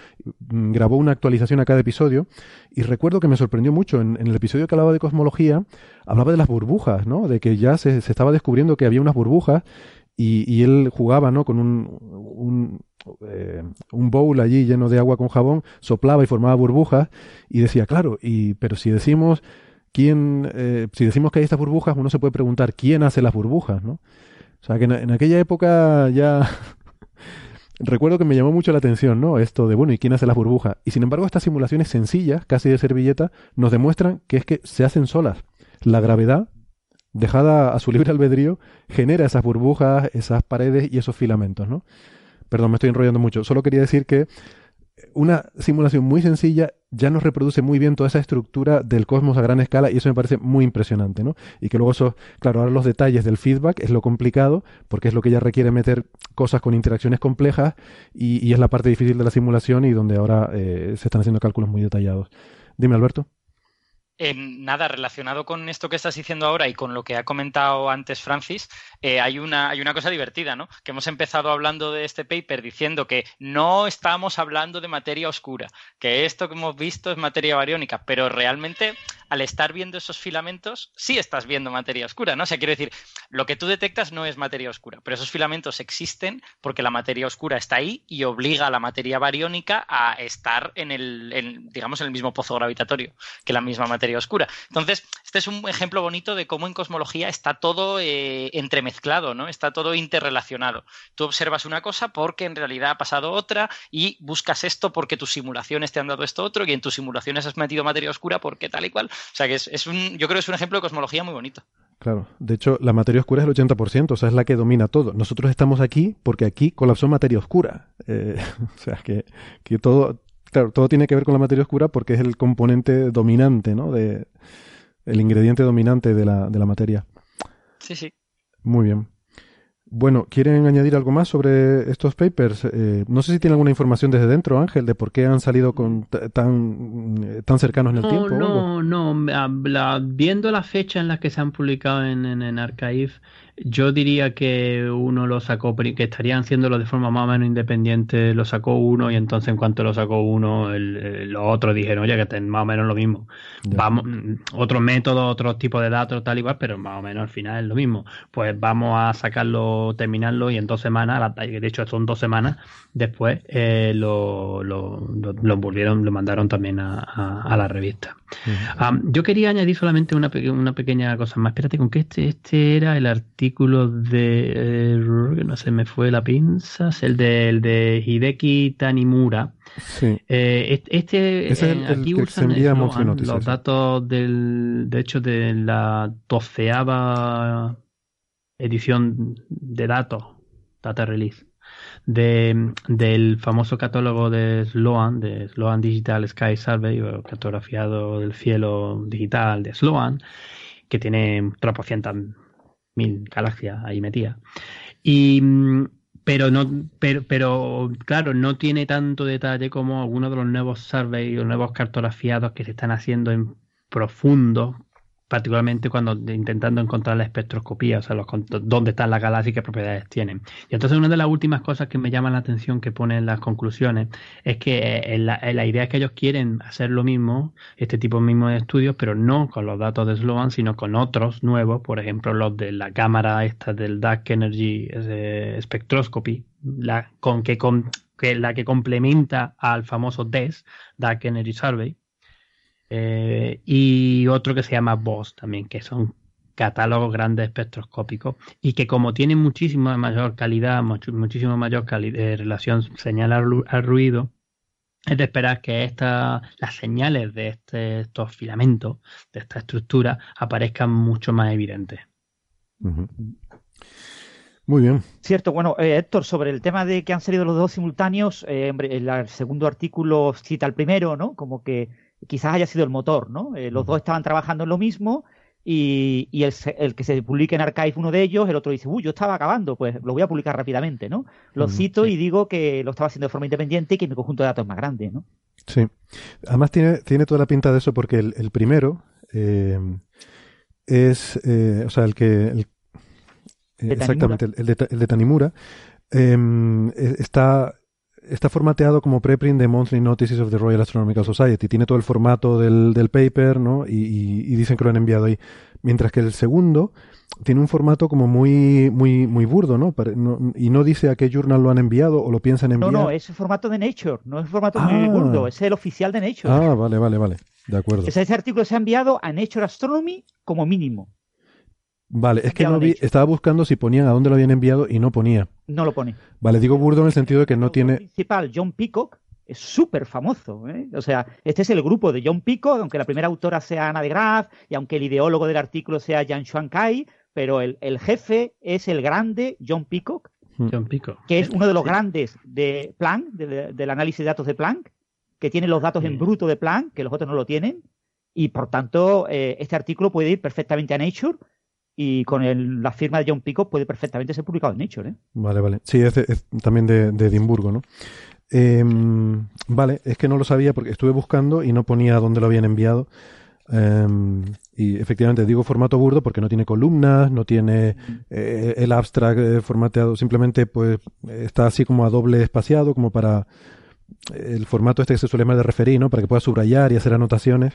mm, grabó una actualización a cada episodio y recuerdo que me sorprendió mucho. En, el episodio que hablaba de cosmología, hablaba de las burbujas, ¿no? De que ya se, se estaba descubriendo que había unas burbujas y, y él jugaba, ¿no? Con un, eh, un bowl allí lleno de agua con jabón, soplaba y formaba burbujas y decía, claro, y pero si decimos quién, eh, si decimos que hay estas burbujas, uno se puede preguntar quién hace las burbujas, ¿no? O sea que en, en aquella época ya recuerdo que me llamó mucho la atención, ¿no? Esto de, bueno, ¿y quién hace las burbujas? Y sin embargo, estas simulaciones sencillas, casi de servilleta, nos demuestran que es que se hacen solas. La gravedad, dejada a su libre albedrío, genera esas burbujas, esas paredes y esos filamentos, ¿no? Perdón, me estoy enrollando mucho. Solo quería decir que una simulación muy sencilla ya nos reproduce muy bien toda esa estructura del cosmos a gran escala y eso me parece muy impresionante, ¿no? Y que luego eso, claro, ahora los detalles del feedback es lo complicado porque es lo que ya requiere meter cosas con interacciones complejas y, y es la parte difícil de la simulación y donde ahora eh, se están haciendo cálculos muy detallados. Dime, Alberto. Eh, nada, relacionado con esto que estás diciendo ahora y con lo que ha comentado antes Francis, eh, hay, una, hay una cosa divertida, ¿no? Que hemos empezado hablando de este paper diciendo que no estamos hablando de materia oscura, que esto que hemos visto es materia bariónica, pero realmente al estar viendo esos filamentos, sí estás viendo materia oscura, ¿no? O sea, quiero decir, lo que tú detectas no es materia oscura, pero esos filamentos existen porque la materia oscura está ahí y obliga a la materia bariónica a estar en el, en, digamos, en el mismo pozo gravitatorio que la misma materia oscura. Entonces, este es un ejemplo bonito de cómo en cosmología está todo eh, entremezclado, ¿no? Está todo interrelacionado. Tú observas una cosa porque en realidad ha pasado otra y buscas esto porque tus simulaciones te han dado esto otro y en tus simulaciones has metido materia oscura porque tal y cual. O sea que es, es un, yo creo que es un ejemplo de cosmología muy bonito. Claro, de hecho la materia oscura es el 80%, o sea, es la que domina todo. Nosotros estamos aquí porque aquí colapsó materia oscura. Eh, o sea, que, que todo, claro, todo tiene que ver con la materia oscura porque es el componente dominante, ¿no? De, el ingrediente dominante de la, de la materia. Sí, sí. Muy bien. Bueno, ¿quieren añadir algo más sobre estos papers? Eh, no sé si tienen alguna información desde dentro, Ángel, de por qué han salido con tan, tan cercanos en el no, tiempo. No, no, la, viendo la fecha en la que se han publicado en, en, en Archive, yo diría que uno lo sacó, que estarían haciéndolo de forma más o menos independiente, lo sacó uno y entonces en cuanto lo sacó uno, los otros dijeron, oye, que estén más o menos lo mismo. Vamos, otros métodos, otros tipos de datos, tal igual, pero más o menos al final es lo mismo. Pues vamos a sacarlo, terminarlo y en dos semanas, de hecho son dos semanas, después eh, lo, lo, lo, lo, volvieron, lo mandaron también a, a, a la revista. Uh -huh. um, yo quería añadir solamente una, una pequeña cosa más. Espérate, con que este, este era el artículo de. Eh, no se me fue la pinza. El de, el de Hideki Tanimura. Sí. Eh, este. Es el, aquí el que usan se envía Noticias, los datos del. De hecho, de la doceava edición de datos, data release de, del famoso catálogo de Sloan, de Sloan Digital Sky Survey, o cartografiado del cielo digital de Sloan, que tiene tropocientas mil galaxias ahí metidas. Y pero no pero, pero claro no tiene tanto detalle como algunos de los nuevos surveys o nuevos cartografiados que se están haciendo en profundo particularmente cuando intentando encontrar la espectroscopía, o sea, los, dónde están las galaxias y qué propiedades tienen. Y entonces una de las últimas cosas que me llama la atención que ponen las conclusiones es que eh, la, la, idea es que ellos quieren hacer lo mismo, este tipo mismo de estudios, pero no con los datos de Sloan, sino con otros nuevos, por ejemplo, los de la cámara esta del Dark Energy eh, Spectroscopy, la, con que, con, que la que complementa al famoso DES, Dark Energy Survey, eh, y otro que se llama BOSS también, que son catálogos grandes espectroscópicos y que como tienen muchísima mayor calidad, much, muchísimo mayor calidad, eh, relación señal al, al, ruido, es de esperar que esta, las señales de este, estos filamentos, de esta estructura, aparezcan mucho más evidentes. Uh -huh. Muy bien. Cierto, bueno, eh, Héctor, sobre el tema de que han salido los dos simultáneos, eh, el, el segundo artículo cita al primero, ¿no? Como que quizás haya sido el motor, ¿no? Eh, los dos estaban trabajando en lo mismo y, y el, el, que se publique en Archive uno de ellos, el otro dice, uy, yo estaba acabando, pues lo voy a publicar rápidamente, ¿no? Lo cito sí. y digo que lo estaba haciendo de forma independiente y que mi conjunto de datos es más grande, ¿no? Sí. Además tiene, tiene toda la pinta de eso porque el, el primero eh, es, eh, o sea, el que... El, exactamente, el, de, el de Tanimura está está formateado como preprint de Monthly Notices of the Royal Astronomical Society. Tiene todo el formato del, del paper, ¿no? Y, y, y, dicen que lo han enviado ahí. Mientras que el segundo tiene un formato como muy, muy, muy burdo, ¿no? Y no dice a qué journal lo han enviado o lo piensan enviar. No, no, es el formato de Nature, no es el formato muy ah. burdo, es el oficial de Nature. Ah, vale, vale, vale. De acuerdo. ese artículo se ha enviado a Nature Astronomy como mínimo. Vale, es que no vi, estaba buscando si ponían a dónde lo habían enviado y no ponía. No lo pone. Vale, digo burdo en el sentido de que no tiene. El principal, John Peacock, es súper famoso. ¿eh? O sea, este es el grupo de John Peacock, aunque la primera autora sea Ana de Graaf y aunque el ideólogo del artículo sea Jan Xuan Kai, pero el, jefe es el grande John Peacock, hmm. John Peacock. que es uno de los grandes de Planck, del análisis de datos de Planck, que tiene los datos en bruto de Planck, que los otros no lo tienen, y por tanto eh, este artículo puede ir perfectamente a Nature y con la firma de John Peacock puede perfectamente ser publicado en Nature. ¿eh? Vale, vale. Sí, es, también de, de, Edimburgo, ¿no? Em, vale, es que no lo sabía porque estuve buscando y no ponía dónde lo habían enviado. Em, y efectivamente digo formato burdo porque no tiene columnas, no tiene eh, el abstract eh, formateado, simplemente pues está así como a doble espaciado, como para el formato este que se suele llamar de referir, ¿no? Para que pueda subrayar y hacer anotaciones.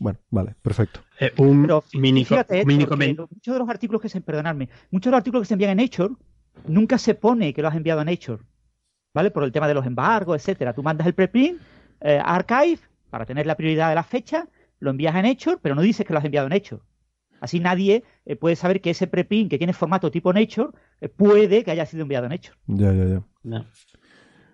Bueno, vale, perfecto. Eh, un mini, muchos de los artículos que se, perdonadme, muchos de los artículos que se envían en Nature nunca se pone que lo has enviado a Nature, ¿vale? Por el tema de los embargos, etcétera. Tú mandas el preprint a Archive para tener la prioridad de la fecha lo envías en Nature, pero no dices que lo has enviado en Nature. Así nadie eh, puede saber que ese preprint que tiene formato tipo Nature eh, puede que haya sido enviado en Nature. Ya, ya, ya.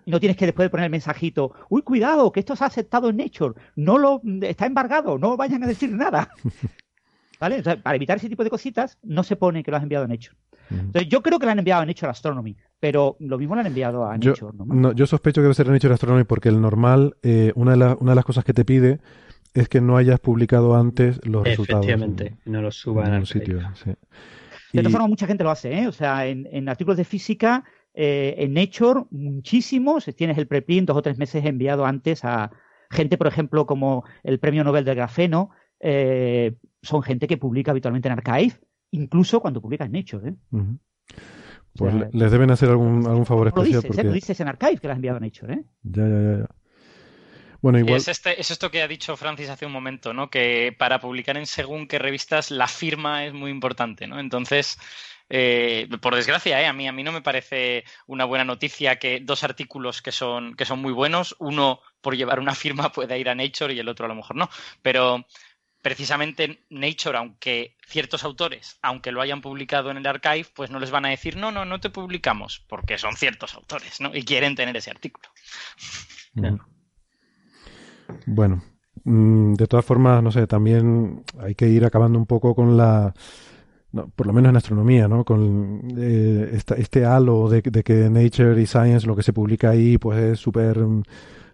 Y no tienes que después poner el mensajito, uy, cuidado, que esto se ha aceptado en Nature, no lo está embargado, no vayan a decir nada. ¿Vale? para evitar ese tipo de cositas, no se pone que lo has enviado en Nature. Entonces, yo creo que lo han enviado a Nature Astronomy, pero lo mismo lo han enviado a Nature. ¿no? yo sospecho que debe ser a Nature Astronomy porque el normal, eh, una, de una de las cosas que te pide es que no hayas publicado antes los resultados. Efectivamente, no los suban al sitio. De todas formas, mucha gente lo hace, ¿eh? O sea, en, artículos de física, eh, en Nature, muchísimos, tienes el preprint dos o tres meses enviado antes a gente, por ejemplo, como el Premio Nobel del Grafeno, eh, son gente que publica habitualmente en Archive, incluso cuando publica en Nature, ¿eh? Pues les deben hacer algún, algún favor especial. Lo dices, ¿eh? lo dices en Archive que lo has enviado en Nature, ¿eh? Ya, ya, ya. ya. Bueno, igual... Es, este, es esto que ha dicho Francis hace un momento, ¿no? Que para publicar en según qué revistas la firma es muy importante, ¿no? Entonces, eh, por desgracia, ¿eh? a, mí, a mí no me parece una buena noticia que dos artículos que son, que son muy buenos, uno por llevar una firma pueda ir a Nature y el otro a lo mejor no. Pero precisamente Nature, aunque ciertos autores, aunque lo hayan publicado en el archive, pues no les van a decir, no, no, no te publicamos, porque son ciertos autores, ¿no? Y quieren tener ese artículo. Bueno, mm, de todas formas, no sé, también hay que ir acabando un poco con la, por lo menos en astronomía, ¿no? Con eh, este halo de, que Nature y Science, lo que se publica ahí, pues es súper mm,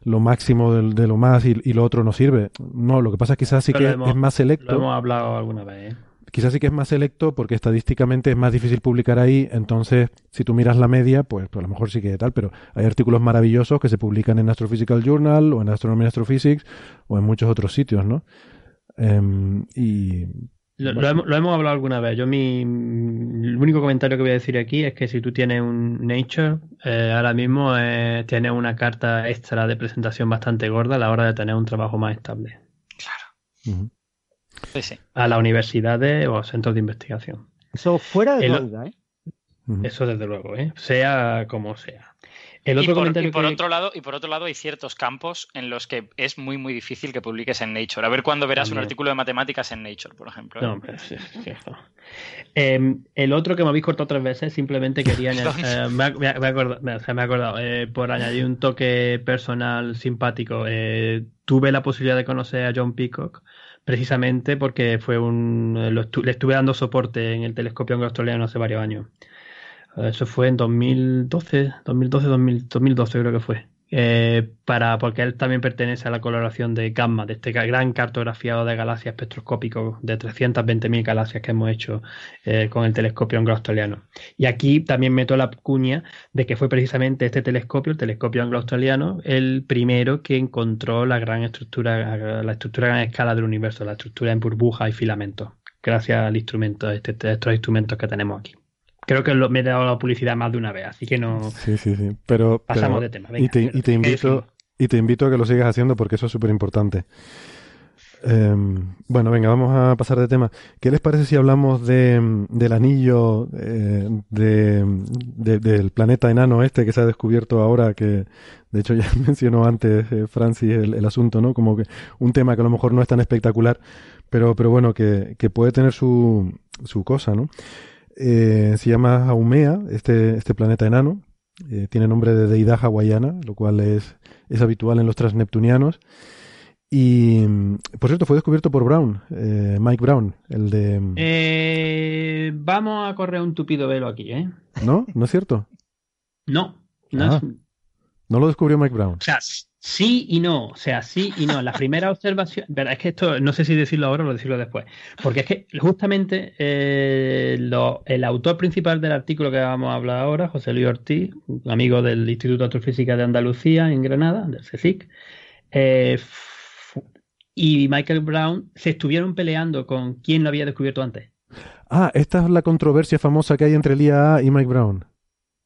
lo máximo de, lo más y, lo otro no sirve. No, lo que pasa es que quizás sí que es más selecto. Lo hemos hablado alguna vez, ¿eh? Quizás sí que es más selecto porque estadísticamente es más difícil publicar ahí, entonces si tú miras la media, pues, pues, a lo mejor sí que tal, pero hay artículos maravillosos que se publican en Astrophysical Journal o en Astronomy Astrophysics o en muchos otros sitios, ¿no? Em, y lo, hemos, hablado alguna vez. Yo mi el único comentario que voy a decir aquí es que si tú tienes un Nature, eh, ahora mismo eh, tienes una carta extra de presentación bastante gorda a la hora de tener un trabajo más estable. Claro a las universidades o centros de investigación. Eso fuera de duda, ¿eh? Eso desde luego, ¿eh? sea como sea. El otro y por, otro lado, y por otro lado, hay ciertos campos en los que es muy, muy difícil que publiques en Nature. A ver cuándo verás un artículo de matemáticas en Nature, por ejemplo. ¿eh? No, pero sí, em, el otro que me habéis cortado tres veces, simplemente quería añadir. Eh, me, me, acordado, me, he acordado eh, por añadir un toque personal simpático. tuve la posibilidad de conocer a John Peacock precisamente porque fue un le estuve dando soporte en el telescopio australiano hace varios años. Eso fue en 2012, 2012, 2012 creo que fue. Eh, para, porque él también pertenece a la coloración de gamma, de este gran cartografiado de galaxias espectroscópicos de 320.000 galaxias que hemos hecho eh, con el telescopio anglo-australiano. Y aquí también meto la cuña de que fue precisamente este telescopio, el telescopio anglo-australiano, el primero que encontró la gran estructura, la estructura a gran escala del universo, la estructura en burbujas y filamentos, gracias al instrumento, este, estos instrumentos que tenemos aquí creo que lo, me he dado la publicidad más de una vez, así que no. Sí, sí, sí. Pero. Pasamos de tema. y, te, invito, y te invito a que lo sigas haciendo porque eso es súper importante. Em, bueno, venga, vamos a pasar de tema. ¿Qué les parece si hablamos de, del anillo eh, de, del planeta enano este que se ha descubierto ahora, que de hecho ya mencionó antes eh, Francis el, asunto, ¿no? Como que un tema que a lo mejor no es tan espectacular, pero, pero bueno, que, que puede tener su, su cosa, ¿no? Eh, se llama Haumea, este, este planeta enano. tiene nombre de deidad hawaiana, lo cual es, es habitual en los transneptunianos. Y, por cierto, fue descubierto por Brown, eh, Mike Brown, el de... Eh, vamos a correr un tupido velo aquí, ¿eh? ¿No? ¿No es cierto? No, no, ah. no lo descubrió Mike Brown. O sea, sí y no, o sea, sí y no. La primera observación, es que esto, no sé si decirlo ahora o decirlo después, porque es que justamente eh, el autor principal del artículo que vamos a hablar ahora, José Luis Ortiz, amigo del Instituto de Astrofísica de Andalucía en Granada, del CSIC, eh, y Michael Brown se estuvieron peleando con quién lo había descubierto antes. Ah, esta es la controversia famosa que hay entre el IAA y Mike Brown.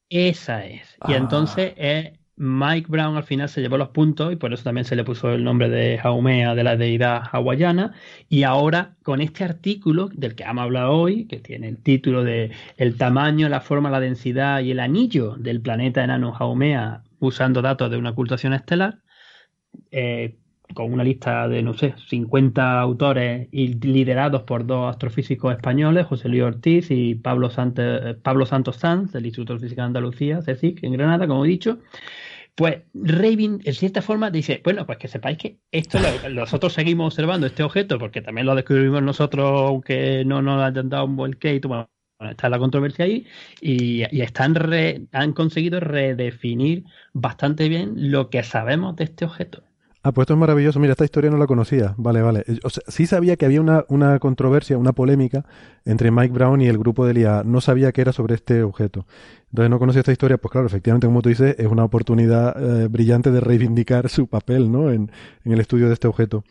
Esa es. Y ah. entonces eh, Mike Brown al final se llevó los puntos y por eso también se le puso el nombre de Jaumea, de la deidad hawaiana. Y ahora con este artículo del que hemos hablado hoy, que tiene el título de El tamaño, la forma, la densidad y el anillo del planeta enano Jaumea usando datos de una ocultación estelar, eh, con una lista de, no sé, 50 autores y liderados por dos astrofísicos españoles, José Luis Ortiz y Pablo, Pablo Santos Sanz, del Instituto de Física de Andalucía, CSIC, en Granada, como he dicho, pues Raven, en cierta forma, dice, bueno, pues que sepáis que esto nosotros seguimos observando este objeto, porque también lo descubrimos nosotros, aunque no nos hayan dado un volcán, bueno, está la controversia ahí, y, están han conseguido redefinir bastante bien lo que sabemos de este objeto. Ah, pues esto es maravilloso. Mira, esta historia no la conocía. Vale, vale. Sea, sí sabía que había una, una controversia, una polémica entre Mike Brown y el grupo de IA. No sabía que era sobre este objeto. Entonces no conocía esta historia. Pues claro, efectivamente, como tú dices, es una oportunidad eh, brillante de reivindicar su papel, ¿no? En, en, el estudio de este objeto.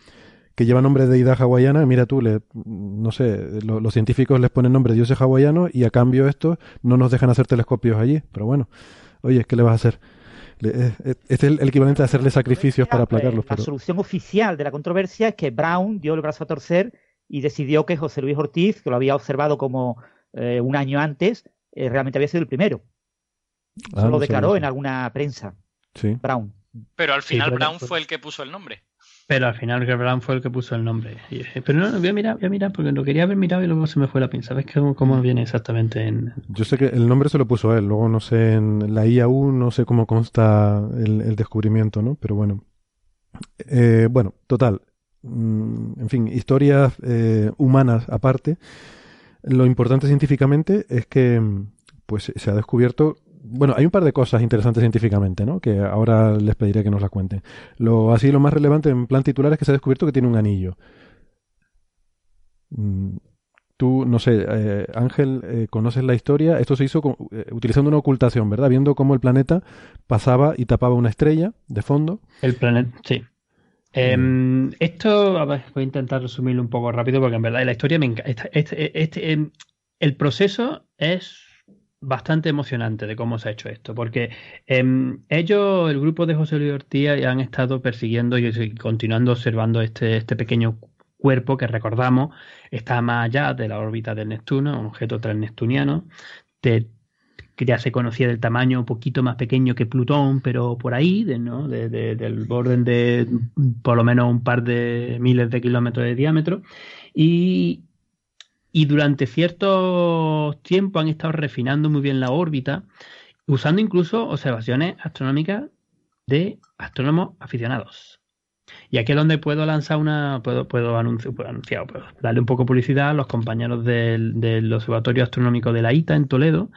Que lleva nombre de deidad hawaiana. Mira tú, le, no sé, los científicos les ponen nombre de dioses hawaianos y a cambio estos no nos dejan hacer telescopios allí. Pero bueno, oye, ¿qué le vas a hacer? Es el, equivalente a hacerle sacrificios para aplacarlos. La solución oficial de la controversia es que Brown dio el brazo a torcer y decidió que José Luis Ortiz, que lo había observado como eh, un año antes, eh, realmente había sido el primero. Ah, Eso lo declaró en alguna prensa. Sí. Brown. Pero al final Brown fue el que puso el nombre. Pero al final Brown fue el que puso el nombre. Pero no, voy a mirar, voy a mirar, porque lo quería haber mirado y luego se me fue la pinza. ¿Sabes cómo, cómo viene exactamente en...? Yo sé que el nombre se lo puso él, luego no sé, en la IAU no sé cómo consta el, descubrimiento, ¿no? Pero bueno. Eh, bueno, total. Mm, en fin, historias eh, humanas aparte. Lo importante científicamente es que pues se ha descubierto bueno, hay un par de cosas interesantes científicamente, ¿no? Que ahora les pediré que nos las cuenten. Lo, así, lo más relevante en plan titular es que se ha descubierto que tiene un anillo. Mm, tú, no sé, eh, Ángel, eh, conoces la historia. Esto se hizo eh, utilizando una ocultación, ¿verdad? Viendo cómo el planeta pasaba y tapaba una estrella de fondo. El planeta, sí. Em, esto, a ver, voy a intentar resumirlo un poco rápido porque en verdad la historia me encanta. Este, este, este em, el proceso es bastante emocionante de cómo se ha hecho esto, porque em, ellos, el grupo de José Luis Ortiz, han estado persiguiendo y continuando observando este, este pequeño cuerpo que recordamos está más allá de la órbita del Neptuno, un objeto transneptuniano, que ya se conocía del tamaño un poquito más pequeño que Plutón, pero por ahí, ¿no? del orden de por lo menos un par de miles de kilómetros de diámetro. Y, y durante cierto tiempo han estado refinando muy bien la órbita, usando incluso observaciones astronómicas de astrónomos aficionados. Y aquí es donde puedo lanzar una, puedo, puedo anunciar, puedo darle un poco de publicidad a los compañeros del Observatorio Astronómico de la ITA en Toledo,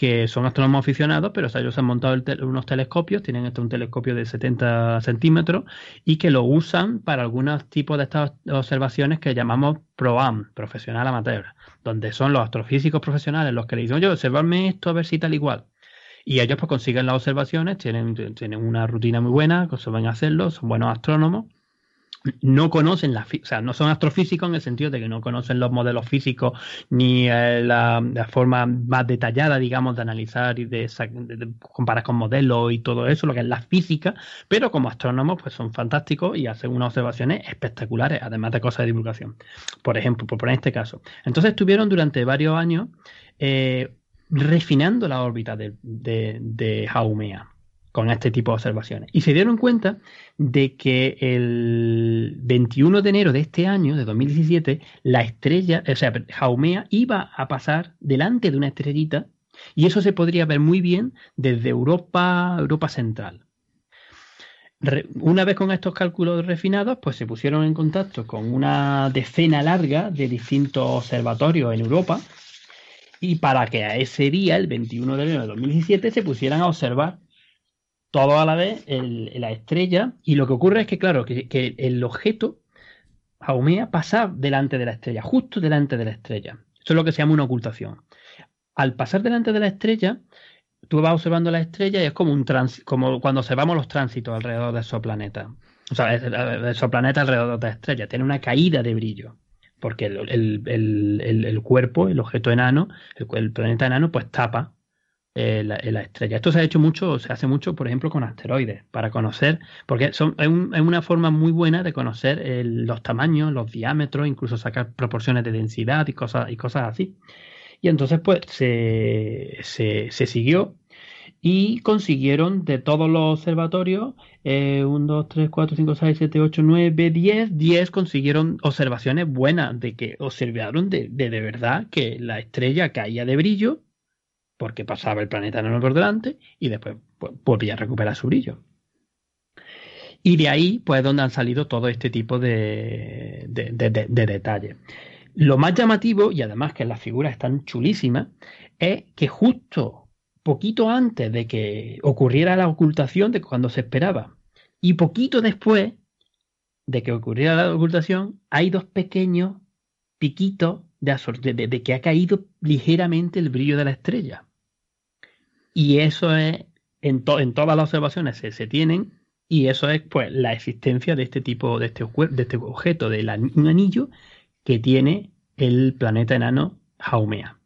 que son astrónomos aficionados, pero ellos han montado unos telescopios, tienen este un telescopio de 70 centímetros y que lo usan para algunos tipos de estas observaciones que llamamos PROAM, profesional amateur, donde son los astrofísicos profesionales los que le dicen, oye, observarme esto a ver si tal igual. Y ellos pues consiguen las observaciones, tienen, tienen una rutina muy buena, a hacerlo, son buenos astrónomos no conocen la, o sea, no son astrofísicos en el sentido de que no conocen los modelos físicos ni eh, la, forma más detallada, digamos, de analizar y de, comparar con modelos y todo eso, lo que es la física, pero como astrónomos, pues son fantásticos y hacen unas observaciones espectaculares, además de cosas de divulgación. Por ejemplo, por poner este caso. Entonces estuvieron durante varios años eh, refinando la órbita de, de, de Haumea con este tipo de observaciones. Y se dieron cuenta de que el 21 de enero de este año, de 2017, la estrella, o sea, Jaumea iba a pasar delante de una estrellita y eso se podría ver muy bien desde Europa, Europa Central. una vez con estos cálculos refinados, pues se pusieron en contacto con una decena larga de distintos observatorios en Europa y para que a ese día, el 21 de enero de 2017, se pusieran a observar todo a la vez la estrella y lo que ocurre es que, claro, que, el objeto Haumea pasa delante de la estrella, justo delante de la estrella. Eso es lo que se llama una ocultación. Al pasar delante de la estrella, tú vas observando la estrella y es como un como cuando observamos los tránsitos alrededor de esos planetas. O sea, esos planetas alrededor de la estrella. Tiene una caída de brillo. Porque el, cuerpo, el objeto enano, el, planeta enano, pues tapa eh, la, estrella. Esto se ha hecho mucho, se hace mucho, por ejemplo, con asteroides, para conocer, porque son, es, una forma muy buena de conocer los tamaños, los diámetros, incluso sacar proporciones de densidad y cosas, y cosas así. Y entonces, pues, se, se, siguió y consiguieron de todos los observatorios, 1, 2, 3, 4, 5, 6, 7, 8, 9, 10, 10 consiguieron observaciones buenas de que observaron de, de, de verdad que la estrella caía de brillo porque pasaba el planeta enano por delante y después pues, volvía a recuperar su brillo. Y de ahí, pues, es donde han salido todo este tipo de, detalles. Lo más llamativo, y además que las figuras están chulísimas, es que justo poquito antes de que ocurriera la ocultación de cuando se esperaba, y poquito después de que ocurriera la ocultación, hay dos pequeños piquitos de, de que ha caído ligeramente el brillo de la estrella. Y eso es, en, todas las observaciones se, tienen, y eso es pues la existencia de este tipo, de este, este objeto, de un anillo que tiene el planeta enano Haumea.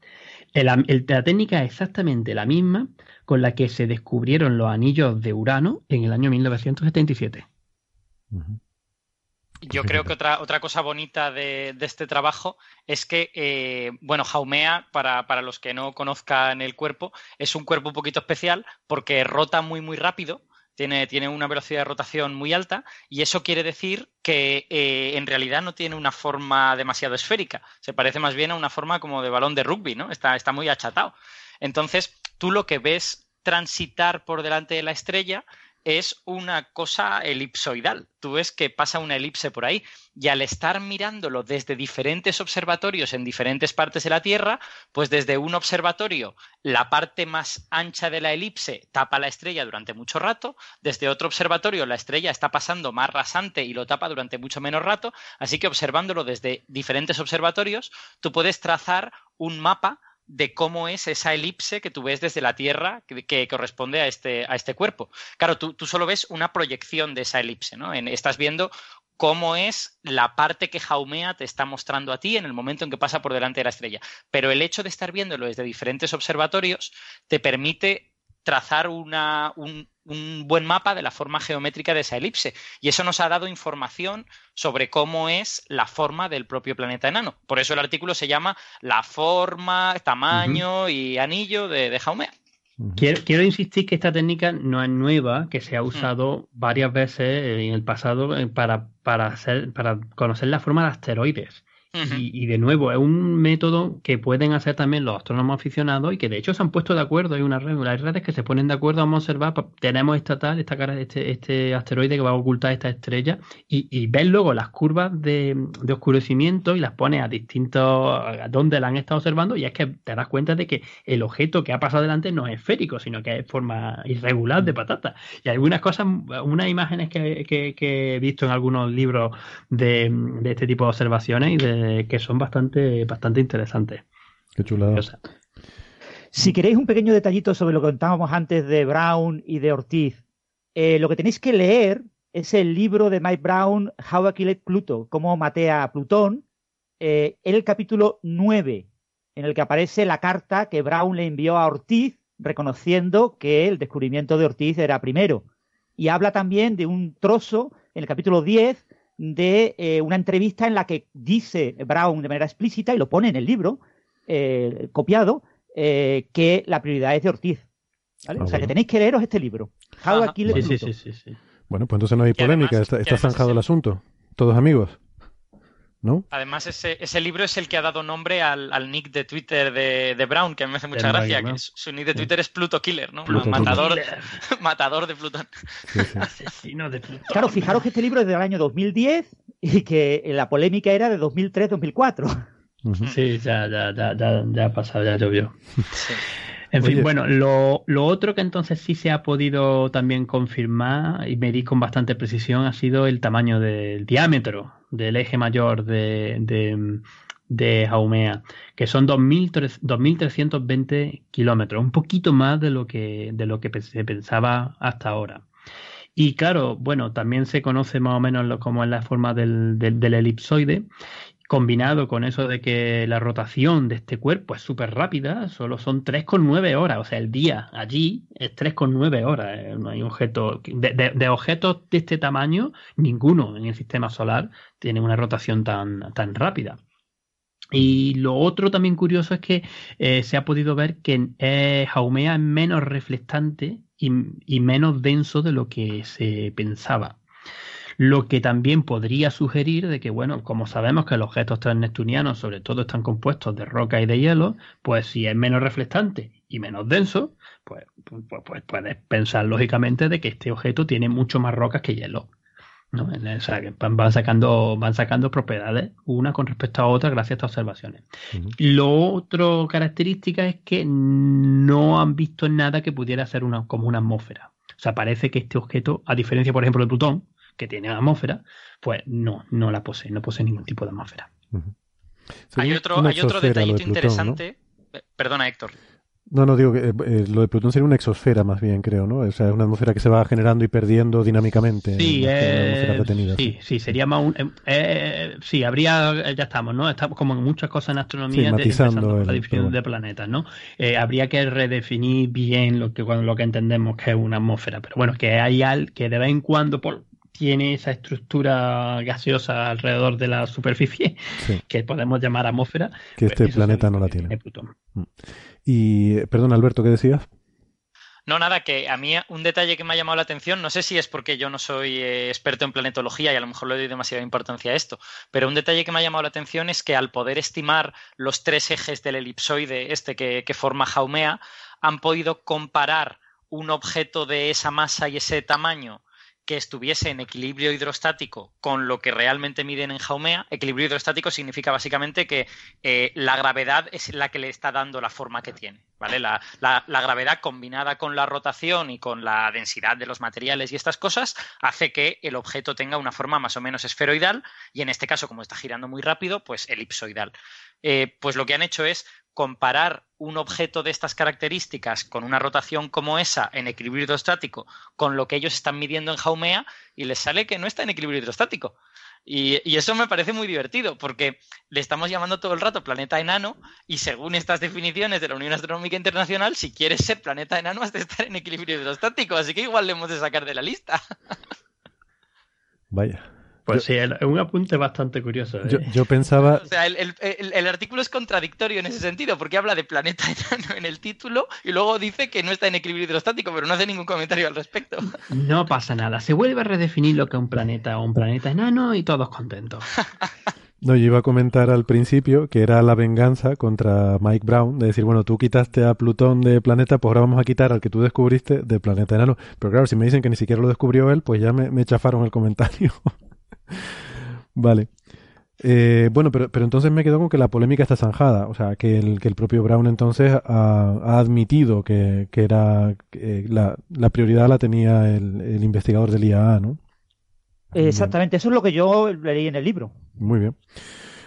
la técnica es exactamente la misma con la que se descubrieron los anillos de Urano en el año 1977. Yo creo que otra, otra cosa bonita de, este trabajo es que, eh, bueno, Jaumea, para, para, los que no conozcan el cuerpo, es un cuerpo un poquito especial porque rota muy, muy rápido. Tiene, tiene una velocidad de rotación muy alta y eso quiere decir que eh, en realidad no tiene una forma demasiado esférica. Se parece más bien a una forma como de balón de rugby, ¿no? Está, está muy achatado. Entonces, tú lo que ves transitar por delante de la estrella es una cosa elipsoidal. Tú ves que pasa una elipse por ahí y al estar mirándolo desde diferentes observatorios en diferentes partes de la Tierra, pues desde un observatorio la parte más ancha de la elipse tapa la estrella durante mucho rato, desde otro observatorio la estrella está pasando más rasante y lo tapa durante mucho menos rato, así que observándolo desde diferentes observatorios, tú puedes trazar un mapa de cómo es esa elipse que tú ves desde la Tierra que, corresponde a este, a este cuerpo. Claro, tú, solo ves una proyección de esa elipse, ¿no? estás viendo cómo es la parte que Jaumea te está mostrando a ti en el momento en que pasa por delante de la estrella. Pero el hecho de estar viéndolo desde diferentes observatorios te permite trazar una, un, un buen mapa de la forma geométrica de esa elipse. Y eso nos ha dado información sobre cómo es la forma del propio planeta enano. Por eso el artículo se llama La forma, tamaño y anillo de, de Jaumea. Quiero, insistir que esta técnica no es nueva, que se ha mm. usado varias veces en el pasado eh, para, para, hacer, para conocer la forma de asteroides y, de nuevo, es un método que pueden hacer también los astrónomos aficionados y que de hecho se han puesto de acuerdo. Hay una red, hay redes que se ponen de acuerdo. A observar, tenemos esta tal, esta cara, este, este asteroide que va a ocultar esta estrella y, y ves luego las curvas de, oscurecimiento y las pones a distintos, a donde la han estado observando y es que te das cuenta de que el objeto que ha pasado delante no es esférico, sino que es forma irregular de patata. Y algunas cosas, unas imágenes que, que, he visto en algunos libros de, de este tipo de observaciones y de que son bastante, bastante interesantes. Qué chulada. Si queréis un pequeño detallito sobre lo que contábamos antes de Brown y de Ortiz, eh, lo que tenéis que leer es el libro de Mike Brown, How I Killed Pluto, cómo maté a Plutón, eh, en el capítulo 9, en el que aparece la carta que Brown le envió a Ortiz reconociendo que el descubrimiento de Ortiz era primero. Y habla también de un trozo en el capítulo 10 de eh, una entrevista en la que dice Brown de manera explícita, y lo pone en el libro, eh, copiado, eh, que la prioridad es de Ortiz. ¿vale? Ah, o sea, bueno. que tenéis que leeros este libro. How Ajá. Sí, sí, Pluto. sí, sí, sí. Bueno, pues entonces no hay además- polémica, está, está zanjado el- asunto. Todos amigos. ¿No? Además, ese, ese libro es el que ha dado nombre al, al nick de Twitter de, de Brown, que a mí me hace mucha De gracia. Que su, su nick de Twitter es Pluto Killer, ¿no? Pluto matador, matador de Plutón. Sí, sí. Asesino de Plutón. Claro, fijaros que este libro es del año 2010 y que la polémica era de 2003-2004. Ujú. Sí, ya, ya, ya, ya, ya ha pasado, ya llovió. Sí. En fin, bueno, lo, lo otro que entonces sí se ha podido también confirmar y medir con bastante precisión ha sido el tamaño del diámetro del eje mayor de, de, de Haumea, que son 2.300 2.320 kilómetros, un poquito más de lo que, de lo que pe- se pensaba hasta ahora. Y claro, bueno, también se conoce más o menos lo, como es la forma del, del, del elipsoide, combinado con eso de que la rotación de este cuerpo es súper rápida, solo son 3,9 horas, o sea, el día allí es 3,9 horas, eh, no hay objeto, de, objetos de este tamaño, ninguno en el sistema solar tiene una rotación tan, tan rápida. Y lo otro también curioso es que eh, se ha podido ver que eh, Haumea es menos reflectante y menos denso de lo que se pensaba. Lo que también podría sugerir de que, bueno, como sabemos que los objetos transneptunianos sobre todo están compuestos de roca y de hielo, pues si es menos reflectante y menos denso, pues, pues, pues puedes pensar lógicamente de que este objeto tiene mucho más rocas que hielo. ¿no? O sea, que van, sacando, van sacando propiedades una con respecto a otra gracias a estas observaciones. Ujú. Lo otro característica es que no han visto nada que pudiera ser una, como una atmósfera. O sea, parece que este objeto, a diferencia, por ejemplo, de Plutón, que tiene atmósfera, pues no, no la posee, no posee ningún tipo de atmósfera. Hay otro, hay otro detallito interesante. Eh, Perdona, Héctor. No, no, digo que eh, eh, lo de Plutón sería una exosfera más bien, creo, ¿no? O sea, es una atmósfera que se va generando y perdiendo dinámicamente. Sí, eh, retenida, sí, sí, sería más un... eh, eh, sí, habría, ya estamos, ¿no? Estamos como en muchas cosas en astronomía, Sí, matizando el- la definición bueno. de planetas, ¿no? Eh, habría que redefinir bien lo que, cuando- lo que entendemos que es una atmósfera, pero bueno, que hay al que de vez en cuando por- tiene esa estructura gaseosa alrededor de la superficie Sí. que podemos llamar atmósfera. Que pues este eso planeta no la tiene. Plutón. Y, perdón, Alberto, ¿qué decías? No, nada, que a mí un detalle que me ha llamado la atención, no sé si es porque yo no soy eh, experto en planetología y a lo mejor le doy demasiada importancia a esto, pero un detalle que me ha llamado la atención es que al poder estimar los tres ejes del elipsoide este que, que forma Jaumea, han podido comparar un objeto de esa masa y ese tamaño que estuviese en equilibrio hidrostático con lo que realmente miden en Jaumea. Equilibrio hidrostático significa básicamente que eh, la gravedad es la que le está dando la forma que tiene. ¿vale? La, gravedad combinada con la rotación y con la densidad de los materiales y estas cosas hace que el objeto tenga una forma más o menos esferoidal y en este caso, como está girando muy rápido, pues elipsoidal. Eh, pues lo que han hecho es comparar un objeto de estas características con una rotación como esa en equilibrio hidrostático con lo que ellos están midiendo en Jaumea y les sale que no está en equilibrio hidrostático. Y, y eso me parece muy divertido porque le estamos llamando todo el rato planeta enano y según estas definiciones de la Unión Astronómica Internacional, si quieres ser planeta enano has de estar en equilibrio hidrostático, así que igual le hemos de sacar de la lista. Vaya. Pues Yo- sí, es un apunte bastante curioso. ¿eh? Yo, yo pensaba, O sea, el, el- el- el artículo es contradictorio en ese sentido porque habla de planeta enano en el título y luego dice que no está en equilibrio hidrostático, pero no hace ningún comentario al respecto. No pasa nada, se vuelve a redefinir lo que es un planeta o un planeta enano y todos contentos. no, yo iba a comentar al principio que era la venganza contra Mike Brown, de decir, bueno, tú quitaste a Plutón de planeta, pues ahora vamos a quitar al que tú descubriste de planeta enano. Pero claro, si me dicen que ni siquiera lo descubrió él, pues ya me, me chafaron el comentario. vale. Eh, bueno, pero, pero entonces me quedo con que la polémica está zanjada. O sea, que el, que el propio Brown entonces ha, ha admitido que, que era que la, la prioridad la tenía el, el investigador del IAA, ¿no? Exactamente, eso es lo que yo leí en el libro. Muy bien.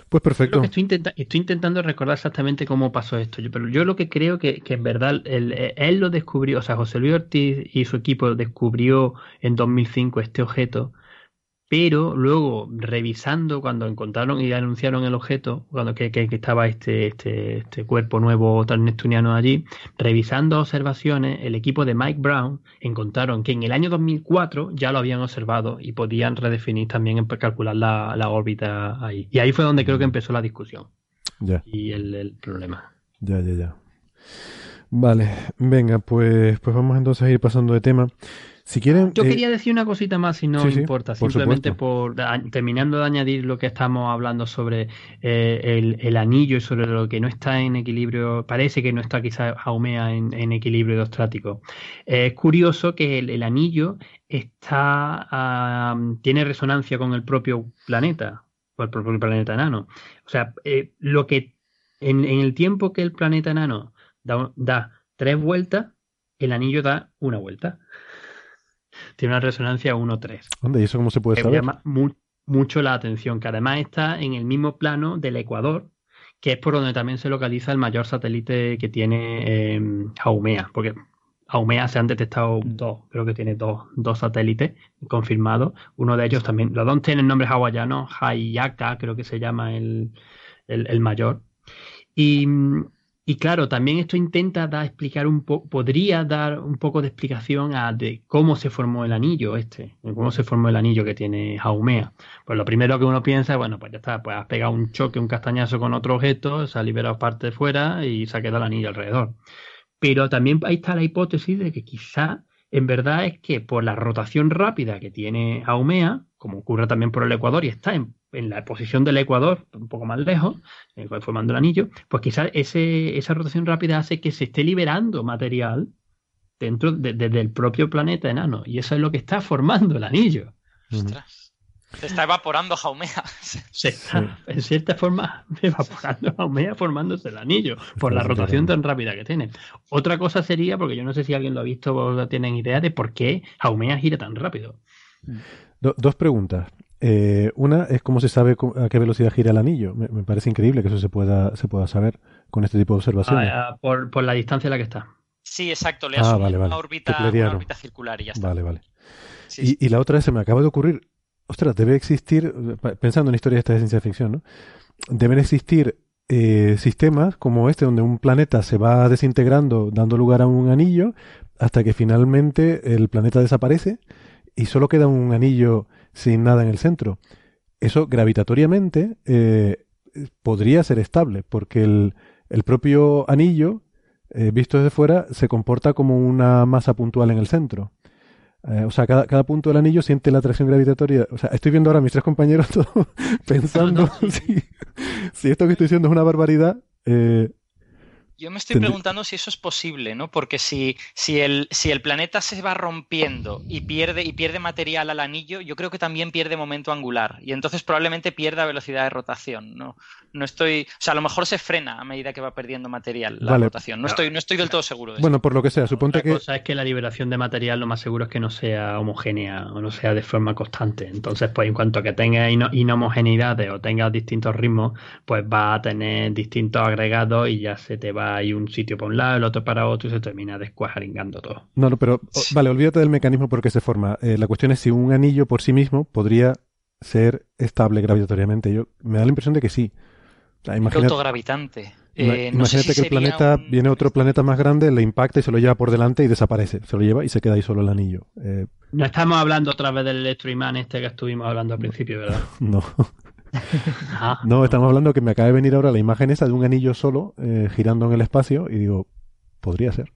Pues perfecto. Estoy, estoy, intentando recordar exactamente cómo pasó esto, pero yo lo que creo que, que en verdad él, lo descubrió, o sea, José Luis Ortiz y su equipo descubrió en 2005 este objeto pero luego revisando cuando encontraron y anunciaron el objeto, cuando que, estaba este, este, este, cuerpo nuevo tan neptuniano allí, revisando observaciones, el equipo de Mike Brown encontraron que en el año 2004 ya lo habían observado y podían redefinir también, calcular la, la órbita ahí. Y ahí fue donde creo que empezó la discusión. Ya. Y el, el problema. Ya, ya, ya. Vale, venga, pues, pues vamos entonces a ir pasando de tema. Si quieren, Yo eh, quería decir una cosita más, si no importa, simplemente por terminando de añadir lo que estamos hablando sobre eh, el, anillo y sobre lo que no está en equilibrio, parece que no está quizás Haumea en, equilibrio hidrostático. es curioso que el, anillo está tiene resonancia con el propio planeta, con el propio planeta enano. O sea, eh, lo que en, el tiempo que el planeta enano da, da tres vueltas, el anillo da una vuelta tiene una resonancia 1.3. ¿Dónde? ¿Y eso cómo se puede saber? llama mucho la atención, que además está en el mismo plano del Ecuador, que es por donde también se localiza el mayor satélite que tiene eh, Haumea, porque Haumea se han detectado dos, creo que tiene dos, dos satélites confirmados. Uno de ellos también, los dos tienen nombres hawaianos, Hayaka, creo que se llama el, el, el mayor. Y, y claro, también esto intenta dar, explicar un poco, podría dar un poco de explicación a de cómo se formó el anillo este, cómo se formó el anillo que tiene Jaumea. Pues lo primero que uno piensa bueno, pues ya está, pues has pegado un choque, un castañazo con otro objeto, se ha liberado parte de fuera y se ha quedado el anillo alrededor. Pero también ahí está la hipótesis de que quizá en verdad es que por la rotación rápida que tiene Haumea, como ocurre también por el Ecuador y está en en la posición del Ecuador, un poco más lejos, eh, formando el anillo, pues quizás esa rotación rápida hace que se esté liberando material dentro del propio planeta enano. Y eso es lo que está formando el anillo. Ostras. Se está evaporando Jaumea. Se está, en cierta forma, evaporando Jaumea formándose el anillo por la rotación tan rápida que tiene. Otra cosa sería, porque yo no sé si alguien lo ha visto o tienen idea de por qué Jaumea gira tan rápido. Dos preguntas. Eh, una es cómo se sabe a qué velocidad gira el anillo. Me, parece increíble que eso se pueda, se pueda saber con este tipo de observaciones. Ah, ah, por, la distancia en la que está. Sí, exacto. Le ha ah, una, órbita, circular y ya está. Vale, vale. y, la otra es, se me acaba de ocurrir, ostras, debe existir, pensando en historias de ciencia ficción, ¿no? Deben existir eh, sistemas como este, donde un planeta se va desintegrando, dando lugar a un anillo, hasta que finalmente el planeta desaparece y solo queda un anillo sin nada en el centro. Eso gravitatoriamente eh, podría ser estable, porque el, el propio anillo, eh, visto desde fuera, se comporta como una masa puntual en el centro. Eh, o sea, cada, cada, punto del anillo siente la atracción gravitatoria. O sea, estoy viendo ahora a mis tres compañeros pensando si, si, esto que estoy diciendo es una barbaridad. Yo me estoy preguntando si eso es posible, ¿no? Porque si, si, el, si el planeta se va rompiendo y pierde, y pierde material al anillo, yo creo que también pierde momento angular. Y entonces probablemente pierda velocidad de rotación. No, no estoy. O sea, a lo mejor se frena a medida que va perdiendo material la rotación. No estoy, no estoy del todo seguro de Bueno, por lo que sea, suponte que. La cosa es que la liberación de material lo más seguro es que no sea homogénea o no sea de forma constante. Entonces, pues en cuanto que tenga inhomogeneidades o tenga distintos ritmos, pues va a tener distintos agregados y ya se te va hay un sitio para un lado, el otro para otro y se termina descuajaringando todo. No, no, pero vale, olvídate del mecanismo por qué se forma. Eh, la cuestión es si un anillo por sí mismo podría ser estable gravitatoriamente. Yo me da la impresión de que sí. O imagínate, autogravitante. Eh, imagínate que el planeta viene otro planeta más grande, le impacta y se lo lleva por delante y desaparece. Se lo lleva y se queda ahí solo el anillo. Eh, no estamos hablando otra vez del electroimán este que estuvimos hablando al principio, ¿verdad? no. Ah. No, estamos hablando que me acaba de venir ahora la imagen esa de un anillo solo eh, girando en el espacio y digo, podría ser.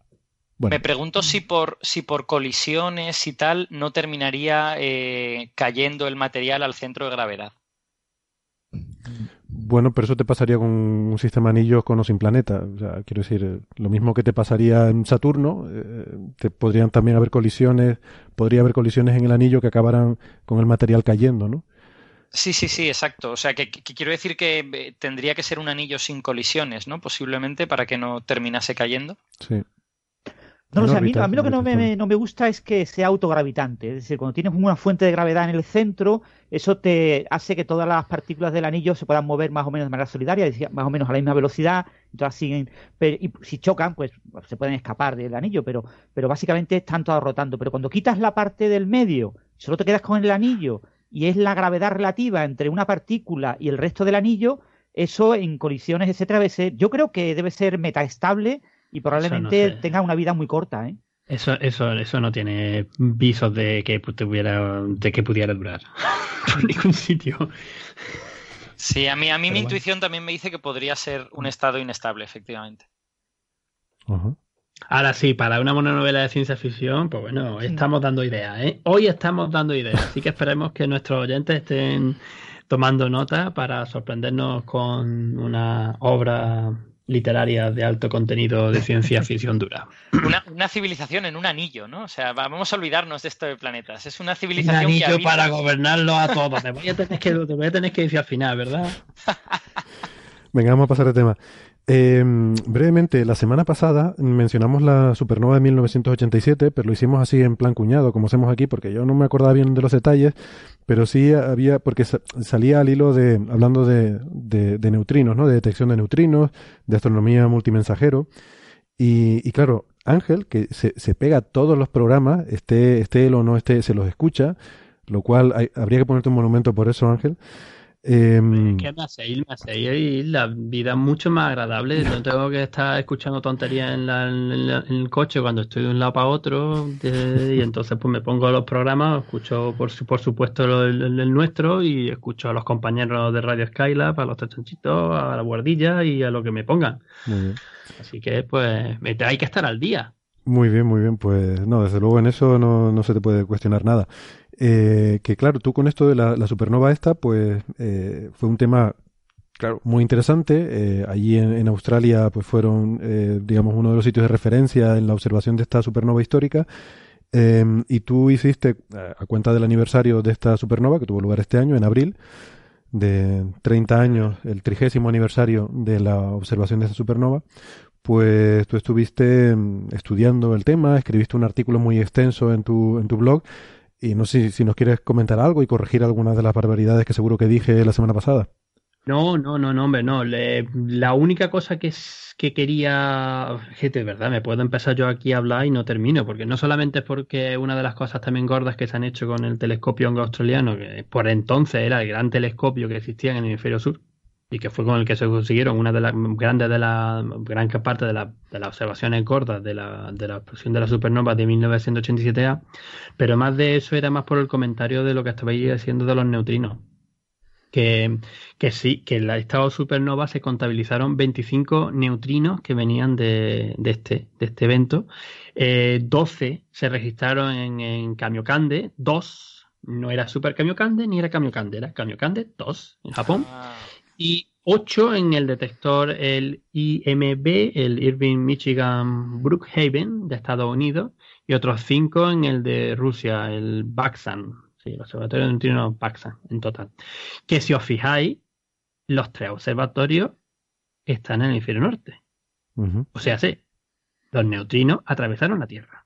Me pregunto si por, si por colisiones y tal no terminaría eh, cayendo el material al centro de gravedad. Bueno, pero eso te pasaría con un sistema anillos con o sin planeta. O sea, quiero decir, lo mismo que te pasaría en Saturno, eh, te podrían también haber colisiones, podría haber colisiones en el anillo que acabaran con el material cayendo, ¿no? Sí, sí, sí, exacto. O sea, que, quiero decir que eh, tendría que ser un anillo sin colisiones, ¿no? Posiblemente para que no terminase cayendo. Sí. No, a, mí, lo que no me, no me, gusta es que sea autogravitante. Es decir, cuando tienes una fuente de gravedad en el centro, eso te hace que todas las partículas del anillo se puedan mover más o menos de manera solidaria, más o menos a la misma velocidad. Entonces siguen, y si chocan, pues se pueden escapar del anillo, pero, pero básicamente están todas rotando. Pero cuando quitas la parte del medio, solo te quedas con el anillo y es la gravedad relativa entre una partícula y el resto del anillo, eso en colisiones, etcétera, yo creo que debe ser metaestable y probablemente tenga una vida muy corta, ¿eh? Eso, eso, eso no tiene visos de que pudiera, de que pudiera durar en ningún sitio. Sí, a mí, a mí mi intuición también me dice que podría ser un estado inestable, efectivamente. Ahora sí, para una mononovela de ciencia ficción, pues bueno, estamos dando ideas, ¿eh? Hoy estamos dando ideas, así que esperemos que nuestros oyentes estén tomando nota para sorprendernos con una obra literaria de alto contenido de ciencia ficción dura. Una, civilización en un anillo, ¿no? O sea, vamos a olvidarnos de esto de planetas. Es una civilización un anillo para gobernarlo a todos. Te voy a tener que, te voy a tener que decir al final, ¿verdad? Venga, vamos a pasar de tema. Eh, brevemente, la semana pasada mencionamos la supernova de 1987, pero lo hicimos así en plan cuñado, como hacemos aquí, porque yo no me acordaba bien de los detalles, pero sí había, porque salía al hilo de, hablando de, de, neutrinos, ¿no? De detección de neutrinos, de astronomía multimensajero. Y, y claro, Ángel, que se, se pega a todos los programas, esté, esté él o no esté, se los escucha, lo cual habría que ponerte un monumento por eso, Ángel. Eh, ¿Qué me hacéis? Me hacéis la vida mucho más agradable. No tengo que estar escuchando tonterías en, el coche cuando estoy de un lado para otro. y entonces pues me pongo los programas, escucho por, por supuesto el, nuestro y escucho a los compañeros de Radio Skylab, a los chanchitos, a la guardilla y a lo que me pongan. Así que pues hay que estar al día. Muy bien, muy bien. Pues no, desde luego en eso no, no se te puede cuestionar nada. Eh, que claro, tú con esto de la, supernova esta, pues eh, fue un tema, claro, muy interesante. Eh, allí en, Australia, pues fueron, digamos, uno de los sitios de referencia en la observación de esta supernova histórica. Em, y tú hiciste, a cuenta del aniversario de esta supernova, que tuvo lugar este año, en abril, de 30 años, el trigésimo aniversario de la observación de esta supernova, pues tú estuviste em, estudiando el tema, escribiste un artículo muy extenso en tu, en tu blog y no sé si nos quieres comentar algo y corregir algunas de las barbaridades que seguro que dije la semana pasada. No, no, no, no, hombre, no. la única cosa que, es, que quería, gente, verdad, me puedo empezar yo aquí a hablar y no termino, porque no solamente es porque una de las cosas también gordas que se han hecho con el telescopio australiano, que por entonces era el gran telescopio que existía en el hemisferio sur, y que fue con el que se consiguieron una de las grandes de la gran parte de, la, de las observaciones cortas de la, de la explosión de la supernova de 1987A, pero más de eso era más por el comentario de lo que estabais diciendo de los neutrinos. Que, que sí, que en la estado supernova se contabilizaron 25 neutrinos que venían de, de este, de este evento. Eh, 12 se registraron en, en Kamiokande, 2 no era Super Kamiokande ni era Kamiokande, era Kamiokande 2 en Japón. Ah y 8 en el detector el IMB, el Irving Michigan Brookhaven de Estados Unidos, y otros 5 en el de Rusia, el Baksan, sí, el observatorio de neutrinos Baksan en total. Que si os fijáis, los tres observatorios están en el hemisferio norte. O sea, sí, los neutrinos atravesaron la Tierra.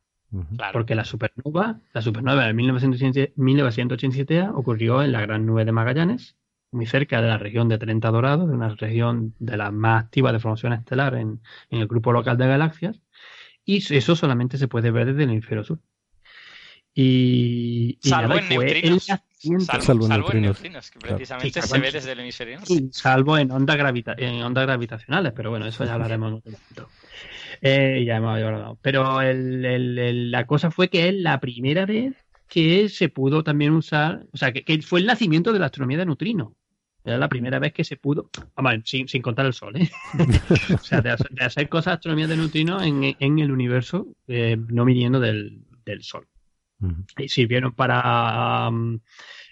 Porque la supernova, la supernova de 1987 ocurrió en la Gran Nube de Magallanes muy cerca de la región de 30 Dorados, de una región de las más activas de formación estelar en, el grupo local de galaxias, y eso solamente se puede ver desde el hemisferio sur. Y, salvo en neutrinos. Salvo, en neutrinos, que precisamente se ve desde el hemisferio salvo en ondas, gravita en ondas gravitacionales, pero bueno, eso ya hablaremos en otro momento. Eh, ya hemos hablado. Pero la cosa fue que es la primera vez que se pudo también usar, o sea, que, fue el nacimiento de la astronomía de neutrinos. Era la primera vez que se pudo, sin, sin contar el Sol, ¿eh? o sea, de hacer, cosas de astronomía de neutrinos en, en el universo, eh, no viniendo del, del Sol. Y sirvieron para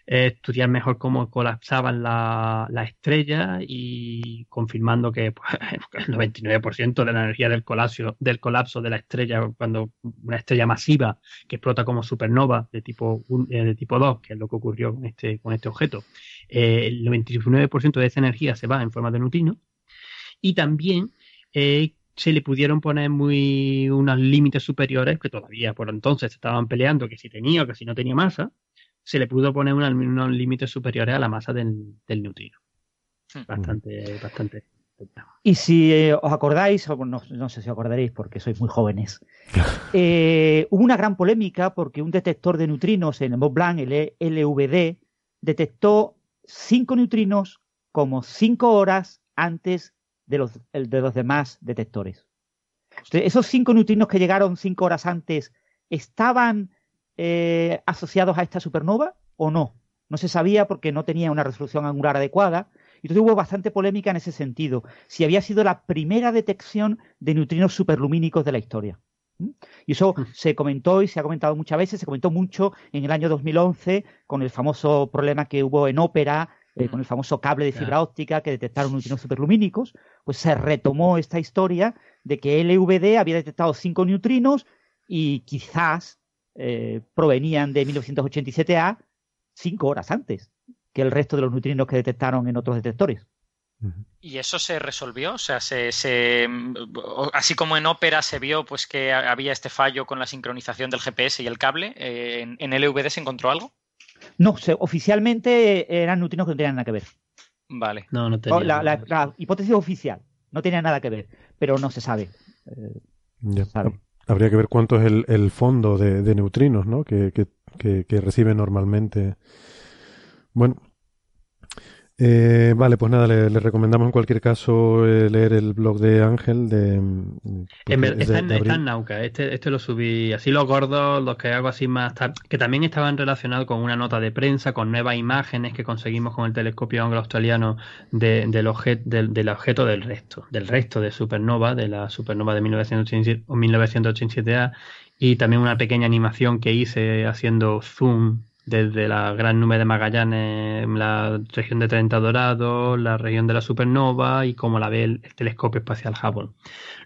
estudiar mejor cómo colapsaban la, la estrella y confirmando que pues, el 99% de la energía del colapso, del colapso de la estrella, cuando una estrella masiva que explota como supernova de tipo, eh, de tipo 2, que es lo que ocurrió con este, con este objeto, eh, el 99% de esa energía se va en forma de neutrino. Y también eh, se le pudieron poner muy unos límites superiores que todavía por entonces estaban peleando que si tenía o que si no tenía masa, se le pudo poner unos, límites superiores a la masa del, del neutrino. Hmm. Bastante, bastante. Y si eh, os acordáis, no, no, sé si os acordaréis porque sois muy jóvenes, eh, hubo una gran polémica porque un detector de neutrinos en el Mont Blanc, el LVD, detectó cinco neutrinos como cinco horas antes de los, de los demás detectores. esos cinco neutrinos que llegaron cinco horas antes, ¿estaban eh, asociados a esta supernova o no? No se sabía porque no tenía una resolución angular adecuada. Y entonces hubo bastante polémica en ese sentido, si había sido la primera detección de neutrinos superlumínicos de la historia. Y eso mm. se comentó y se ha comentado muchas veces, se comentó mucho en el año 2011 con el famoso problema que hubo en Ópera, eh, con el famoso cable de fibra óptica que detectaron neutrinos superlumínicos, pues se retomó esta historia de que LVD había detectado cinco neutrinos y quizás eh, provenían de 1987A cinco horas antes que el resto de los neutrinos que detectaron en otros detectores. ¿Y eso se resolvió? O sea, se, así como en Opera se vio pues que había este fallo con la sincronización del GPS y el cable, eh, ¿en, ¿en, LVD se encontró algo? No, oficialmente eran neutrinos que no tenían nada que ver. Vale. No, no tenía la, la, hipótesis oficial no tenía nada que ver, pero no se sabe. Eh, Habría que ver cuánto es el, fondo de, neutrinos ¿no? que, que, que recibe normalmente bueno, eh, vale, pues nada, le, recomendamos en cualquier caso eh, leer el blog de Ángel. De, mm, está, en, Nauca, este, este lo subí así los gordos, los que hago así más que también estaban relacionados con una nota de prensa, con nuevas imágenes que conseguimos con el telescopio anglo-australiano del, del, objeto del resto, del resto de supernova, de la supernova de 1987, a y también una pequeña animación que hice haciendo zoom desde la gran nube de Magallanes, la región de 30 Dorados, la región de la supernova y cómo la ve el, telescopio espacial Hubble.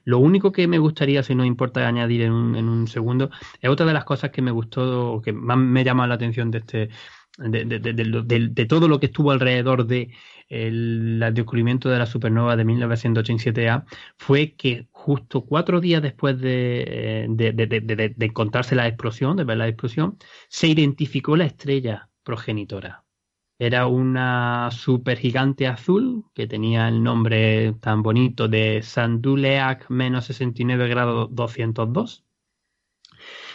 Lo único que me gustaría, si no importa añadir en un, en un segundo, es otra de las cosas que me gustó o que más me llama la atención de este de, de, de, de, todo lo que estuvo alrededor de el, descubrimiento de la supernova de 1987A fue que justo cuatro días después de, encontrarse la explosión, de ver la explosión, se identificó la estrella progenitora. Era una supergigante azul que tenía el nombre tan bonito de Sanduleac menos 69 grados 202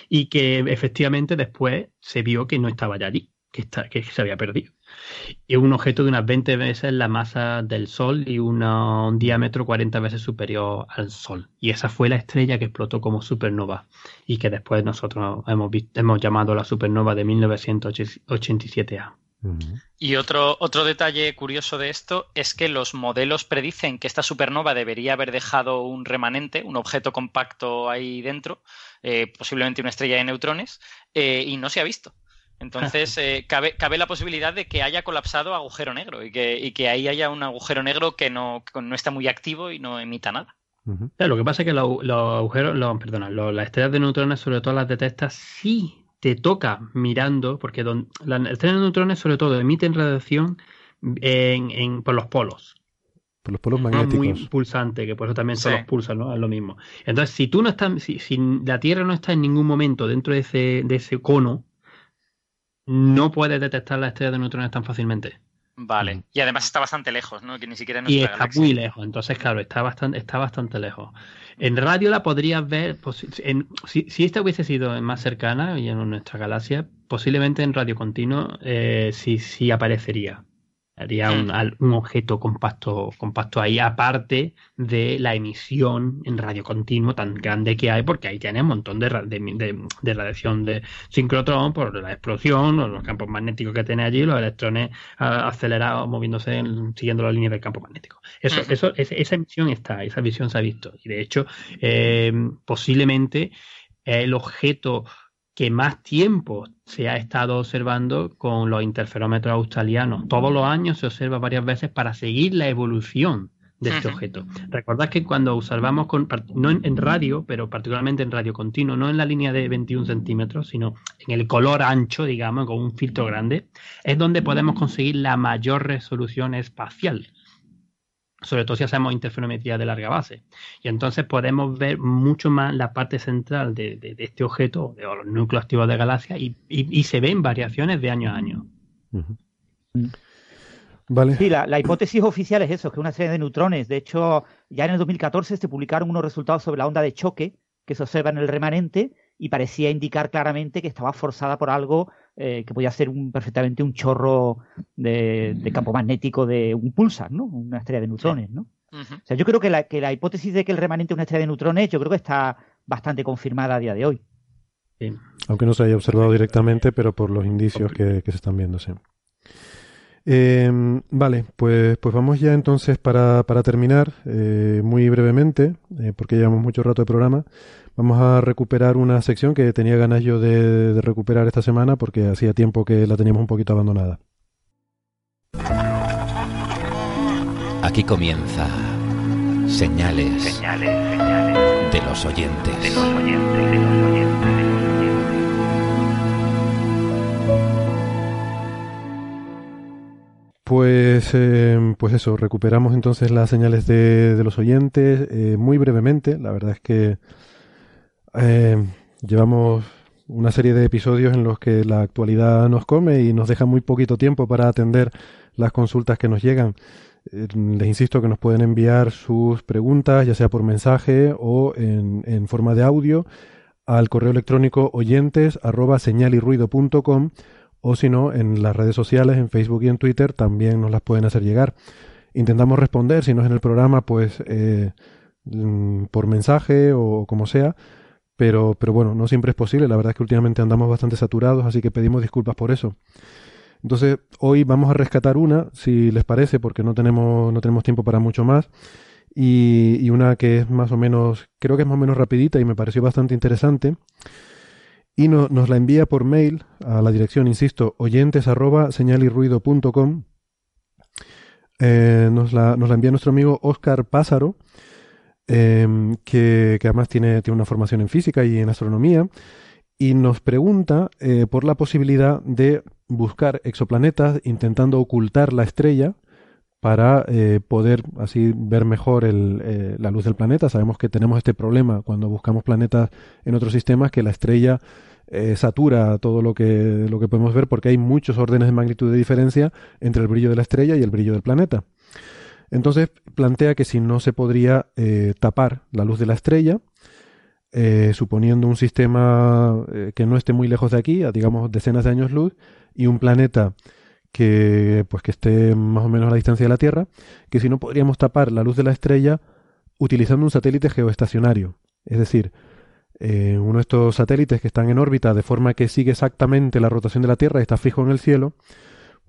y que efectivamente después se vio que no estaba ya allí, que se había perdido es un objeto de unas 20 veces la masa del Sol y un diámetro 40 veces superior al Sol. Y esa fue la estrella que explotó como supernova y que después nosotros hemos, hemos llamado la supernova de 1987A. Y otro, otro detalle curioso de esto es que los modelos predicen que esta supernova debería haber dejado un remanente, un objeto compacto ahí dentro, eh, posiblemente una estrella de neutrones, eh, y no se ha visto. Entonces, eh, cabe, cabe, la posibilidad de que haya colapsado agujero negro y que, y que ahí haya un agujero negro que no, no está muy activo y no emita nada. lo que pasa es que los, agujeros, los, perdona, las estrellas de neutrones, sobre todo las detectas si te toca mirando, porque las estrellas de neutrones, sobre todo, emiten radiación en, por los polos. Por los polos magnéticos. muy pulsante, que por eso también son los pulsas, ¿no? Es lo mismo. Entonces, si tú no estás, si, si, la Tierra no está en ningún momento dentro de ese, de ese cono, no puede detectar la estrella de neutrones tan fácilmente. Vale. Y además está bastante lejos, ¿no? Que ni siquiera Y está muy lejos. Entonces, claro, está bastante, está bastante lejos. En radio la podrías ver, si, esta hubiese sido más cercana y en nuestra galaxia, posiblemente en radio continuo eh, sí, sí aparecería. Haría un, un, objeto compacto, compacto ahí, aparte de la emisión en radio continuo tan grande que hay, porque ahí tiene un montón de, de, radiación de sincrotrón por la explosión, o los campos magnéticos que tiene allí, los electrones acelerados moviéndose siguiendo la línea del campo magnético. Eso, eso, esa emisión está, esa visión se ha visto. Y de hecho, eh, posiblemente el objeto que más tiempo se ha estado observando con los interferómetros australianos. Todos los años se observa varias veces para seguir la evolución de este objeto. Recordad que cuando observamos con, no en, radio, pero particularmente en radio continuo, no en la línea de 21 centímetros, sino en el color ancho, digamos, con un filtro grande, es donde podemos conseguir la mayor resolución espacial. Sobre todo si hacemos interferometría de larga base. Y entonces podemos ver mucho más la parte central de, este objeto, de los núcleos activos de galaxias, y, se ven variaciones de año a año. Vale. Sí, la, hipótesis oficial es eso, que una serie de neutrones. De hecho, ya en el 2014 se publicaron unos resultados sobre la onda de choque que se observa en el remanente y parecía indicar claramente que estaba forzada por algo eh, que podía ser un, perfectamente un chorro de, campo magnético de un pulsar, ¿no? Una estrella de neutrones, ¿no? O sea, yo creo que la, que la hipótesis de que el remanente es una estrella de neutrones, yo creo que está bastante confirmada a día de hoy. Aunque no se haya observado directamente, pero por los indicios que, se están viendo, sí. Em, vale, pues, pues vamos ya entonces para, para terminar, eh, muy brevemente, eh, porque llevamos mucho rato de programa. Vamos a recuperar una sección que tenía ganas yo de, recuperar esta semana porque hacía tiempo que la teníamos un poquito abandonada. Aquí comienza señales, De, los oyentes. de los oyentes. Pues, eh, pues eso, recuperamos entonces las señales de, los oyentes eh, muy brevemente. La verdad es que eh, llevamos una serie de episodios en los que la actualidad nos come y nos deja muy poquito tiempo para atender las consultas que nos llegan. Eh, les insisto que nos pueden enviar sus preguntas, ya sea por mensaje o en, forma de audio, al correo electrónico oyentes arroba o si no, en las redes sociales, en Facebook y en Twitter, también nos las pueden hacer llegar. Intentamos responder, si no es en el programa, pues eh, mm, por mensaje o como sea pero, pero bueno, no siempre es posible. La verdad es que últimamente andamos bastante saturados, así que pedimos disculpas por eso. Entonces, hoy vamos a rescatar una, si les parece, porque no tenemos, no tenemos tiempo para mucho más. Y, una que es más o menos, creo que es más o menos rapidita y me pareció bastante interesante. Y nos la envía por mail a la dirección, insisto, oyentes arroba eh, nos, la, nos la envía nuestro amigo Oscar Pásaro Em, que, además tiene, tiene, una formación en física y en astronomía, y nos pregunta eh, por la posibilidad de buscar exoplanetas intentando ocultar la estrella para eh, poder así ver mejor eh, la luz del planeta. Sabemos que tenemos este problema cuando buscamos planetas en otros sistemas, que la estrella satura todo lo que, lo que podemos ver porque hay muchos órdenes de magnitud de diferencia entre el brillo de la estrella y el brillo del planeta. Entonces plantea que si no se podría eh, tapar la luz de la estrella, eh, suponiendo un sistema eh, que no esté muy lejos de aquí, a digamos decenas de años luz, y un planeta que pues que esté más o menos a la distancia de la Tierra, que si no podríamos tapar la luz de la estrella utilizando un satélite geoestacionario, es decir, uno de estos satélites que están en órbita de forma que sigue exactamente la rotación de la Tierra y está fijo en el cielo,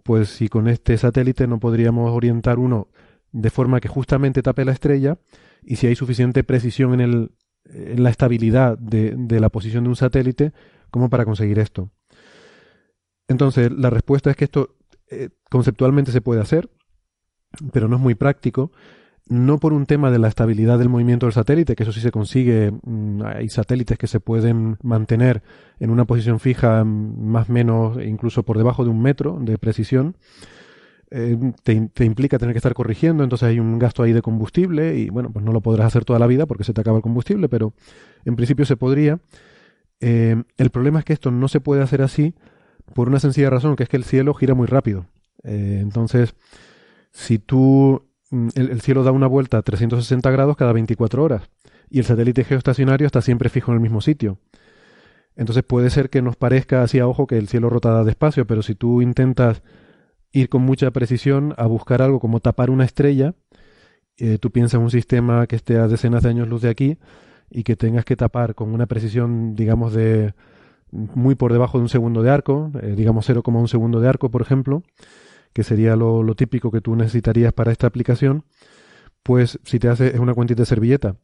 pues si con este satélite no podríamos orientar uno de forma que justamente tape la estrella y si hay suficiente precisión en, el, en la estabilidad de, de la posición de un satélite como para conseguir esto. Entonces, la respuesta es que esto eh, conceptualmente se puede hacer, pero no es muy práctico, no por un tema de la estabilidad del movimiento del satélite, que eso sí se consigue, mm, hay satélites que se pueden mantener en una posición fija mm, más o menos, incluso por debajo de un metro de precisión, eh, te, implica tener que estar corrigiendo, entonces hay un gasto ahí de combustible y bueno, pues no lo podrás hacer toda la vida porque se te acaba el combustible, pero en principio se podría. Eh, el problema es que esto no se puede hacer así por una sencilla razón, que es que el cielo gira muy rápido. Eh, entonces, si tú, mm, el, el, cielo da una vuelta a 360 grados cada 24 horas y el satélite geoestacionario está siempre fijo en el mismo sitio. Entonces puede ser que nos parezca así a ojo que el cielo rota despacio, pero si tú intentas ir con mucha precisión a buscar algo como tapar una estrella. Eh, tú piensas en un sistema que esté a decenas de años luz de aquí y que tengas que tapar con una precisión, digamos, de muy por debajo de un segundo de arco, eh, digamos 0,1 segundo de arco, por ejemplo, que sería lo, típico que tú necesitarías para esta aplicación, pues si te haces una cuentita de servilleta,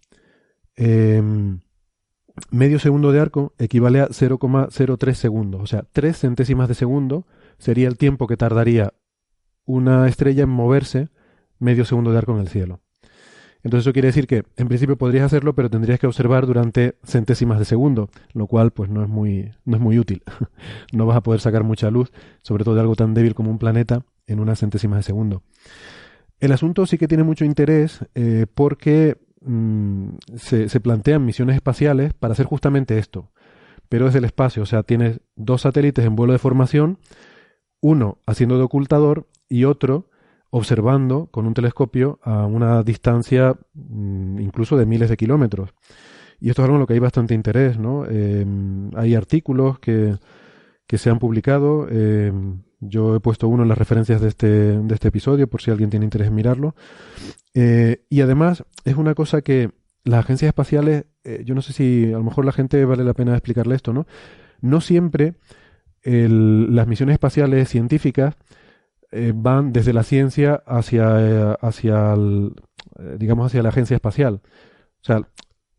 em, medio segundo de arco equivale a 0,03 segundos, o sea, 3 centésimas de segundo sería el tiempo que tardaría una estrella en moverse medio segundo de arco en el cielo. Entonces eso quiere decir que en principio podrías hacerlo, pero tendrías que observar durante centésimas de segundo, lo cual pues no es muy, no es muy útil. no vas a poder sacar mucha luz, sobre todo de algo tan débil como un planeta, en unas centésimas de segundo. El asunto sí que tiene mucho interés eh, porque mm, se, se, plantean misiones espaciales para hacer justamente esto, pero desde el espacio. O sea, tienes dos satélites en vuelo de formación, uno haciendo de ocultador y otro observando con un telescopio a una distancia mm, incluso de miles de kilómetros. Y esto es algo en lo que hay bastante interés, ¿no? Em, hay artículos que, que, se han publicado. Em, yo he puesto uno en las referencias de este, de este episodio por si alguien tiene interés en mirarlo. Eh, y además es una cosa que las agencias espaciales, eh, yo no sé si a lo mejor la gente vale la pena explicarle esto, ¿no? No siempre las misiones espaciales científicas eh, van desde la ciencia hacia, hacia digamos, hacia la agencia espacial. O sea,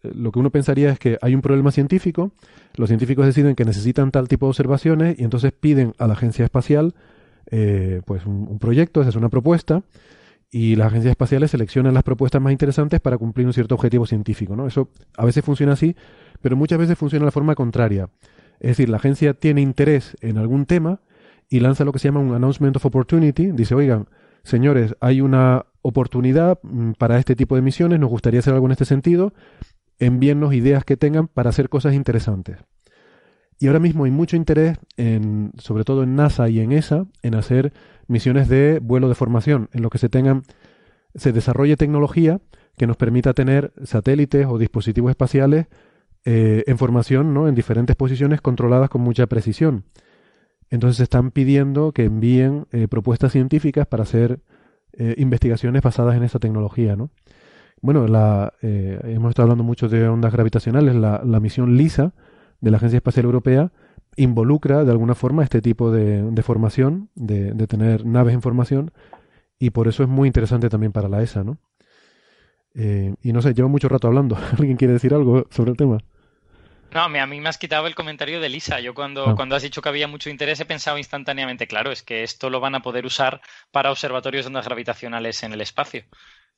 lo que uno pensaría es que hay un problema científico, los científicos deciden que necesitan tal tipo de observaciones y entonces piden a la agencia espacial eh, pues un, proyecto, esa es una propuesta, y las agencias espaciales seleccionan las propuestas más interesantes para cumplir un cierto objetivo científico. ¿no? Eso a veces funciona así, pero muchas veces funciona de la forma contraria. Es decir, la agencia tiene interés en algún tema y lanza lo que se llama un announcement of opportunity. Dice, oigan, señores, hay una oportunidad mm, para este tipo de misiones, nos gustaría hacer algo en este sentido, envíennos ideas que tengan para hacer cosas interesantes. Y ahora mismo hay mucho interés, en, sobre todo en NASA y en ESA, en hacer misiones de vuelo de formación, en lo que se tengan, se desarrolle tecnología que nos permita tener satélites o dispositivos espaciales eh, en formación ¿no? en diferentes posiciones controladas con mucha precisión. Entonces están pidiendo que envíen eh, propuestas científicas para hacer eh, investigaciones basadas en esa tecnología, ¿no? Bueno, la, eh, hemos estado hablando mucho de ondas gravitacionales. La, misión LISA de la Agencia Espacial Europea involucra de alguna forma este tipo de, formación, de, tener naves en formación, y por eso es muy interesante también para la ESA, ¿no? Eh, y no sé, llevo mucho rato hablando. ¿Alguien quiere decir algo sobre el tema? No, a mí me has quitado el comentario de Lisa. Yo cuando, ah. cuando has dicho que había mucho interés he pensado instantáneamente, claro, es que esto lo van a poder usar para observatorios de ondas gravitacionales en el espacio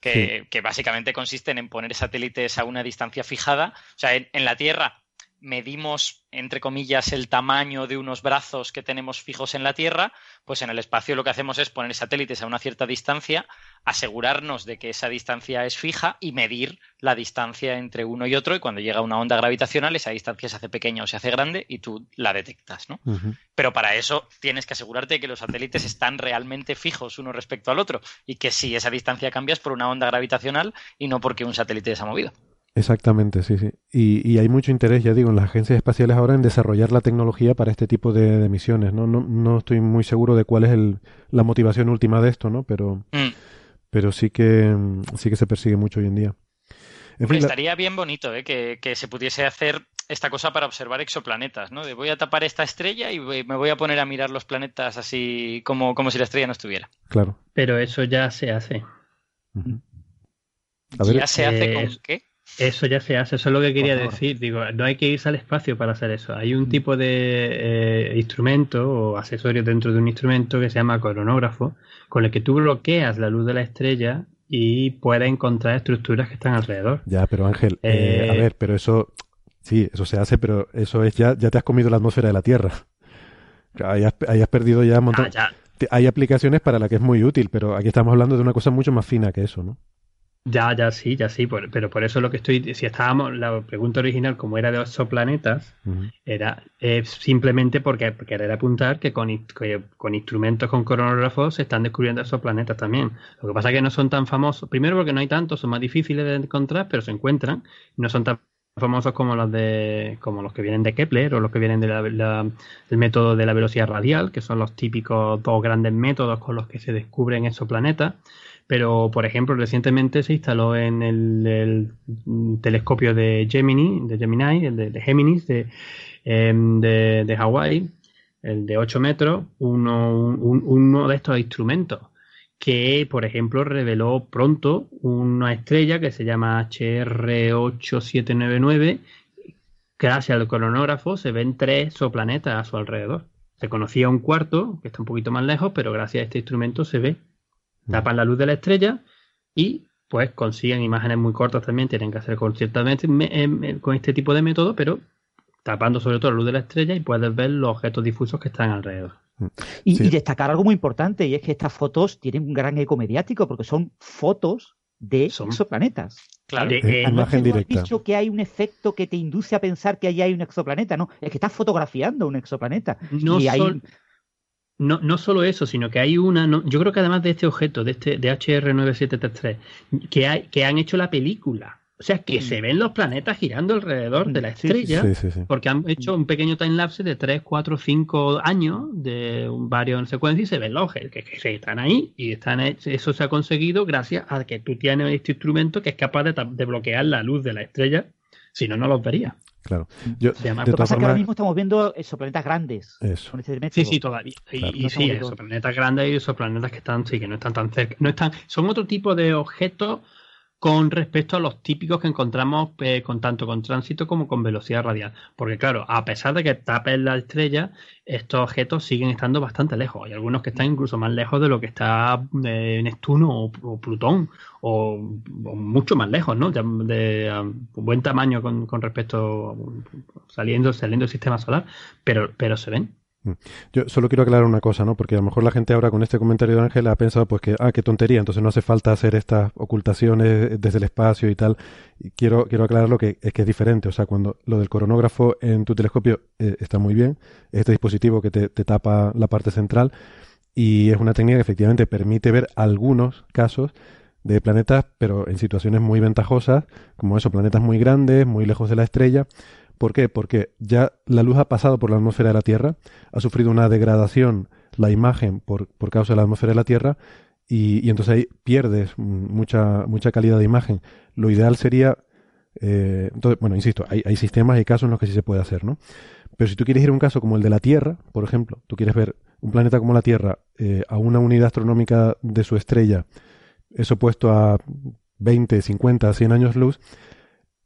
que, básicamente consisten en poner satélites a una distancia fijada. O sea, en, la Tierra medimos, entre comillas, el tamaño de unos brazos que tenemos fijos en la Tierra, pues en el espacio lo que hacemos es poner satélites a una cierta distancia, asegurarnos de que esa distancia es fija y medir la distancia entre uno y otro y cuando llega una onda gravitacional esa distancia se hace pequeña o se hace grande y tú la detectas, ¿no? Pero para eso tienes que asegurarte de que los satélites están realmente fijos uno respecto al otro y que si esa distancia cambia es por una onda gravitacional y no porque un satélite se ha movido. Exactamente, sí, sí. Y, hay mucho interés, ya digo, en las agencias espaciales ahora en desarrollar la tecnología para este tipo de, misiones, ¿no? ¿no? No estoy muy seguro de cuál es el, la motivación última de esto, ¿no? Pero, mm. pero sí que sí que se persigue mucho hoy en día. estaría bien bonito ¿eh? que, que, se pudiese hacer esta cosa para observar exoplanetas, ¿no? De voy a tapar esta estrella y me voy a poner a mirar los planetas así como, como si la estrella no estuviera. Claro. Pero eso ya se hace. ¿Ya se hace con qué? Eso ya se hace, eso es lo que quería decir. Digo, no hay que irse al espacio para hacer eso. Hay un mm. tipo de eh, instrumento o accesorio dentro de un instrumento que se llama coronógrafo, con el que tú bloqueas la luz de la estrella y puedes encontrar estructuras que están alrededor. Ya, pero Ángel, eh, a eh, ver, pero eso, sí, eso se hace, pero eso es ya, ya te has comido la atmósfera de la Tierra. Ahí has, perdido ya un montón. Ah, hay aplicaciones para las que es muy útil, pero aquí estamos hablando de una cosa mucho más fina que eso, ¿no? Ya, ya sí, ya sí, pero por eso lo que estoy, si estábamos, la pregunta original, como era de exoplanetas, era eh, simplemente porque querer apuntar que con, con instrumentos con coronógrafos se están descubriendo exoplanetas también. Lo que pasa es que no son tan famosos, primero porque no hay tantos, son más difíciles de encontrar, pero se encuentran, no son tan famosos como los de como los que vienen de Kepler o los que vienen de del método de la velocidad radial, que son los típicos dos grandes métodos con los que se descubren exoplanetas. Pero, por ejemplo, recientemente se instaló en el, telescopio de Gemini, de Gemini, el de, Géminis, de, em, de, de Hawái, el de 8 metros, uno, uno de estos instrumentos que, por ejemplo, reveló pronto una estrella que se llama HR8799. Gracias al cronógrafo se ven tres soplanetas a su alrededor. Se conocía un cuarto, que está un poquito más lejos, pero gracias a este instrumento se ve tapan la luz de la estrella y pues consiguen imágenes muy cortas también, tienen que hacer con, ciertamente, con este tipo de método, pero tapando sobre todo la luz de la estrella y puedes ver los objetos difusos que están alrededor. Mm. Y, destacar algo muy importante, y es que estas fotos tienen un gran eco mediático, porque son fotos de exoplanetas. Claro, eh, imagen no dicho que hay un efecto que te induce a pensar que allí hay un exoplaneta, no, es que estás fotografiando un exoplaneta. No, no, no solo eso, sino que hay una, yo creo que además de este objeto, de este de HR9733, que, hay, que han hecho la película. O sea, que se ven los planetas girando alrededor de la estrella, porque han hecho un pequeño timelapse de 3, 4, 5 años de varios secuencias y se ven los objetos que, que, están ahí y están eso se ha conseguido gracias a que tú tienes este instrumento que es capaz de, bloquear la luz de la estrella, si no, no los vería. Claro. Yo, Lo que pasa es que ahora mismo estamos viendo exoplanetas grandes. Eso. Este sí, sí, todavía. Y, sí, exoplanetas grandes y exoplanetas que están, sí, que no están tan cerca. No están, son otro tipo de objetos con respecto a los típicos que encontramos eh, con tanto con tránsito como con velocidad radial. Porque claro, a pesar de que tapen la estrella, estos objetos siguen estando bastante lejos. Hay algunos que están incluso más lejos de lo que está eh, Neptuno o, Plutón, o, mucho más lejos, ¿no? De, buen tamaño con, respecto saliendo, saliendo del sistema solar, pero, pero se ven. Mm. Yo solo quiero aclarar una cosa, ¿no? Porque a lo mejor la gente ahora con este comentario de Ángel ha pensado pues que, ah, qué tontería, entonces no hace falta hacer estas ocultaciones desde el espacio y tal. Y quiero, quiero aclarar lo que es que es diferente. O sea, cuando lo del coronógrafo en tu telescopio eh, está muy bien, este dispositivo que te, te tapa la parte central y es una técnica que efectivamente permite ver algunos casos de planetas, pero en situaciones muy ventajosas, como eso, planetas muy grandes, muy lejos de la estrella, ¿Por qué? Porque ya la luz ha pasado por la atmósfera de la Tierra, ha sufrido una degradación la imagen por, por causa de la atmósfera de la Tierra y, entonces ahí pierdes mucha, mucha calidad de imagen. Lo ideal sería, eh, entonces, bueno, insisto, hay, hay sistemas y casos en los que sí se puede hacer, ¿no? Pero si tú quieres ir a un caso como el de la Tierra, por ejemplo, tú quieres ver un planeta como la Tierra eh, a una unidad astronómica de su estrella, eso puesto a 20, 50, 100 años luz,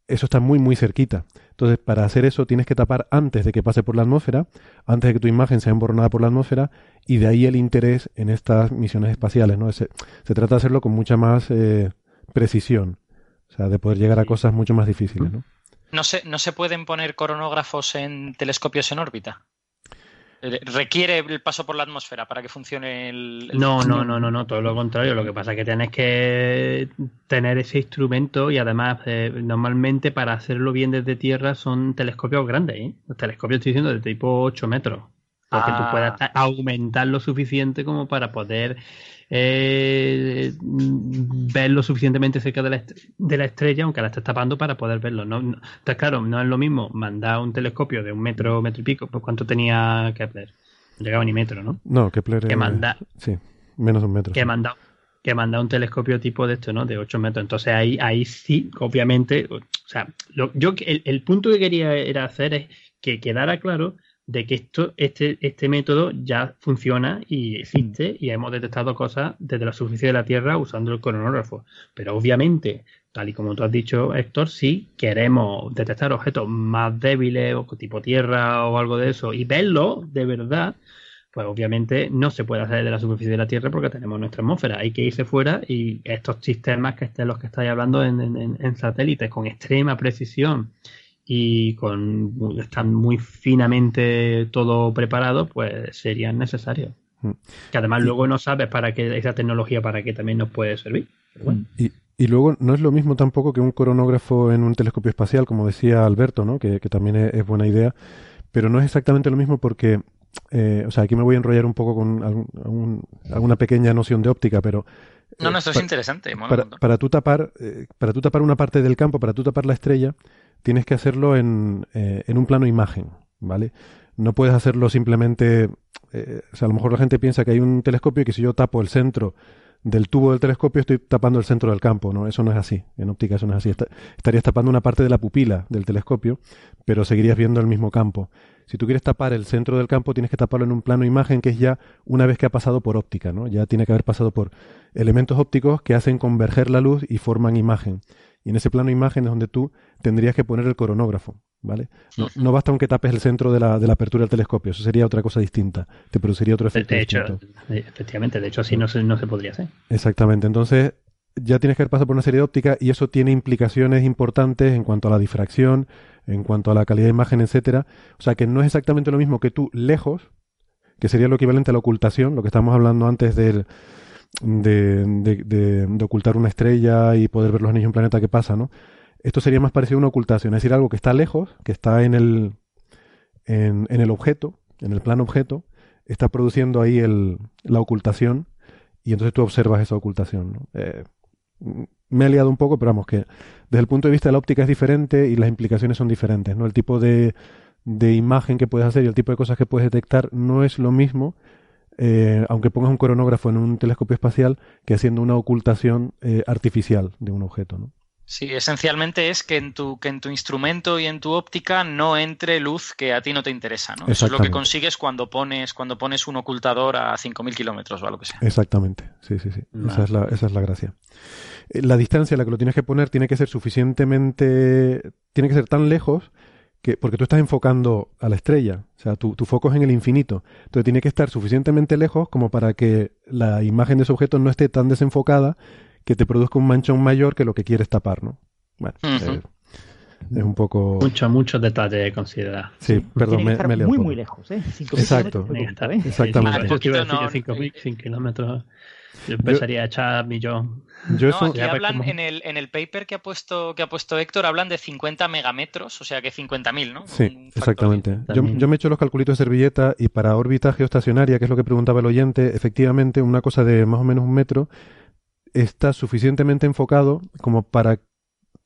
eso está muy, muy cerquita. Entonces, para hacer eso tienes que tapar antes de que pase por la atmósfera, antes de que tu imagen sea emborronada por la atmósfera, y de ahí el interés en estas misiones espaciales. ¿no? Se, trata de hacerlo con mucha más eh, precisión, o sea, de poder llegar a cosas mucho más difíciles. ¿no? ¿No se, ¿No se pueden poner coronógrafos en telescopios en órbita? Eh, requiere el paso por la atmósfera para que funcione el, no no no no no todo lo contrario lo que pasa es que tienes que tener ese instrumento y además eh, normalmente para hacerlo bien desde tierra son telescopios grandes ¿eh? los telescopios estoy diciendo de tipo 8 metros porque tú puedas ah. aumentar lo suficiente como para poder eh, ver lo suficientemente cerca de la, de la, estrella, aunque la estés tapando, para poder verlo. ¿no? Entonces, claro, no es lo mismo mandar un telescopio de un metro, metro y pico, pues cuánto tenía Kepler. No llegaba ni metro, ¿no? No, Kepler. Que manda, sí, menos un metro. Que manda, que manda un telescopio tipo de esto, ¿no? De 8 metros. Entonces ahí, ahí sí, obviamente, o sea, yo el, el punto que quería era hacer es que quedara claro de que esto, este, este método ya funciona y existe y hemos detectado cosas desde la superficie de la Tierra usando el coronógrafo. Pero obviamente, tal y como tú has dicho, Héctor, si queremos detectar objetos más débiles o tipo Tierra o algo de eso y verlo de verdad, pues obviamente no se puede hacer de la superficie de la Tierra porque tenemos nuestra atmósfera. Hay que irse fuera y estos sistemas que estén los que estáis hablando en, en satélites con extrema precisión y con están muy finamente todo preparado, pues serían necesarios. Mm. Que además luego no sabes para qué esa tecnología para qué también nos puede servir. y, y, luego no es lo mismo tampoco que un coronógrafo en un telescopio espacial, como decía Alberto, ¿no? que, también es, buena idea, pero no es exactamente lo mismo porque, eh, o sea, aquí me voy a enrollar un poco con alguna pequeña noción de óptica, pero no, no, esto es interesante. Para, para, tú tapar, eh, para tú tapar una parte del campo, para tú tapar la estrella, tienes que hacerlo en, eh, en un plano imagen, ¿vale? No puedes hacerlo simplemente, eh, o sea, a lo mejor la gente piensa que hay un telescopio y que si yo tapo el centro del tubo del telescopio estoy tapando el centro del campo, ¿no? Eso no es así. En óptica eso no es así. estarías tapando una parte de la pupila del telescopio, pero seguirías viendo el mismo campo. Si tú quieres tapar el centro del campo, tienes que taparlo en un plano imagen que es ya una vez que ha pasado por óptica, ¿no? Ya tiene que haber pasado por elementos ópticos que hacen converger la luz y forman imagen. Y en ese plano de imagen es donde tú tendrías que poner el coronógrafo, ¿vale? No, no basta aunque tapes el centro de la, de la, apertura del telescopio, eso sería otra cosa distinta, te produciría otro efecto de hecho, efectivamente, de hecho así no se, no se podría hacer. Exactamente, entonces ya tienes que haber pasado por una serie de óptica y eso tiene implicaciones importantes en cuanto a la difracción, en cuanto a la calidad de imagen, etcétera. O sea que no es exactamente lo mismo que tú lejos que sería lo equivalente a la ocultación, lo que estábamos hablando antes de, de, ocultar una estrella y poder ver los anillos en un planeta que pasa, ¿no? Esto sería más parecido a una ocultación, es decir, algo que está lejos, que está en el, en, el objeto, en el plano objeto, está produciendo ahí el, la ocultación y entonces tú observas esa ocultación. Eh, me he liado un poco, pero vamos, que desde el punto de vista de la óptica es diferente y las implicaciones son diferentes, ¿no? El tipo de, de imagen que puedes hacer y el tipo de cosas que puedes detectar no es lo mismo, eh, aunque pongas un cronógrafo en un telescopio espacial, que haciendo una ocultación eh, artificial de un objeto, ¿no? Sí, esencialmente es que en, tu, que en tu instrumento y en tu óptica no entre luz que a ti no te interesa, ¿no? Eso es lo que consigues cuando pones, cuando pones un ocultador a 5.000 kilómetros o algo que sea. Exactamente, sí, sí, sí. Esa, es la, esa es la gracia. Eh, la distancia a la que lo tienes que poner tiene que ser suficientemente... tiene que ser tan lejos que, porque tú estás enfocando a la estrella, o sea, tu, tu, foco es en el infinito. Entonces tiene que estar suficientemente lejos como para que la imagen de ese objeto no esté tan desenfocada que te produzca un manchón mayor que lo que quieres tapar, ¿no? Bueno, eh, es un poco... Muchos, muchos detalles de considerar. Sí, perdón, me, me Muy, muy lejos, ¿eh? Exacto, exactamente. Yo quiero decir 5.000 kilómetros. Yo empezaría a echar millón. Yo no, aquí hablan en, el, en el paper que ha puesto que ha puesto Héctor, hablan de 50 megametros, o sea que 50.000, ¿no? Sí, exactamente. Yo, yo, me he hecho los calculitos de servilleta y para órbita geoestacionaria, que es lo que preguntaba el oyente, efectivamente una cosa de más o menos un metro está suficientemente enfocado como para,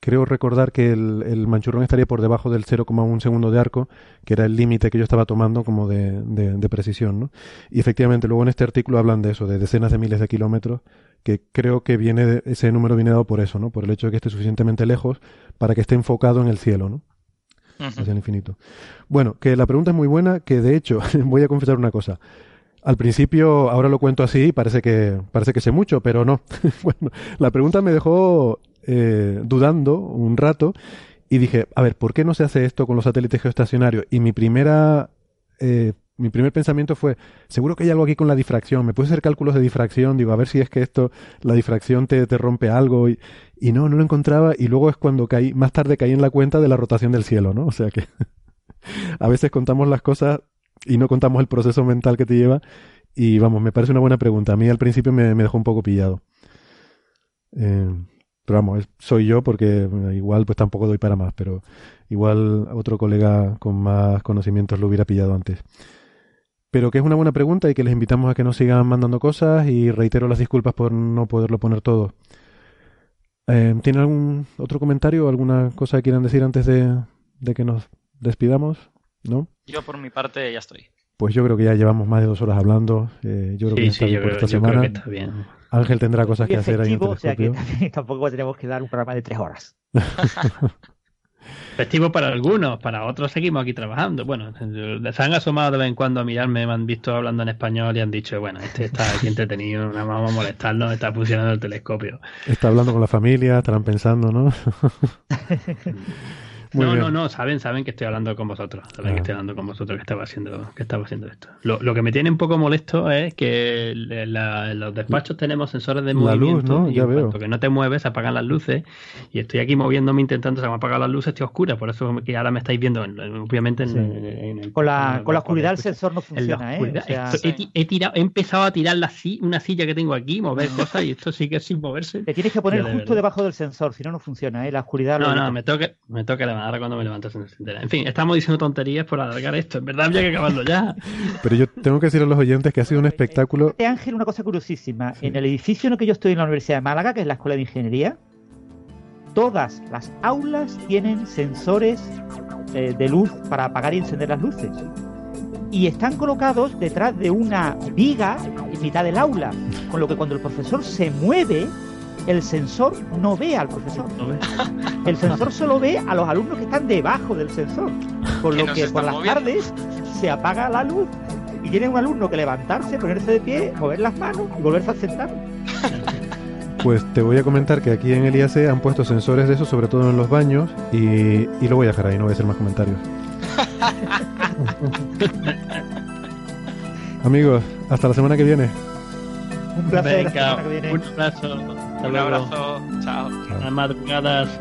creo recordar que el, el manchurrón estaría por debajo del 0,1 segundo de arco, que era el límite que yo estaba tomando como de, de, precisión, ¿no? Y efectivamente, luego en este artículo hablan de eso, de decenas de miles de kilómetros, que creo que viene ese número viene dado por eso, ¿no? Por el hecho de que esté suficientemente lejos para que esté enfocado en el cielo, ¿no? Hacia el infinito. Bueno, que la pregunta es muy buena, que de hecho, voy a confesar una cosa. Al principio, ahora lo cuento así, parece que, parece que sé mucho, pero no. bueno, la pregunta me dejó eh, dudando un rato y dije, a ver, ¿por qué no se hace esto con los satélites geoestacionarios? Y mi primera, eh, mi primer pensamiento fue, seguro que hay algo aquí con la difracción, me puse hacer cálculos de difracción, digo, a ver si es que esto, la difracción te, te rompe algo, y, y no, no lo encontraba, y luego es cuando caí, más tarde caí en la cuenta de la rotación del cielo, ¿no? O sea que a veces contamos las cosas y no contamos el proceso mental que te lleva. Y vamos, me parece una buena pregunta. A mí al principio me, dejó un poco pillado. Eh, pero vamos, soy yo porque igual pues tampoco doy para más, pero igual otro colega con más conocimientos lo hubiera pillado antes. Pero que es una buena pregunta y que les invitamos a que nos sigan mandando cosas y reitero las disculpas por no poderlo poner todo. Eh, ¿Tienen algún otro comentario o alguna cosa que quieran decir antes de, de que nos despidamos? ¿No? Yo por mi parte ya estoy. Pues yo creo que ya llevamos más de dos horas hablando. Eh, yo creo que, está bien por esta semana. está bien. Ángel tendrá cosas que hacer ahí en o sea que tampoco tenemos que dar un programa de tres horas. Festivo para algunos, para otros seguimos aquí trabajando. Bueno, se han asomado de vez en cuando a mirarme, me han visto hablando en español y han dicho, bueno, este está aquí entretenido, no vamos a molestarnos, está funcionando el telescopio. Está hablando con la familia, estarán pensando, ¿no? no, no, no, saben, saben que estoy hablando con vosotros. Saben que ah. estoy hablando con vosotros que estaba haciendo, que estaba haciendo esto. Lo, lo que me tiene un poco molesto es que en los despachos tenemos sensores de movimiento luz, ¿no? y que no te mueves, apagan las luces. Y estoy aquí moviéndome intentando apagar las luces, estoy oscura. Por eso que ahora me estáis viendo, obviamente, en, con la, con la oscuridad el sensor no funciona, ¿eh? he, tirado, he empezado a tirar la, una silla que tengo aquí, mover cosas y esto sigue sin moverse. Te tienes que poner justo debajo del sensor, si no, no funciona, ¿eh? La oscuridad. No, no, me toca, me toca ahora cuando me levantas en En fin, estamos diciendo tonterías por alargar esto. En verdad había que acabarlo ya. Pero yo tengo que decir a los oyentes que ha sido un espectáculo. Ángel, una cosa curiosísima. En el edificio en el que yo estoy en la Universidad de Málaga, que es la Escuela de Ingeniería, todas las aulas tienen sensores eh, de luz para apagar y encender las luces. Y están colocados detrás de una viga en mitad del aula. Con lo que cuando el profesor se mueve, el sensor no ve al profesor. El sensor solo ve a los alumnos que están debajo del sensor. Con lo que por las tardes se apaga la luz y tiene un alumno que levantarse, ponerse de pie, mover las manos y volverse a sentar. Pues te voy a comentar que aquí en el IAC han puesto sensores de eso, sobre todo en los baños, y, y lo voy a dejar ahí, no voy a hacer más comentarios. Amigos, hasta la semana que viene. Un placer. Venga, un abrazo. Un abrazo. Chao. Buenas madrugadas.